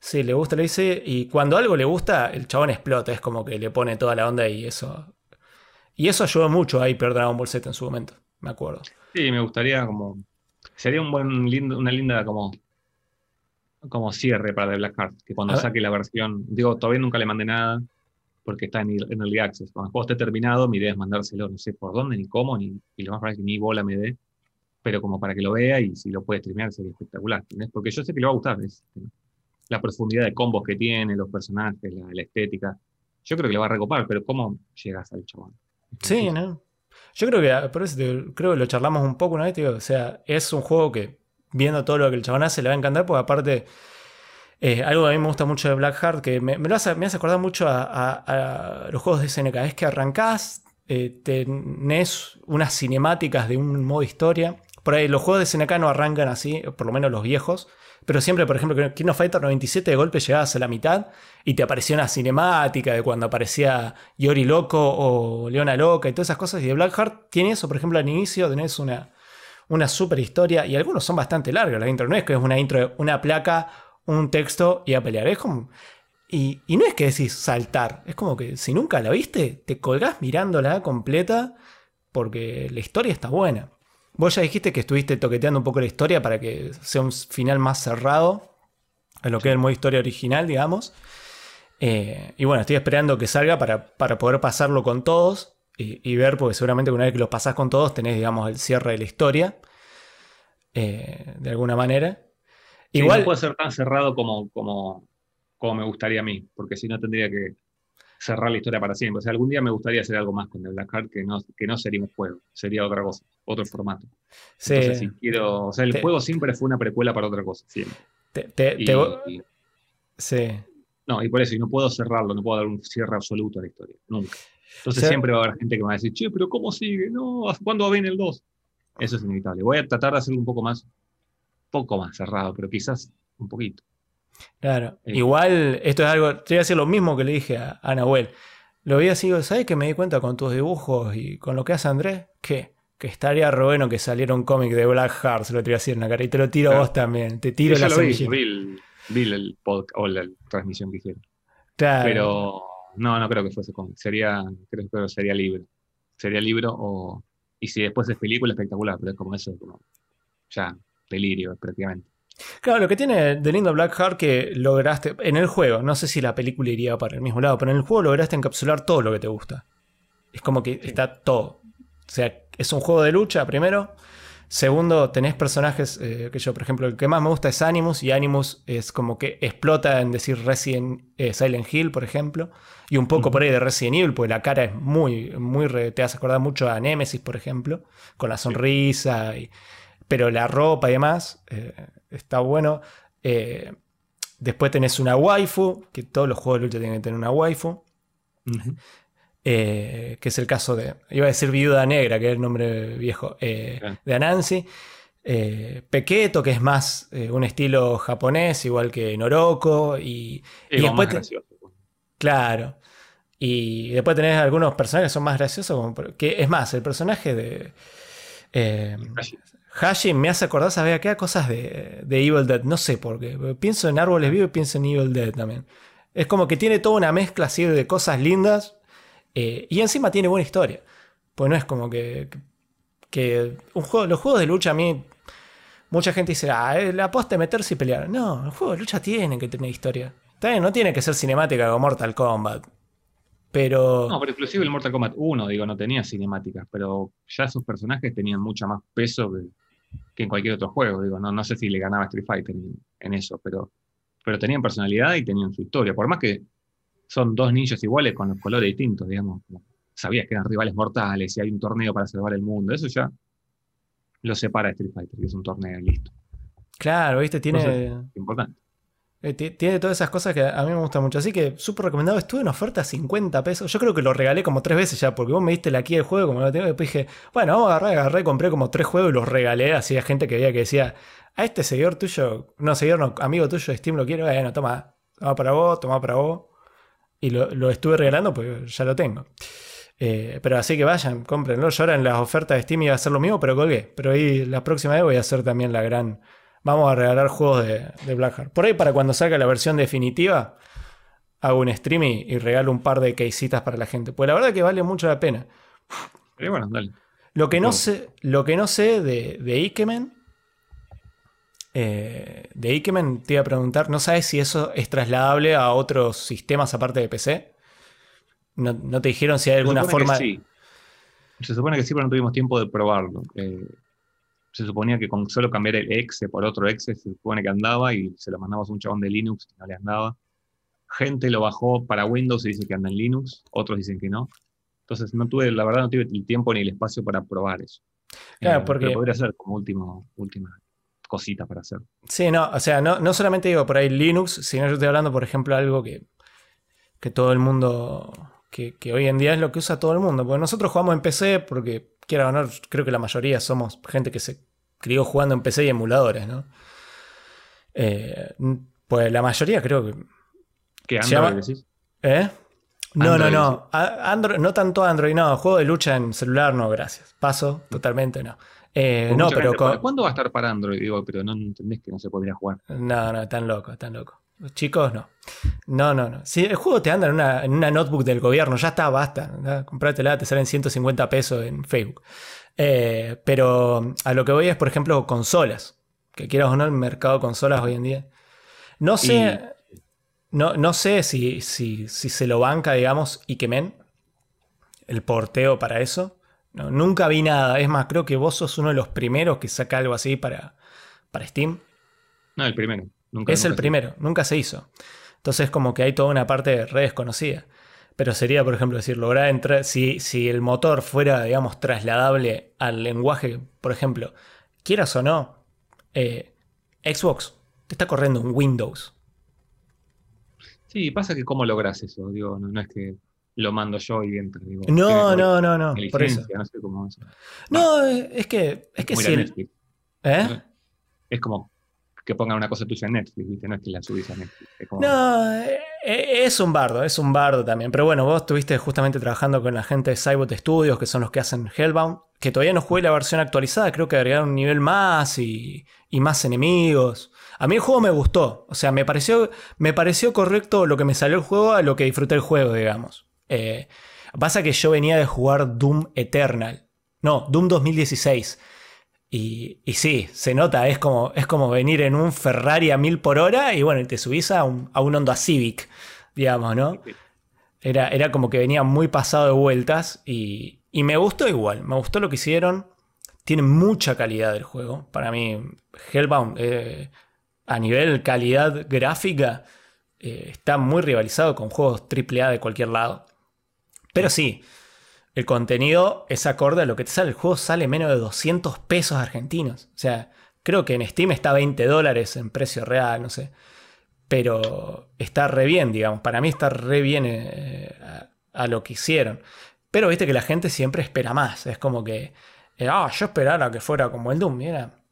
Si le gusta, lo dice. Y cuando algo le gusta, el chabón explota. Es como que le pone toda la onda y eso. Y eso ayudó mucho a Hyper Dragon Ball Z en su momento me acuerdo. Sí, me gustaría como. Sería un buen lindo, una linda como. Como cierre para The Black Heart. Que cuando saque la versión. Digo, todavía nunca le mandé nada. Porque está en, en Early Access. Cuando el juego esté terminado, mi idea es mandárselo, no sé por dónde, ni cómo, ni, y lo más probable es que ni bola me dé. Pero como para que lo vea y si lo puede streamear sería espectacular. Porque yo sé que le va a gustar. la profundidad de combos que tiene, los personajes, la, la estética. Yo creo que le va a recopar, pero ¿cómo llegas al chabón? Sí, ¿no? Yo creo que, por eso creo que lo charlamos un poco una vez, o sea, es un juego que viendo todo lo que el chabón hace le va a encantar, porque aparte, eh, algo que a mí me gusta mucho de Blackheart, que me, hace, me hace acordar mucho a, los juegos de SNK, es que arrancás, eh, tenés unas cinemáticas de un modo historia. Por ahí los juegos de SNK no arrancan así, por lo menos los viejos. Pero siempre, por ejemplo, King of Fighter 97 de golpe llegabas a la mitad y te aparecía una cinemática de cuando aparecía Yori Loco o Leona Loca y todas esas cosas. Y de Blackheart tiene eso, por ejemplo, al inicio tenés una, una super historia y algunos son bastante largos. La intro no es que es una intro, una placa, un texto y a pelear. Es como. Y, y no es que decís saltar, es como que si nunca la viste, te colgás mirándola completa porque la historia está buena. Vos ya dijiste que estuviste toqueteando un poco la historia para que sea un final más cerrado a lo que es el modo historia original, digamos. Eh, y bueno, estoy esperando que salga para, para poder pasarlo con todos y, ver, porque seguramente una vez que los pasás con todos tenés, digamos, el cierre de la historia. Eh, de alguna manera. Igual no puede ser tan cerrado como, como, como me gustaría a mí, porque si no tendría que cerrar la historia para siempre. O sea, algún día me gustaría hacer algo más con The Black Heart que no, que no sería un juego, sería otra cosa, otro formato. Sí. Entonces, si quiero, o sea, el juego siempre fue una precuela para otra cosa, siempre. sí. No, y por eso, y no puedo cerrarlo, no puedo dar un cierre absoluto a la historia, nunca. Entonces siempre va a haber gente que me va a decir, che, pero ¿cómo sigue? No, ¿cuándo va a venir el 2? Eso es inevitable. Voy a tratar de hacerlo un poco más, poco más cerrado, pero quizás un poquito. Claro. Eh, Igual, esto es algo. Te voy a decir lo mismo que le dije a, a Nahuel. Lo vi así, ¿sabes que me di cuenta con tus dibujos y con lo que hace Andrés? Que, que estaría re bueno que saliera un cómic de Black Heart, se lo te voy a decir en la cara. Y te lo tiro a vos también. Te tiro la semilla. Vi, vi, el podcast o la transmisión que hicieron. Claro. Pero no, no creo que fuese cómic. Sería, creo, que sería libro. Sería libro o. Y si después es película, espectacular, pero es como eso, como ya, delirio prácticamente. Claro, lo que tiene de lindo Blackheart que lograste en el juego, no sé si la película iría para el mismo lado, pero en el juego lograste encapsular todo lo que te gusta. Es como que está todo. O sea, es un juego de lucha primero. Segundo, tenés personajes eh, que yo, por ejemplo, el que más me gusta es Animus, y Animus es como que explota en decir Resident eh, Silent Hill, por ejemplo, y un poco por ahí de Resident Evil, porque la cara es muy, muy, te hace acordar mucho a Nemesis, por ejemplo, con la sonrisa, pero la ropa y demás. Eh, está bueno. Eh, después tenés una waifu, que todos los juegos de lucha tienen que tener una waifu. Eh, que es el caso de, iba a decir Viuda Negra, que es el nombre viejo, eh, de Anansi. Pequeto, que es más un estilo japonés, igual que Noroko. Y, después. claro. Y después tenés algunos personajes que son más graciosos. Como, que, es más, el personaje de. Hashi me hace acordar, ¿sabes qué? Cosas de, Evil Dead. No sé por qué. Pienso en Árboles Vivos y pienso en Evil Dead también. Es como que tiene toda una mezcla así de cosas lindas. Eh, y encima tiene buena historia. Pues no es como que. que un juego, los juegos de lucha a mí. Mucha gente dice, ah, eh, la posta de meterse y pelear. No, los juegos de lucha tienen que tener historia. También no tiene que ser cinemática como Mortal Kombat. Pero. No, pero inclusive el Mortal Kombat 1, digo, no tenía cinemáticas, pero ya sus personajes tenían mucho más peso que, que en cualquier otro juego. Digo, no, no sé si le ganaba Street Fighter en, eso, pero, pero tenían personalidad y tenían su historia. Por más que son dos ninjas iguales con los colores distintos, digamos. Sabías que eran rivales mortales y hay un torneo para salvar el mundo. Eso ya lo separa de Street Fighter, que es un torneo listo. Claro, viste, tiene. importante. Eh, tiene todas esas cosas que a mí me gustan mucho. Así que súper recomendado. Estuve en oferta a 50 pesos. Yo creo que lo regalé como tres veces ya, porque vos me diste la aquí del juego, como lo tengo. Y después dije, bueno, vamos a agarrar, agarré, compré como tres juegos y los regalé. Así a gente que veía que decía, a este seguidor tuyo, no, seguidor no, amigo tuyo de Steam lo quiero. Bueno, toma, toma para vos, toma para vos. Y lo, estuve regalando, pues ya lo tengo. Eh, pero así que vayan, cómprenlo. Yo ahora en las ofertas de Steam iba a hacer lo mismo, pero colgué. Pero ahí la próxima vez voy a hacer también la gran vamos a regalar juegos de, de Blackheart. Por ahí, para cuando salga la versión definitiva, hago un stream y, regalo un par de caseitas para la gente. Pues la verdad que vale mucho la pena. bueno, dale. Lo que no sé, lo que no sé de, de Ikemen. Eh, de Ikemen te iba a preguntar, ¿no sabes si eso es trasladable a otros sistemas aparte de PC? ¿No, te dijeron si hay alguna forma? Sí. Se supone que sí, pero no tuvimos tiempo de probarlo. Eh, se suponía que con solo cambiar el exe por otro exe se supone que andaba y se lo mandamos a un chabón de Linux y no le andaba. Gente lo bajó para Windows y dice que anda en Linux, otros dicen que no. Entonces no tuve, la verdad no tuve el tiempo ni el espacio para probar eso. Claro, eh, porque... podría ser como último, última cosita para hacer. Sí, no, o sea, no, no solamente digo por ahí Linux, sino yo estoy hablando, por ejemplo, algo que, que todo el mundo que, que hoy en día es lo que usa todo el mundo. Porque nosotros jugamos en PC porque, quiera o no, creo que la mayoría somos gente que se crió jugando en PC y emuladores, ¿no? Eh, pues la mayoría creo que. ¿Qué Android decís? ¿Eh? No, Android, no, no. Android, no tanto Android, no. Juego de lucha en celular, no, gracias. Paso, totalmente no. Eh, Porque no, pero gente con- ¿Cuándo va a estar para Android? Digo, pero no entendés que no se podría jugar. No, no, tan loco, tan loco. Los chicos, no. No, no, no. Si el juego te anda en una, en una notebook del gobierno, ya está, basta. ¿no? Comprátela, te salen 150 pesos en Facebook. Eh, pero a lo que voy es, por ejemplo, consolas. Que quieras o no, el mercado de consolas hoy en día. No sé. No, no sé si, si, si se lo banca, digamos, Ikemen. El porteo para eso. No, nunca vi nada. Es más, creo que vos sos uno de los primeros que saca algo así para, para Steam. No, el primero. Nunca, Es el nunca primero, nunca se hizo. Entonces como que hay toda una parte re desconocida. Pero sería, por ejemplo, decir, lograr entrar, si, si el motor fuera, digamos, trasladable al lenguaje, por ejemplo, quieras o no, eh, Xbox te está corriendo en Windows. Sí, pasa que cómo logras eso. Digo, no, no es que lo mando yo y entra. Digo, No, no, no, no, por eso. No sé cómo eso. No, es que, es que si el-. ¿Eh? Es como que pongan una cosa tuya en Netflix, ¿viste? No es que la subís a Netflix. No, eh, eh, es un bardo, es un bardo también. Pero bueno, vos estuviste justamente trabajando con la gente de Cybot Studios, que son los que hacen Hellbound, que todavía no jugué la versión actualizada, creo que agregaron un nivel más y, más enemigos. A mí el juego me gustó, o sea, me pareció, me pareció correcto lo que me salió el juego a lo que disfruté el juego, digamos. Eh, pasa que yo venía de jugar Doom Eternal, no, Doom 2016. Y, y sí, se nota, es como, es como venir en un Ferrari a mil por hora y bueno, te subís a un, a un Honda Civic, digamos, ¿no? Era, era como que venía muy pasado de vueltas y, y me gustó igual, me gustó lo que hicieron. Tiene mucha calidad el juego. Para mí, Hellbound, eh, a nivel calidad gráfica, eh, está muy rivalizado con juegos AAA de cualquier lado. Pero sí, el contenido es acorde a lo que te sale. El juego sale menos de 200 pesos argentinos. O sea, creo que en Steam está 20 dólares en precio real, no sé. Pero está re bien, digamos. Para mí está re bien eh, a, lo que hicieron. Pero viste que la gente siempre espera más. Es como que, eh, ah, yo esperara que fuera como el Doom. Mira,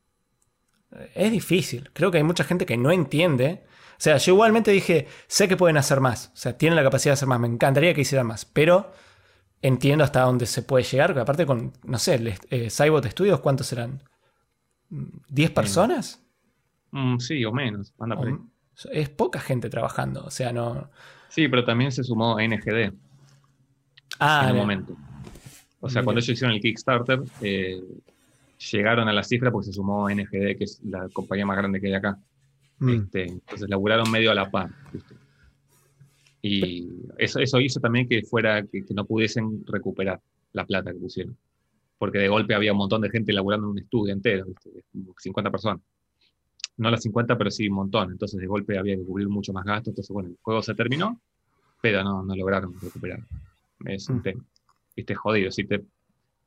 es difícil. Creo que hay mucha gente que no entiende. O sea, yo igualmente dije, sé que pueden hacer más. O sea, tienen la capacidad de hacer más. Me encantaría que hicieran más. Pero entiendo hasta dónde se puede llegar. Aparte con, no sé, el, eh, Cybot Studios, ¿cuántos serán? ¿10 personas? Mm, sí, o menos. Anda por ahí. O- Es poca gente trabajando. O sea, no... Sí, pero también se sumó NGD Ah, en un momento. O sea, Mira. cuando ellos hicieron el Kickstarter, eh, llegaron a la cifra porque se sumó NGD, que es la compañía más grande que hay acá. Mm. Este, entonces laburaron medio a la par. ¿viste? Y eso, eso hizo también que fuera que, que no pudiesen recuperar la plata que pusieron. Porque de golpe había un montón de gente laburando en un estudio entero, ¿viste? Como 50 personas. No las 50, pero sí un montón. Entonces de golpe había que cubrir mucho más gastos. Entonces, bueno, el juego se terminó, pero no, no lograron recuperar. Es un Mm. tema. Viste, jodido. Si, te,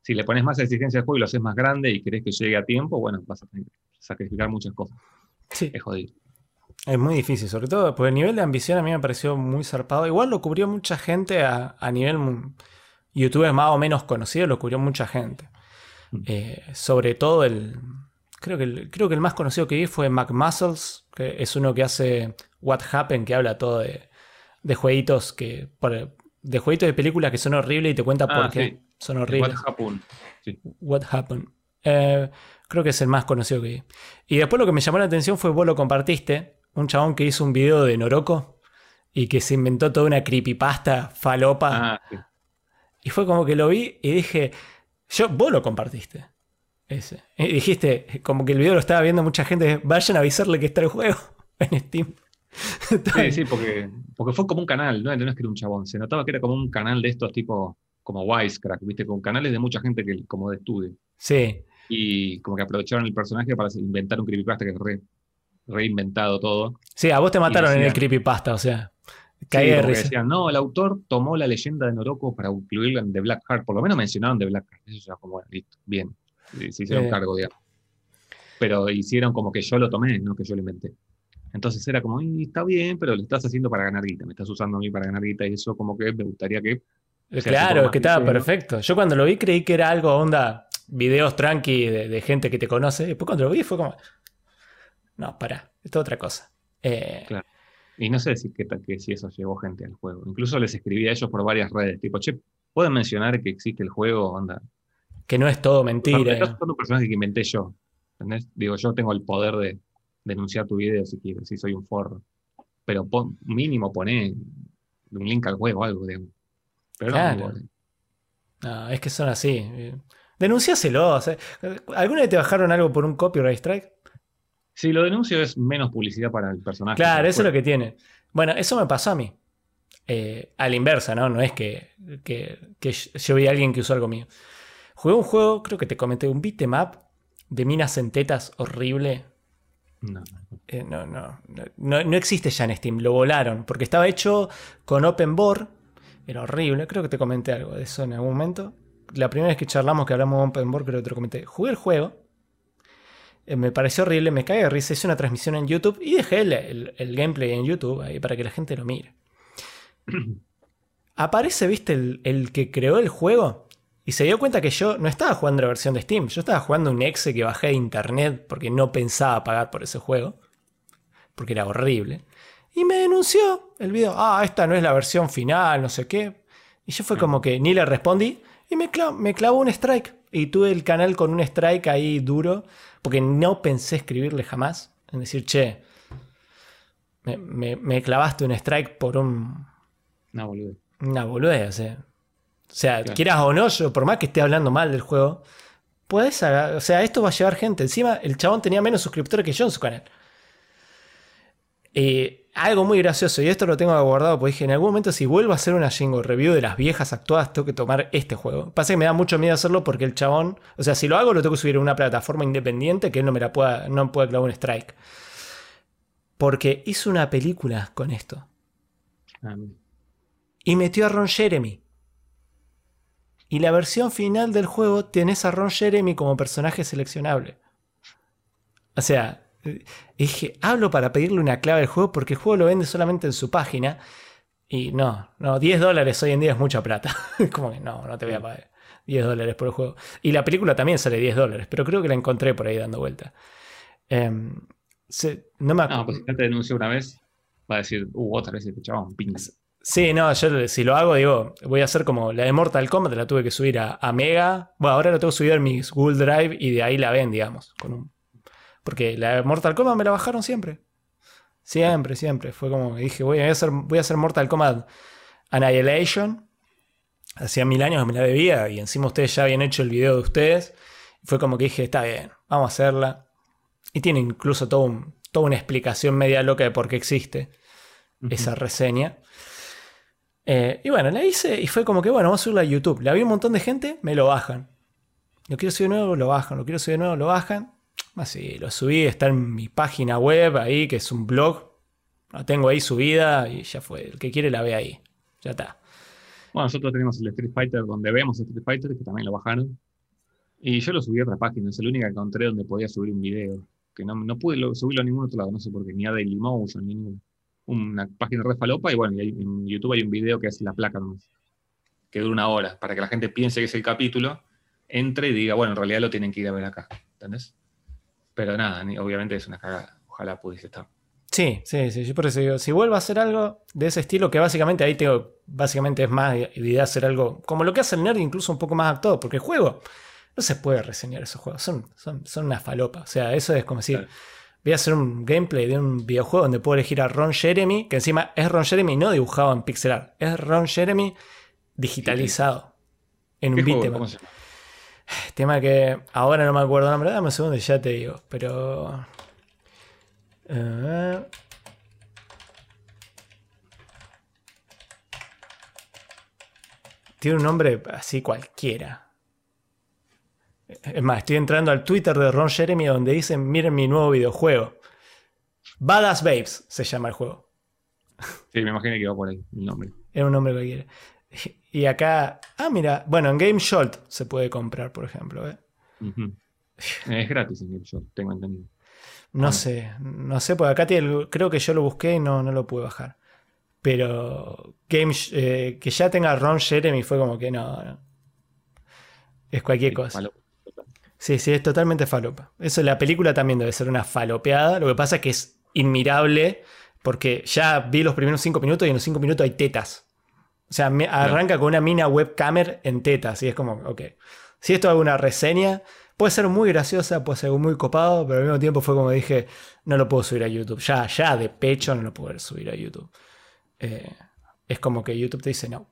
si le pones más exigencia al juego y lo haces más grande y querés que llegue a tiempo, bueno, vas a tener que sacrificar muchas cosas. Sí, Es jodido. Es muy difícil, sobre todo porque el nivel de ambición a mí me pareció muy zarpado. Igual lo cubrió mucha gente a, a nivel youtuber más o menos conocido, lo cubrió mucha gente. Mm. Eh, sobre todo el creo, que el. creo que el más conocido que vi fue Mac Muscles, que es uno que hace What Happened, que habla todo de, de jueguitos que. de jueguitos de películas que son horribles y te cuenta Ah, por qué sí. son horribles. What happened? Sí. What Happened. Eh, creo que es el más conocido que vi. Y después lo que me llamó la atención fue vos lo compartiste. Un chabón que hizo un video de Noroko y que se inventó toda una creepypasta falopa. Ah, sí. Y fue como que lo vi y dije, yo, vos lo compartiste. Ese. Y dijiste, como que el video lo estaba viendo mucha gente, vayan a avisarle que está el juego [laughs] en Steam. Sí, sí, porque, porque fue como un canal, ¿no? no es que era un chabón, se notaba que era como un canal de estos tipo, como Wisecrack, ¿viste? Con canales de mucha gente que como de estudio. Sí, Y como que aprovecharon el personaje para inventar un creepypasta que es re, reinventado todo. sí, a vos te mataron en el creepypasta, o sea, Sí, caí de risa. decían, no, el autor tomó la leyenda de Noroko para incluirla en The Black Heart. Por lo menos mencionaron The Black Heart. Eso ya como, bueno, listo, bien. Se hicieron cargo, digamos. Pero hicieron como que yo lo tomé, no que yo lo inventé. Entonces era como, "Y está bien, pero lo estás haciendo para ganar guita. Me estás usando a mí para ganar guita y eso como que me gustaría que un claro, que estaba perfecto. Yo cuando lo vi creí que era algo onda, videos tranqui de, de gente que te conoce. Después cuando lo vi fue como, no, pará, esto es otra cosa. Eh, Claro. Y no sé decir que, que si eso llevó gente al juego. Incluso les escribí a ellos por varias redes, tipo, che, ¿pueden mencionar que existe el juego? Onda. que no es todo Mentira. mentira. son un personaje que inventé yo. ¿entendés? Digo, yo tengo el poder de denunciar tu video si quieres, si soy un forro. Pero pon- mínimo poné un link al juego o algo, digamos. Pero no, Claro. No, es que son así. Denunciáselo. o sea, ¿Alguna vez te bajaron algo por un copyright strike? Si lo denuncio es menos publicidad para el personaje. Claro, eso es lo que tiene. Bueno, eso me pasó a mí. Eh, a la inversa, ¿no? No es que, que- que yo vi a alguien que usó algo mío. Jugué un juego, creo que te comenté, un beat'em up de minas en tetas horrible. No, no. Eh, no, no, no, no, existe ya en Steam, lo volaron, porque estaba hecho con Open Board, era horrible, creo que te comenté algo de eso en algún momento. La primera vez que charlamos, que hablamos de Open Board, creo que te lo comenté. Jugué el juego, me pareció horrible, me cagué de risa, hice una transmisión en YouTube y dejé el, el- el gameplay en YouTube ahí para que la gente lo mire. [clears throat] Aparece, viste, el, el que creó el juego y se dio cuenta que yo no estaba jugando la versión de Steam, yo estaba jugando un exe que bajé de internet porque no pensaba pagar por ese juego, porque era horrible. Y me denunció el video, ah, esta no es la versión final, no sé qué. Y yo fue como que ni le respondí y me, me clavó un strike. Y tuve el canal con un strike ahí duro, porque no pensé escribirle jamás. En decir, che, me, me- me clavaste un strike por un, No, boludo. una boludez. O sea, o sea Claro. quieras o no, yo, por más que esté hablando mal del juego, puedes, o sea, esto va a llevar gente. Encima, el chabón tenía menos suscriptores que yo en su canal. Eh, algo muy gracioso, y esto lo tengo guardado porque dije, en algún momento si vuelvo a hacer una Jingo review de las viejas actuadas, tengo que tomar este juego. Pasa que me da mucho miedo hacerlo porque el chabón, o sea, si lo hago lo tengo que subir a una plataforma independiente que él no me la pueda, no puede clavar un strike. Porque hizo una película con esto. Ah. Y metió a Ron Jeremy. Y la versión final del juego tenés a Ron Jeremy como personaje seleccionable. O sea, dije, hablo para pedirle una clave al juego porque el juego lo vende solamente en su página. Y no, no, 10 dólares hoy en día es mucha plata. [laughs] como que no, no te voy a pagar 10 dólares por el juego. Y la película también sale 10 dólares, pero creo que la encontré por ahí dando vuelta. Em, se- no me No, pues si ya te denunció una vez, va a decir, uh, otra vez este chabón, ping. Sí, no, yo si lo hago, digo, voy a hacer como la de Mortal Kombat, la tuve que subir a, a Mega. Bueno, ahora lo tengo subido en mi Google Drive y de ahí la ven, digamos. Con un... Porque la de Mortal Kombat me la bajaron siempre. Siempre, siempre. Fue como que dije, voy a hacer, voy a hacer Mortal Kombat Annihilation. Hacía mil años que me la debía y encima ustedes ya habían hecho el video de ustedes. Fue como que dije, está bien, vamos a hacerla. Y tiene incluso todo un- toda una explicación media loca de por qué existe esa reseña. Eh, y bueno, la hice y fue como que, bueno, vamos a subirla a YouTube. La vi un montón de gente, me lo bajan. Lo quiero subir de nuevo, lo bajan. Lo quiero subir de nuevo, lo bajan. Así, lo subí, está en mi página web ahí, que es un blog. La tengo ahí subida y ya fue. El que quiere la ve ahí. Ya está. Bueno, nosotros tenemos el Street Fighter donde vemos Street Fighter, que también lo bajaron. Y yo lo subí a otra página, es la única que encontré donde podía subir un video. Que no, no pude lo- subirlo a ningún otro lado, no sé por qué, ni a Dailymotion, ni ningún- una página re falopa. Y bueno, en YouTube hay un video que es la placa nomás, que dura una hora, para que la gente piense que es el capítulo, entre y diga, bueno, en realidad lo tienen que ir a ver acá, ¿entendés? Pero nada, obviamente es una cagada. Ojalá pudiese estar. Sí, sí, sí. Yo por eso digo, si vuelvo a hacer algo de ese estilo, que básicamente ahí tengo, básicamente es más idea de hacer algo como lo que hace el nerd, incluso un poco más actuado, porque el juego no se puede reseñar esos juegos, son, son, son una falopa. O sea, eso es como decir, Claro. voy a hacer un gameplay de un videojuego donde puedo elegir a Ron Jeremy, que encima es Ron Jeremy no dibujado en pixel art, es Ron Jeremy digitalizado en ¿Qué un juego? Tema que ahora no me acuerdo el nombre, dame un segundo y ya te digo, pero... tiene un nombre así cualquiera. Es más, estoy entrando al Twitter de Ron Jeremy donde dicen, miren mi nuevo videojuego. Badass Babes se llama el juego. Sí, me imaginé que iba por ahí el nombre. Era un nombre cualquiera. Y acá, ah, mira, bueno, en Game Shot se puede comprar, por ejemplo. ¿eh? Es gratis en yo tengo entendido. No Ah. sé, no sé, porque acá tiene creo que yo lo busqué y no, no lo pude bajar. Pero Game, eh, que ya tenga Ron Jeremy fue como que no. no. Es cualquier Sí, cosa. falo- Sí, sí, es totalmente falopa. Eso, la película también debe ser una falopeada. Lo que pasa es que es inmirable porque ya vi los primeros cinco minutos y en los cinco minutos hay tetas. O sea, me- arranca con una mina webcamer en tetas y es como, ok. Si esto hago una reseña, puede ser muy graciosa, puede ser muy copado, pero al mismo tiempo fue como dije, no lo puedo subir a YouTube. Ya, ya de pecho no lo puedo subir a YouTube. Eh, es como que YouTube te dice, no.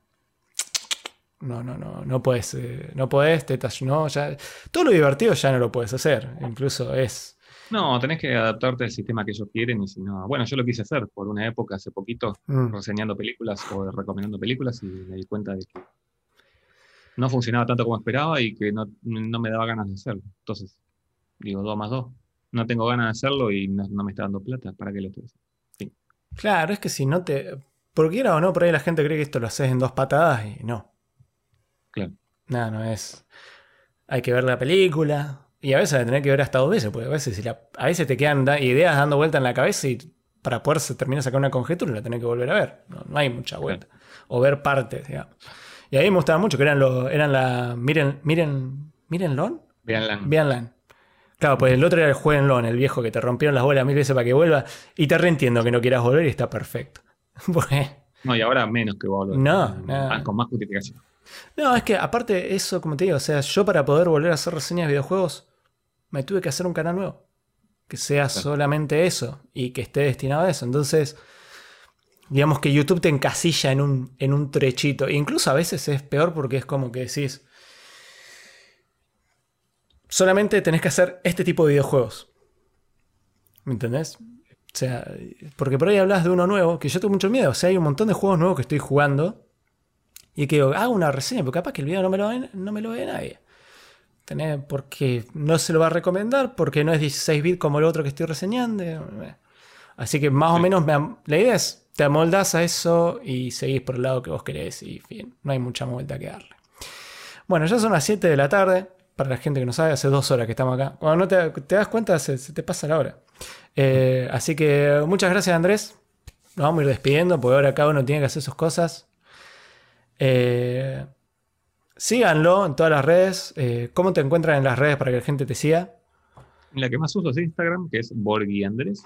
No, no, no, no puedes, eh, no puedes, tetas, no, ya. Todo lo divertido ya no lo puedes hacer. Incluso es. No, tenés que adaptarte al sistema que ellos quieren y si no. Bueno, yo lo quise hacer por una época hace poquito, mm, reseñando películas o recomendando películas y me di cuenta de que no funcionaba tanto como esperaba y que no, no me daba ganas de hacerlo. Entonces, digo, dos más dos. No tengo ganas de hacerlo y no, no me está dando plata. ¿Para qué lo estoy haciendo? Claro, es que si no te. Por quiera o no, por ahí la gente cree que esto lo haces en dos patadas y no. Claro. No, no es. Hay que ver la película. Y a veces la tenés que ver hasta dos veces, porque a veces, si la- a veces te quedan da- ideas dando vuelta en la cabeza y para poder terminar de sacar una conjetura la tenés que volver a ver. No, no hay mucha vuelta. O ver partes, digamos. Y a mí me gustaba mucho que eran los. Eran la. Miren. Miren. Mirenlo. Veanla. Veanla. Claro, pues el otro era el Jueguenlo, el viejo que te rompieron las bolas mil veces para que vuelva. Y te reentiendo que no quieras volver y está perfecto. [laughs] No, y ahora menos que volver. No, Con- no. Con más justificación. no, es que aparte eso, como te digo, o sea, yo para poder volver a hacer reseñas de videojuegos, me tuve que hacer un canal nuevo. Que sea solamente eso y que esté destinado a eso. Entonces, digamos que YouTube te encasilla en un, en un trechito. E incluso a veces es peor porque es como que decís, solamente tenés que hacer este tipo de videojuegos. ¿Me entendés? O sea, porque por ahí hablas de uno nuevo, que yo tengo mucho miedo. O sea, hay un montón de juegos nuevos que estoy jugando. Y que digo, hago una reseña, porque capaz que el video no me lo ve, no me lo ve nadie. Porque no se lo va a recomendar, porque no es 16 bits como el otro que estoy reseñando. Así que más o menos me la idea es, te amoldás a eso y seguís por el lado que vos querés y fin, no hay mucha vuelta que darle. Bueno, ya son las 7 de la tarde. Para la gente que no sabe, hace dos horas que estamos acá. Cuando no te, te das cuenta, se, se te pasa la hora. Eh, así que muchas gracias, Andrés. Nos vamos a ir despidiendo, porque ahora cada uno tiene que hacer sus cosas. Eh, síganlo en todas las redes. Eh, ¿Cómo te encuentran en las redes para que la gente te siga? La que más uso es Instagram, que es Borghi Andrés.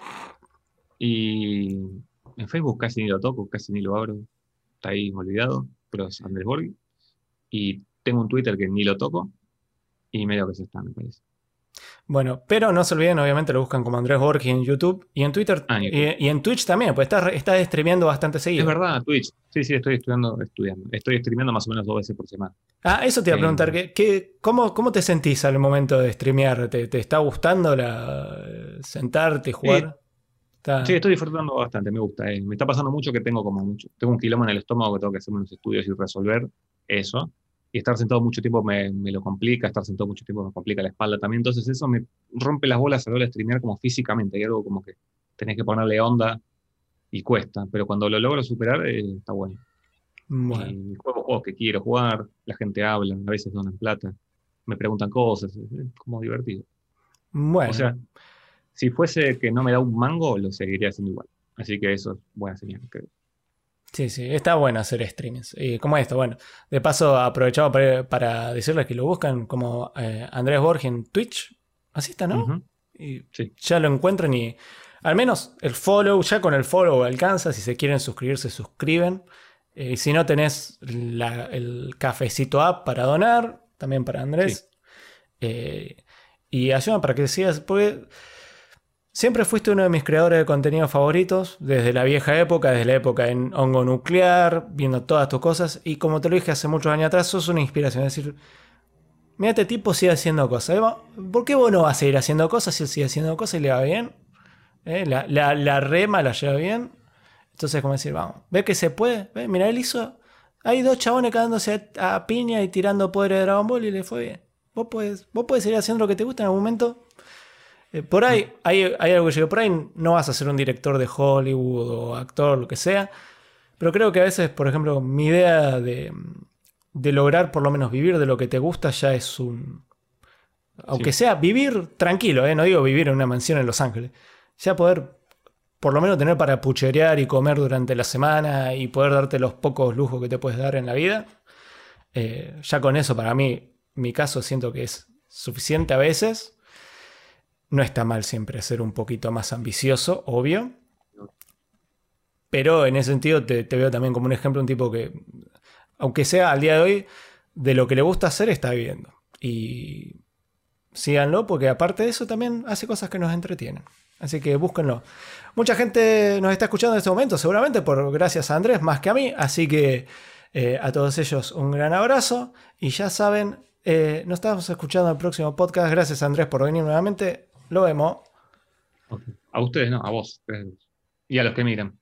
Y en Facebook casi ni lo toco, casi ni lo abro. Está ahí olvidado, pero es Andrés Borghi. Y tengo un Twitter que ni lo toco. Y medio que se está, me parece. Bueno, pero no se olviden, obviamente lo buscan como Andrés Borges en YouTube y en Twitter Ah, y, y en Twitch también, pues estás, estás streameando bastante seguido. Es verdad, Twitch. Sí, sí, estoy estudiando, estudiando. Estoy streameando más o menos dos veces por semana. Ah, eso te iba a preguntar, ¿qué, qué- cómo, ¿cómo te sentís al momento de streamear? ¿Te, te está gustando la, sentarte jugar? Está- Sí, estoy disfrutando bastante, me gusta. eh. Me está pasando mucho que tengo como mucho. Tengo un quilombo en el estómago que tengo que hacer unos estudios y resolver eso. Y estar sentado mucho tiempo me, me lo complica, estar sentado mucho tiempo me complica la espalda también. Entonces eso me rompe las bolas a la hora de streamear como físicamente. Hay algo como que tenés que ponerle onda y cuesta. Pero cuando lo logro superar, eh, está bueno. Bueno, Y juego juegos que quiero jugar, la gente habla, a veces donan plata, me preguntan cosas, es es como divertido. bueno. O sea, si fuese que no me da un mango, lo seguiría haciendo igual. Así que eso es buena señal, creo. Sí, sí, está bueno hacer streamings. Y como esto, bueno, de paso aprovechado para, para decirles que lo buscan como eh, Andrés Borges en Twitch. Así está, ¿no? Y Sí. ya lo encuentran y al menos el follow, ya con el follow alcanza. Si se quieren suscribir, se suscriben. Eh, y si no tenés la- el cafecito app para donar, también para Andrés. Eh, y ayudan para que sigas, porque siempre fuiste uno de mis creadores de contenido favoritos, desde la vieja época, desde la época en hongo nuclear, viendo todas tus cosas. Y como te lo dije hace muchos años atrás, sos una inspiración. Es decir, mira, este tipo sigue haciendo cosas. ¿eh? ¿Por qué vos no vas a seguir haciendo cosas si él sigue haciendo cosas y le va bien? ¿Eh? La, rema la lleva bien. Entonces, como decir, vamos, ve que se puede. ¿Ve? Mira, él hizo. Hay dos chabones cagándose a, piña y tirando poderes de Dragon Ball y le fue bien. Vos podés, vos seguir haciendo lo que te gusta en algún momento. Eh, por ahí hay, hay algo que yo digo, por ahí no vas a ser un director de Hollywood o actor, lo que sea. Pero creo que a veces, por ejemplo, mi idea de, de lograr por lo menos vivir de lo que te gusta ya es un... Aunque Sí. sea vivir tranquilo, ¿eh? no digo vivir en una mansión en Los Ángeles. Ya poder, por lo menos tener para pucherear y comer durante la semana y poder darte los pocos lujos que te puedes dar en la vida, eh, ya con eso para mí, mi caso siento que es suficiente a veces. No está mal siempre ser un poquito más ambicioso, obvio. Pero en ese sentido te, veo también como un ejemplo, un tipo que, aunque sea al día de hoy, de lo que le gusta hacer está viviendo. Y síganlo porque aparte de eso también hace cosas que nos entretienen. Así que búsquenlo. Mucha gente nos está escuchando en este momento, seguramente por gracias a Andrés más que a mí. Así que eh, a todos ellos un gran abrazo. Y ya saben, eh, nos estamos escuchando en el próximo podcast. Gracias Andrés por venir nuevamente. Lo vemos. A ustedes no, a vos. Y a los que miran.